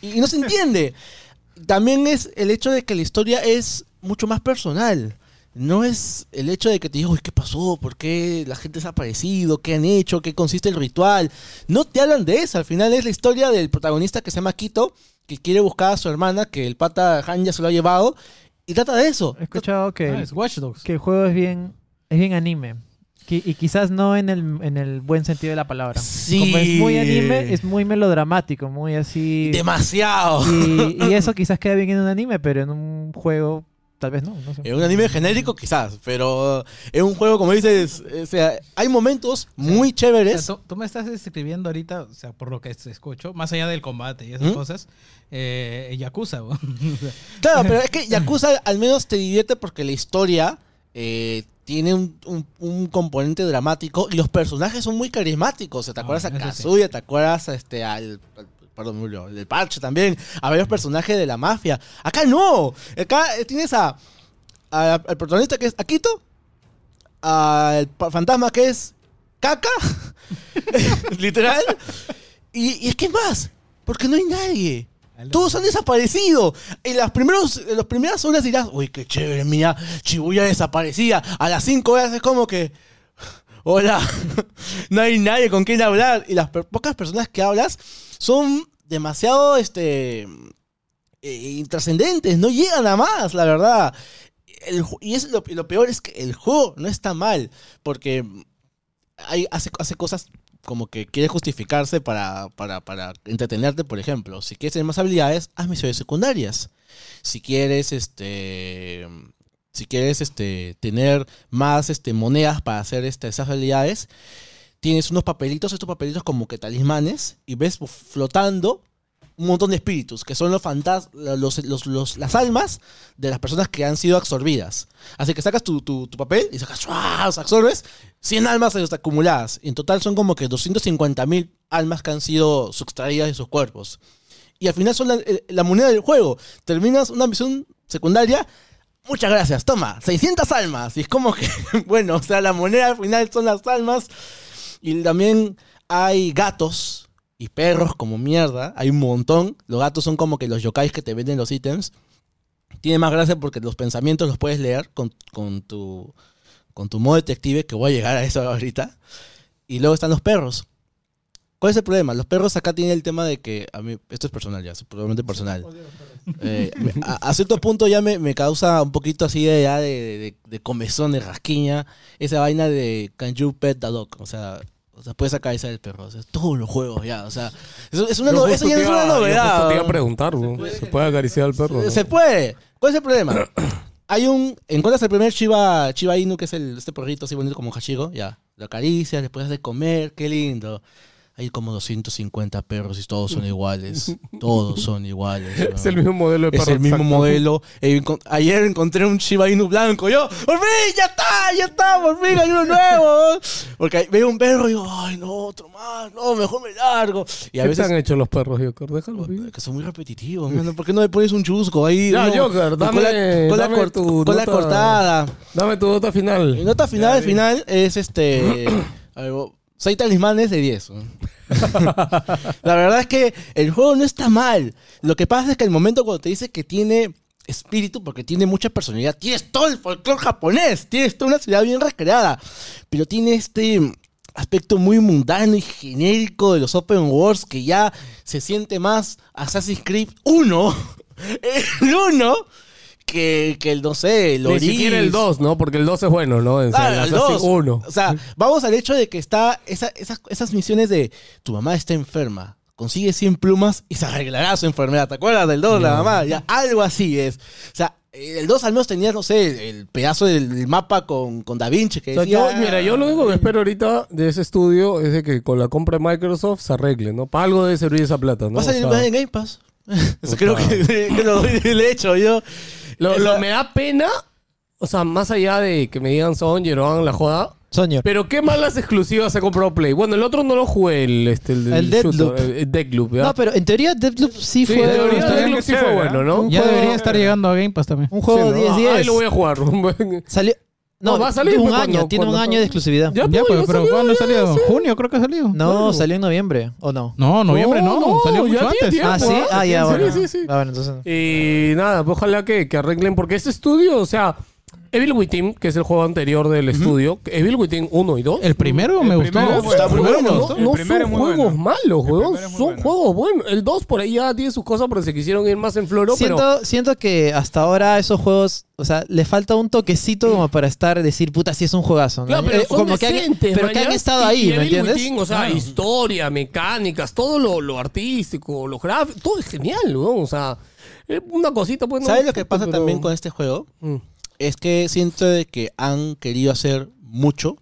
Y, y no se entiende. También es el hecho de que la historia es mucho más personal. No es el hecho de que te digo, "Uy, ¿qué pasó? ¿Por qué la gente se ha aparecido? ¿Qué han hecho? ¿Qué consiste el ritual? No te hablan de eso. Al final es la historia del protagonista que se llama Quito, que quiere buscar a su hermana, que el pata Han ya se lo ha llevado. Y trata de eso. He escuchado que, Ah, es Watch Dogs. que el juego es bien, es bien anime. Y quizás no en el, en el buen sentido de la palabra. Sí. Como es muy anime, es muy melodramático, muy así. Demasiado. Y, y eso quizás queda bien en un anime, pero en un juego tal vez no. no sé. En un anime genérico quizás, pero en un juego, como dices, o sea, hay momentos muy O chéveres. sea, tú, tú me estás describiendo ahorita, o sea, por lo que te escucho, más allá del combate y esas ¿Mm? cosas, eh, Yakuza. Claro, pero es que Yakuza al menos te divierte porque la historia eh, tiene un, un- un componente dramático y los personajes son muy carismáticos. ¿Te Ah, acuerdas a eso sí. Kazuya? ¿Te acuerdas a este, al, al- Perdón, olvidó, el parche también. A varios personajes de la mafia. Acá no. Acá eh, tienes a, a- al protagonista que es Akito. Al fantasma que es Kaka. Literal. Y, y es que más. Porque no hay nadie. Todos han desaparecido. En las, primeros, en las primeras horas dirás, uy, qué chévere, mira, Shibuya desaparecía. A las 5 horas es como que, hola, no hay nadie con quien hablar. Y las pocas personas que hablas son demasiado, este, eh, intrascendentes, no llegan a más, la verdad. El y es lo, peor es que el juego no está mal, porque hay, hace, hace cosas como que quiere justificarse para, para, para entretenerte, por ejemplo. Si quieres tener más habilidades, haz misiones secundarias. Si quieres, este. Si quieres este, tener más este, monedas para hacer este, esas habilidades, tienes unos papelitos, estos papelitos como que talismanes, y ves flotando un montón de espíritus, que son los fantas los, los- los- las almas de las personas que han sido absorbidas. Así que sacas tu, tu- tu papel y sacas, absorbes, 100 almas acumuladas. En total son como que 250 mil almas que han sido sustraídas de sus cuerpos. Y al final son la, eh, moneda del juego. Terminas una misión secundaria. Muchas gracias, toma, 600 almas. Y es como que, bueno, o sea, la moneda al final son las almas. Y también hay gatos y perros como mierda. Hay un montón. Los gatos son como que los yokais que te venden los ítems. Tiene más gracia porque los pensamientos los puedes leer con, con tu, con tu modo detective, que voy a llegar a eso ahorita. Y luego están los perros. ¿Cuál es el problema? Los perros acá tienen el tema de que, a mí, esto es personal ya, es probablemente personal. Eh, a, a cierto punto ya me, me causa un poquito así de, ya de, de, de comezón, de rasquiña, esa vaina de can you pet the dog? O sea, o sea puedes acariciar el perro. O sea, todos los juegos ya, o sea, es, es una, Yo no- eso ya te es una yo novedad. justo te iba a ¿no? preguntar, ¿no? ¿se puede acariciar al perro? no? Se puede. ¿Cuál es el problema? Hay un. Encuentras el primer Chiva Inu, que es el, este perrito así bonito como un. Ya. Lo acaricias, después de comer. Qué lindo. Hay como 250 perros y todos son iguales. Todos son iguales. Es ¿no? el mismo modelo de Es perro. el mismo exacto. modelo. Eh, encon- ayer encontré un Shiba Inu blanco. Yo, por fin, ya está, ya está, por fin hay uno nuevo. Porque veo un perro y digo, ay, no, otro más, no, mejor me largo. Y a ¿Qué veces te han hecho los perros, Joker? Déjalo. Que son muy repetitivos, mano. ¿Por qué no le pones un chusco ahí? Ya, uno- Joker, con la- dame- con la, dame cor- tu con la nota. cortada. Dame tu nota Mi final. nota final, final es este. algo- seis talismanes de 10. ¿no? la verdad es que el juego no está mal. Lo que pasa es que el momento cuando te dice que tiene espíritu, porque tiene mucha personalidad, tienes todo el folclore japonés, tienes toda una ciudad bien recreada, pero tiene este aspecto muy mundano y genérico de los open worlds que ya se siente más Assassin's Creed 1, el 1, que, que el, no sé, el Ni siquiera el Origins. 2, ¿no? Porque el 2 es bueno, ¿no? En Claro, el Assassin's 2. 1. O sea, vamos al hecho de que está esa- esas, esas misiones de tu mamá está enferma, consigue 100 plumas y se arreglará su enfermedad. ¿Te acuerdas del 2, la mamá? Ya, algo así es. O sea, el 2 al menos tenía, no sé, el pedazo del, mapa con, con Da Vinci que O sea, decía... yo, mira, yo lo único que espero ahorita de ese estudio es de que con la compra de Microsoft se arregle, ¿no? Para algo debe servir esa plata, ¿no? Va a salir en Game Pass. Eso creo que, que lo le he hecho yo. Lo, lo- me da pena, o sea, más allá de que me digan son o hagan la joda, Soño. pero qué malas exclusivas se compró Play. Bueno, el otro no lo jugué, el, este, el, El shooter, Deathloop. el- el Deathloop, ¿ya? No, pero en teoría Deathloop sí, Sí, fue. en teoría está bien, Deathloop sí fue bueno. ¿no? Un Ya juego- debería estar llegando a Game Pass también. Un juego Sí, ¿no? 10-10. Ahí lo voy a jugar. Salió. No, No, va a salir, un pues, año, cuando- tiene un año de exclusividad. Ya, Ya, pues, ya pero salió, ¿cuándo ya, salió? sí. Junio creo que ha salido. No, Claro. salió en noviembre, ¿o no? No, noviembre no. No, salió mucho antes. tiempo. Ah, sí, ¿ah? ah, ya, Sí, bueno. sí, sí. Ah, bueno, entonces. Y nada, pues ojalá que, que arreglen, porque ese estudio, o sea, Evil Within, que es el juego anterior del estudio, Evil Within 1 y 2. El primero me gustó. primero es Está bueno. muy bueno, no, ¿no? El no primero son es muy juegos bueno. malos, El juegos, primero es muy son bueno. juegos buenos. El 2 por ahí ya tiene sus cosas, pero se quisieron ir más en floro, siento, pero... siento que hasta ahora esos juegos, o sea, le falta un toquecito como para estar, decir, puta, sí es un juegazo. ¿no? Claro, pero Eh, son como que han, decentes, pero que han mañas, estado y- ahí, y ¿me Evil entiendes? Within, o sea, Claro. historia, mecánicas, todo lo, lo artístico, lo gráfico, todo es genial, ¿no? O sea, es una cosita, pues... no- ¿Sabes lo que pasa pero- también con este juego? Mm. Es que siento de que han querido hacer mucho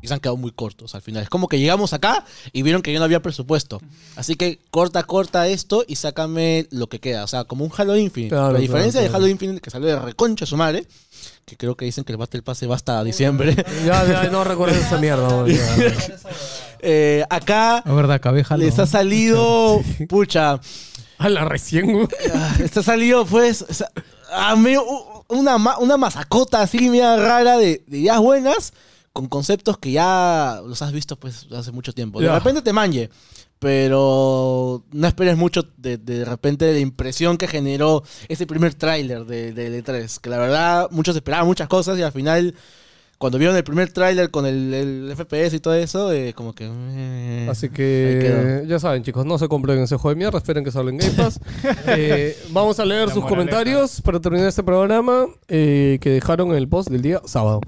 y se han quedado muy cortos al final. Es como que llegamos acá y vieron que ya no había presupuesto. Así que corta, corta esto y sácame lo que queda. O sea, como un Halo Infinite. Claro, a diferencia claro, de. Halo Infinite que salió de reconcha su madre, que creo que dicen que el Battle Pass se va hasta diciembre. Ya, ya, no recuerdo esa mierda. ¿no? Ya, ya. Eh, acá Es verdad, cabeja. les ha salido, pucha, A la recién, güey. Ah, Está salido, pues, o sea, a medio- una, ma- una masacota así, media rara de, de ideas buenas, con conceptos que ya los has visto, pues, hace mucho tiempo. De repente te manje, pero no esperes mucho de, de repente de la impresión que generó ese primer tráiler de, de E3, que la verdad muchos esperaban muchas cosas y al final... Cuando vieron el primer tráiler con el, el FPS y todo eso, eh, como que... eh, Así que ya saben, chicos, no se compren ese juego de mierda, esperen que salga en Game Pass. Eh, vamos a leer La sus moraleja. comentarios para terminar este programa eh, que dejaron en el post del día sábado.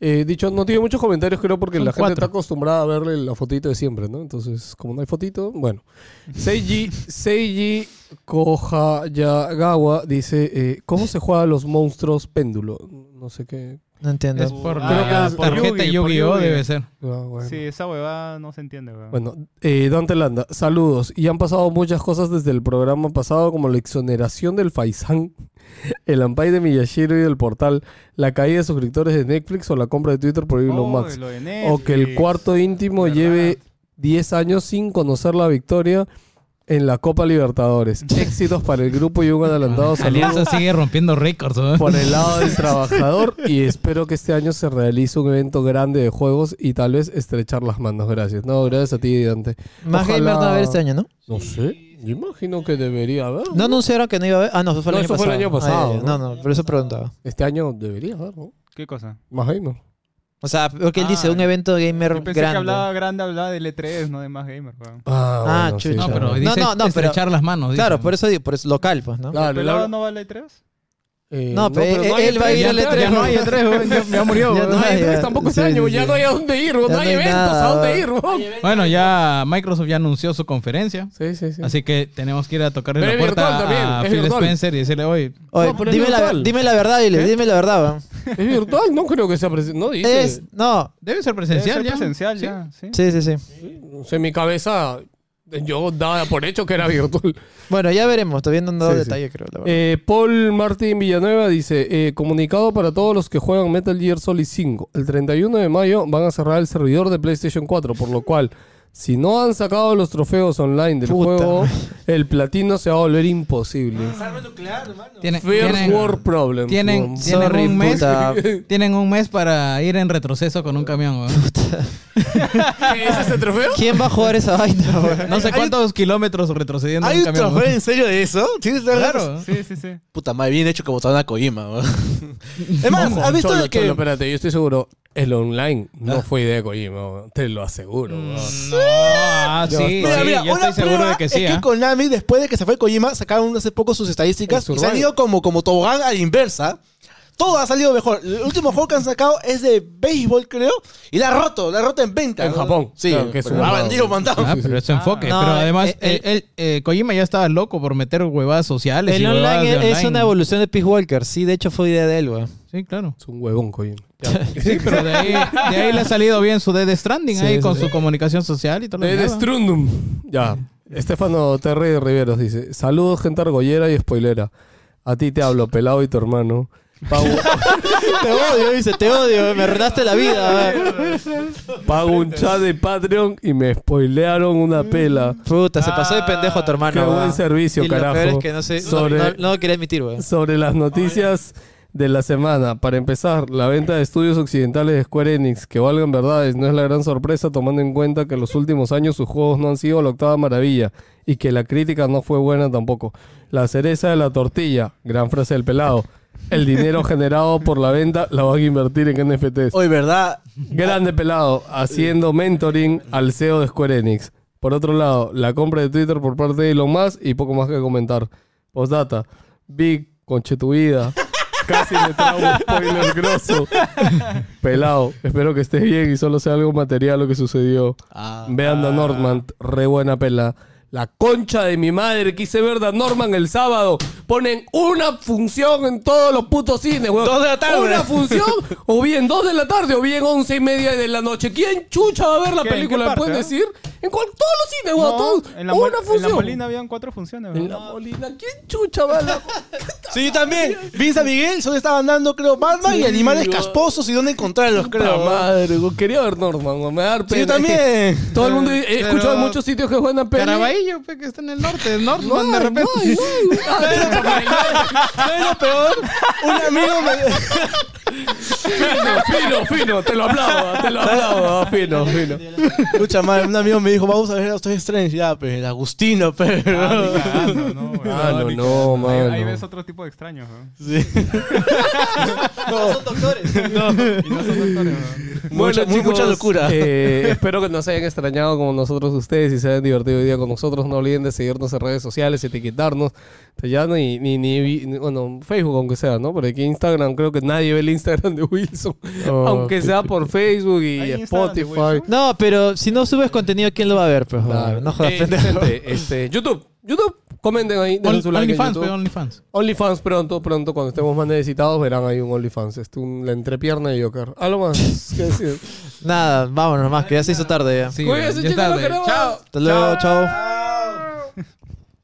Eh, dicho, no tiene muchos comentarios, creo, porque Son la gente está acostumbrada a verle la fotito de siempre, ¿no? Entonces, como no hay fotito, bueno. Seiji, Seiji Kohayagawa dice: eh, ¿Cómo se juega a los monstruos péndulo? No sé qué. No entiendo. Es por Ah, la ya, por tarjeta Yugi, Yu-Gi-Oh! Yugi. debe ser. Bueno. Sí, esa huevada no se entiende, weón. Bueno, eh, Dante Landa, saludos. Y han pasado muchas cosas desde el programa pasado, como la exoneración del Faisán, el Ampay de Miyashiro y del portal, la caída de suscriptores de Netflix o la compra de Twitter por Elon Oh, lo de O que el cuarto íntimo ¿Verdad? lleve 10 años sin conocer la victoria en la Copa Libertadores. Éxitos para el grupo y un adelantado saludo Alianza sigue rompiendo récords. ¿no? por el lado del trabajador y espero que este año se realice un evento grande de juegos y tal vez estrechar las manos. Gracias. No, gracias a ti, Dante. Más Ojalá- gamer no va a haber este año, ¿no? No sé. Yo imagino que debería haber. No anunciaron que no iba a haber. Ah, no, eso fue el No, año eso pasado. fue el año Ah, pasado. ¿no? No, no, por eso preguntaba. Este año debería haber, ¿no? ¿Qué cosa? Más gamer. O sea, porque él Ah, dice un evento gamer Yo pensé grande. que hablaba grande, hablaba del E3, no de más gamer, weón. Ah, Ah, bueno, chucha. No, pero No, dice no, no, pero- estrechar las manos. dice. Claro, por eso digo, por eso local, pues, ¿no? Claro, ¿El pelado la- no va al E3? Eh, No, pero él- va a E3, ir ya al está, E3, Ya no hay ¿no? E3, weón, ya, ya murió. Ya no hay hay, E3 ya. tampoco este Sí, año, sí, ya sí. no hay a dónde ir, no hay eventos a dónde ir, weón. Bueno, ya Microsoft ya anunció su conferencia. Sí, sí, sí. Así que tenemos que ir a tocarle Pero la es puerta virtual también, a Phil virtual. Spencer y decirle, oye, Oye, dime, la, virtual. dime la verdad, dile, ¿Qué? dime la verdad, weón. Es virtual, no creo que sea presencial. No, dice. Es, no, debe ser Debe presencial ser ya. presencial ya, sí. sí, sí, sé, en mi cabeza yo daba por hecho que era virtual. Bueno, ya veremos, todavía no han dado Sí, creo, la verdad. Eh, Paul Martín Villanueva dice, eh, comunicado para todos los que juegan Metal Gear Solid 5. El 31 de mayo van a cerrar el servidor de PlayStation 4, por lo cual, Si no han sacado los trofeos online del Puta. juego, el platino se va a volver imposible. Tienen, First tienen- world problem. tienen, weón. tienen Sorry, un mes, puta. tienen un mes para ir en retroceso con un camión, weón. ¿Qué es ese trofeo? ¿Quién va a jugar esa vaina, weón? No sé cuántos kilómetros retrocediendo ¿Hay en un un camión. trofeo en serio de eso? ¿Sí? Claro. Sí, sí, sí. Puta madre, bien hecho que botaron a Kojima. weón. Es más, Ojo, ¿has visto Cholo, de que... Cholo, espérate, yo estoy seguro. El online no Ah. fue idea de Kojima, weón. te lo aseguro. weón. No, ah, sí, Mira, yo una estoy seguro prueba de que sí. es que ¿ah? Konami, después de que se fue Kojima, sacaron hace poco sus estadísticas El y se han ido como, como tobogán a la inversa. Todo ha salido mejor. El último juego que han sacado es de béisbol, creo, y la ha roto, la ha roto en venta. En ¿no? Japón, Sí, claro, que es pero un ha mandado. vendido. Ah, pero es enfoque. No, pero además, eh, eh, él- él, eh, Kojima ya estaba loco por meter huevadas sociales. El y huevadas online de es online. una evolución de Peace Walker. Sí, de hecho fue idea de él, weón. Sí, claro. Es un huevón, Kojima. Sí, pero de ahí, de ahí le ha salido bien su Dead Stranding Sí, ahí sí, con sí. su comunicación social y todo lo demás. Strundum. Ya. Estefano Terry Riveros dice: Saludos, gente argollera y spoilera. A ti te hablo, pelado y tu hermano. Pago, te odio, dice, te odio, me arruinaste la vida. pago un chat de Patreon y me spoilearon una pela. Puta, se pasó de pendejo a tu hermano. Qué buen servicio, y Lo carajo. peor es que no sé, no- Sobre- no, no lo quería admitir, weón. Sobre las noticias de la semana. Para empezar, la venta de estudios occidentales de Square Enix, que valgan verdades, no es la gran sorpresa tomando en cuenta que en los últimos años sus juegos no han sido la octava maravilla y que la crítica no fue buena tampoco. La cereza de la tortilla, gran frase del pelado. El dinero generado por la venta la van a invertir en NFTs. Hoy, ¿verdad? Grande pelado, haciendo mentoring al CEO de Square Enix. Por otro lado, la compra de Twitter por parte de Elon Musk y poco más que comentar. Postdata, Big, conche tu vida. Casi me trago un spoiler grosso. Pelado, espero que estés bien y solo sea algo material lo que sucedió. Ah. Vean The Norman, re buena pela. La concha de mi madre, quise ver The Norman el sábado. Ponen una función en todos los putos cines, weón. Dos de la tarde. Una función, o bien dos de la tarde, o bien once y media de la noche. ¿Quién chucha va a ver la ¿Qué? ¿En película? ¿Me pueden parte, decir? En cual- todos los cines, weón. No, todos. en la, una en función. la Molina habían cuatro funciones. En weón. la Molina. ¿Quién chucha va a la.? Sí, yo también. Vi en San Miguel, solo estaban dando, creo, Batman Sí, y animales weón. casposos y dónde encontrarlos, creo. madre, weón. Quería ver Norman, weón. Me da Sí, pena. yo también. Todo el mundo he escuchado en muchos sitios que buena peli. Pe, que está en el norte, el norte, No, de repente. no no ¿Sabes lo peor? Un amigo me... Fino, fino, te lo aplaudo, te lo aplaudo, fino, fino. Escucha, madre, un amigo me dijo, vamos a ver a Doctor Strange. Ya, pues, el Agustino, pero... Ah, no, no, no, cagando. Ahí- mano. Ahí ves otro tipo de extraños, weón. Sí. No, son doctores. Y no son doctores, weón. Mucha- muy- mucha locura. eh, espero que nos hayan extrañado como nosotros ustedes y se hayan divertido hoy día con nosotros. No olviden de seguirnos en redes sociales, etiquetarnos. Pues ya ni, ni, ni, ni- bueno, Facebook aunque sea, ¿no? Pero aquí Instagram creo que nadie ve el Instagram de Wilson. Oh, aunque sea por Facebook y ¿Hay Instagram de Spotify. No, pero si no subes contenido, ¿quién lo va a ver? Pues, Claro. no jodas, Eh, gente, este, YouTube, YouTube, comenten ahí, denle Only- su like OnlyFans, pe, OnlyFans. OnlyFans pronto, pronto, cuando estemos más necesitados, verán ahí un OnlyFans. Este, un, la entrepierna de Joker. Algo más que decir. Nada, vámonos más, que ya se hizo tarde ya. Sí, Cuídense, ya chicos, está los de- queremos. Chao. Hasta luego, chao.